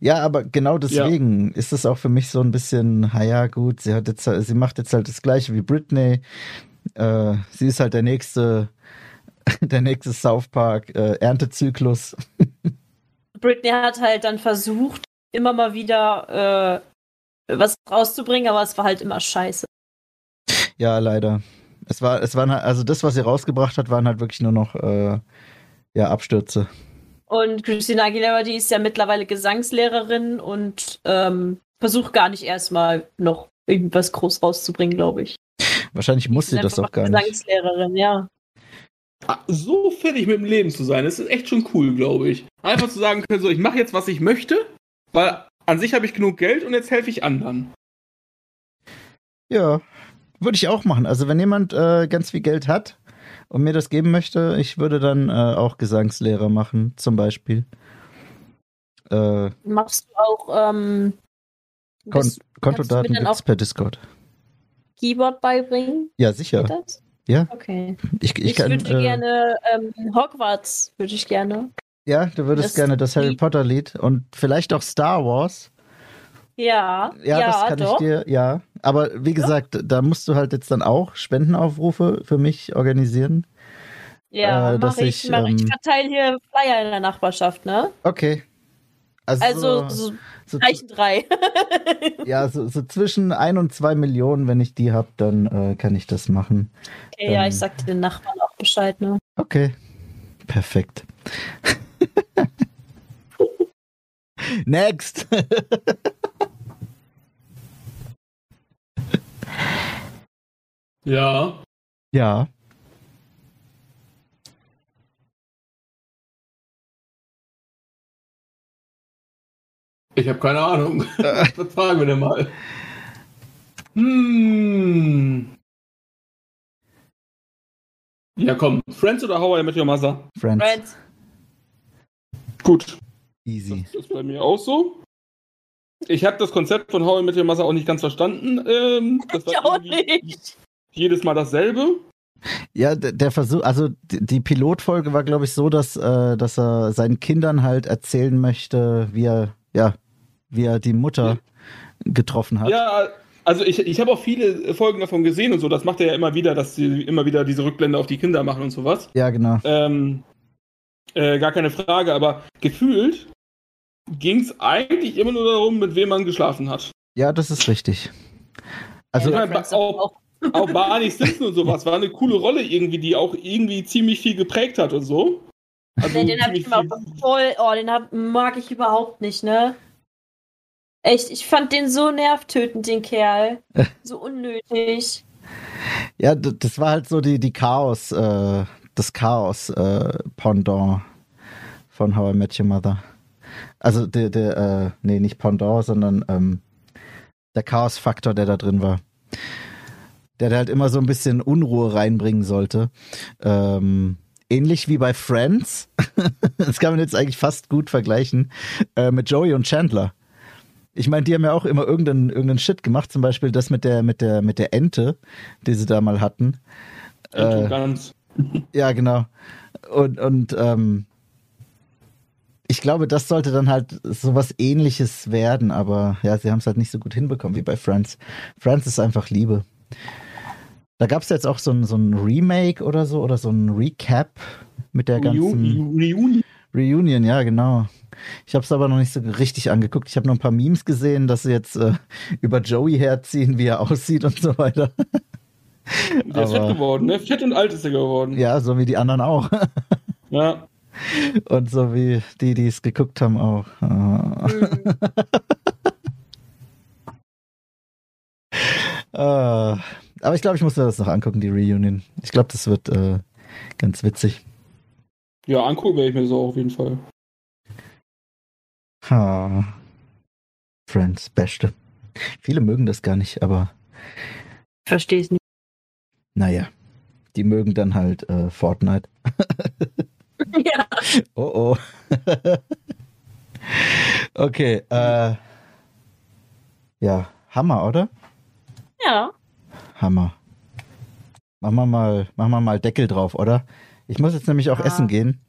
Ja, aber genau deswegen ist es auch für mich so ein bisschen, naja, gut, sie hat jetzt, sie macht jetzt halt das gleiche wie Britney. Äh, sie ist halt der nächste, der nächste South Park äh, Erntezyklus. Britney hat halt dann versucht, immer mal wieder äh, was rauszubringen, aber es war halt immer scheiße. Ja, leider. Es war, es waren halt, also das, was sie rausgebracht hat, waren halt wirklich nur noch äh, ja, Abstürze. Und Christina Aguilera, die ist ja mittlerweile Gesangslehrerin und ähm, versucht gar nicht erstmal noch irgendwas groß rauszubringen, glaube ich. Wahrscheinlich muss sie das auch gar nicht. Gesangslehrerin, ja. Ah, So fertig mit dem Leben zu sein, das ist echt schon cool, glaube ich. Einfach zu sagen können, so, ich mache jetzt, was ich möchte, weil an sich habe ich genug Geld und jetzt helfe ich anderen. Ja, würde ich auch machen. Also wenn jemand äh, ganz viel Geld hat und mir das geben möchte, ich würde dann äh, auch Gesangslehrer machen, zum Beispiel. Äh, Machst du auch ähm, Kon das- Kontodaten gibt's per Discord. Keyboard beibringen? Ja, sicher. Ja. Okay. Ich, ich, Ich, kann. würde äh, gerne ähm, Hogwarts, würde ich gerne. Ja, du würdest das gerne das Harry Potter Lied und vielleicht auch Star Wars. Ja, Ja, ja, das kann doch. ich dir, ja. Aber wie gesagt, da musst du halt jetzt dann auch Spendenaufrufe für mich organisieren. Ja, äh, dass ich. ich, mach, ich ähm, verteile hier Flyer in der Nachbarschaft, ne? Okay. Also, Also so, so reichen drei. ja, so, so zwischen ein und zwei Millionen, wenn ich die habe, dann äh, kann ich das machen. Okay, ja, Ähm. ich sag dir den Nachbarn auch Bescheid, ne? Okay. Perfekt. Next. Ja. ja. Ich habe keine Ahnung. Was fragen wir denn mal? Hm. Ja, komm. Friends oder How I Met Your Mother? Friends. Friends. Gut. Easy. Das ist bei mir auch so. Ich habe das Konzept von How I Met Your Mother auch nicht ganz verstanden. Ähm, das Ich auch nicht. Jedes Mal dasselbe. Ja, d- der Versuch, also die die Pilotfolge war, glaube ich, so, dass, äh, dass er seinen Kindern halt erzählen möchte, wie er, ja, wie er die Mutter getroffen hat. Ja, also ich, ich habe auch viele Folgen davon gesehen und so. Das macht er ja immer wieder, dass sie immer wieder diese Rückblende auf die Kinder machen und sowas. Ja, genau. Ähm, äh, gar keine Frage, aber gefühlt ging es eigentlich immer nur darum, mit wem man geschlafen hat. Ja, das ist richtig. Also, ich Ja, meine, Friends auch, auch. Barney Stinson und sowas war eine coole Rolle irgendwie, die auch irgendwie ziemlich viel geprägt hat und so. Also Nee, den hab ich immer voll, oh, den hab, mag ich überhaupt nicht, ne? Echt, ich fand den so nervtötend, den Kerl. So unnötig. ja, das war halt so die, die Chaos, äh, das Chaos-Pendant von How I Met Your Mother. Also der, der, äh, nee, nicht Pendant, sondern ähm, der Chaos-Faktor, der da drin war. Der da halt immer so ein bisschen Unruhe reinbringen sollte. Ähm, ähnlich wie bei Friends. das kann man jetzt eigentlich fast gut vergleichen. Äh, mit Joey und Chandler. Ich meine, die haben ja auch immer irgendeinen irgendeinen Shit gemacht, zum Beispiel das mit der, mit der, mit der Ente, die sie da mal hatten. Äh, Äh, ganz. ja, genau. Und, und ähm, ich glaube, das sollte dann halt sowas ähnliches werden, aber ja, sie haben es halt nicht so gut hinbekommen wie bei Friends. Friends ist einfach Liebe. Da gab es jetzt auch so ein, so ein Remake oder so, oder so ein Recap mit der ganzen Reunion. Reunion. Ja, genau. Ich habe es aber noch nicht so richtig angeguckt. Ich habe nur ein paar Memes gesehen, dass sie jetzt äh, über Joey herziehen, wie er aussieht und so weiter. Der ist Aber- fett geworden, ne? Fett und alt ist er geworden. Ja, so wie die anderen auch. Ja. Und so wie die, die es geguckt haben, auch. Ah. Hm. Ah. Aber ich glaube, ich muss mir das noch angucken, die Reunion. Ich glaube, das wird äh, ganz witzig. Ja, angucken werde ich mir so auf jeden Fall. Ha. Friends, beste. Viele mögen das gar nicht, aber Verstehe ich nicht. naja. die mögen dann halt äh, Fortnite. ja. Oh oh. okay, äh. Ja, Hammer, oder? Ja. Hammer. Machen wir mal, machen wir mal Deckel drauf, oder? Ich muss jetzt nämlich auch Ja. essen gehen.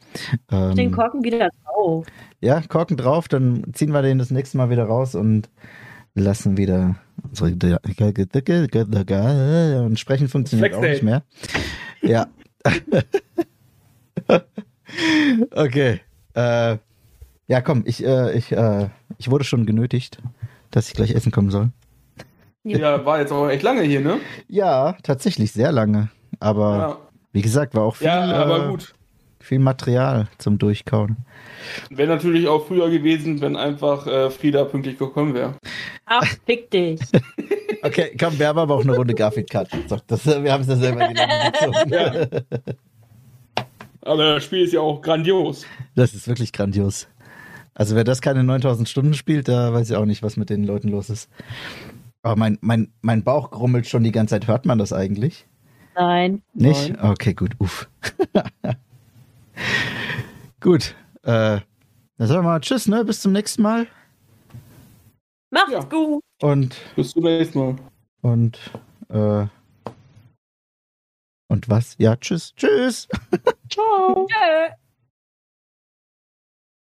Ähm, Den Korken wieder drauf. ja, Korken drauf, dann ziehen wir den das nächste Mal wieder raus und lassen wieder unsere und sprechen funktioniert auch nicht mehr. Ja. okay. Äh, ja, komm, ich, äh, ich, äh, ich wurde schon genötigt, dass ich gleich essen kommen soll. Ja, war jetzt auch echt lange hier, ne? Ja, tatsächlich sehr lange. Aber Ja, wie gesagt, war auch viel, ja aber äh, gut. viel Material zum Durchkauen. Wäre natürlich auch früher gewesen, wenn einfach äh, Frieda pünktlich gekommen wäre. Ach, fick dich. Okay, komm, wir haben aber auch eine Runde Garfield Cut. So, das, wir haben es ja selber gezogen. Aber das Spiel ist ja auch grandios. Das ist wirklich grandios. Also wer das keine 9000 Stunden spielt, da weiß ich auch nicht, was mit den Leuten los ist. Aber mein, mein, mein Bauch grummelt schon die ganze Zeit. Hört man das eigentlich? Nein. Nicht? Okay, gut. Uff. gut. Äh, dann sagen wir mal Tschüss, ne? Bis zum nächsten Mal. Macht's Ja. gut. Und, Bis zum nächsten Mal. und, äh, und was? Ja, tschüss. Tschüss. Ciao. Tschö.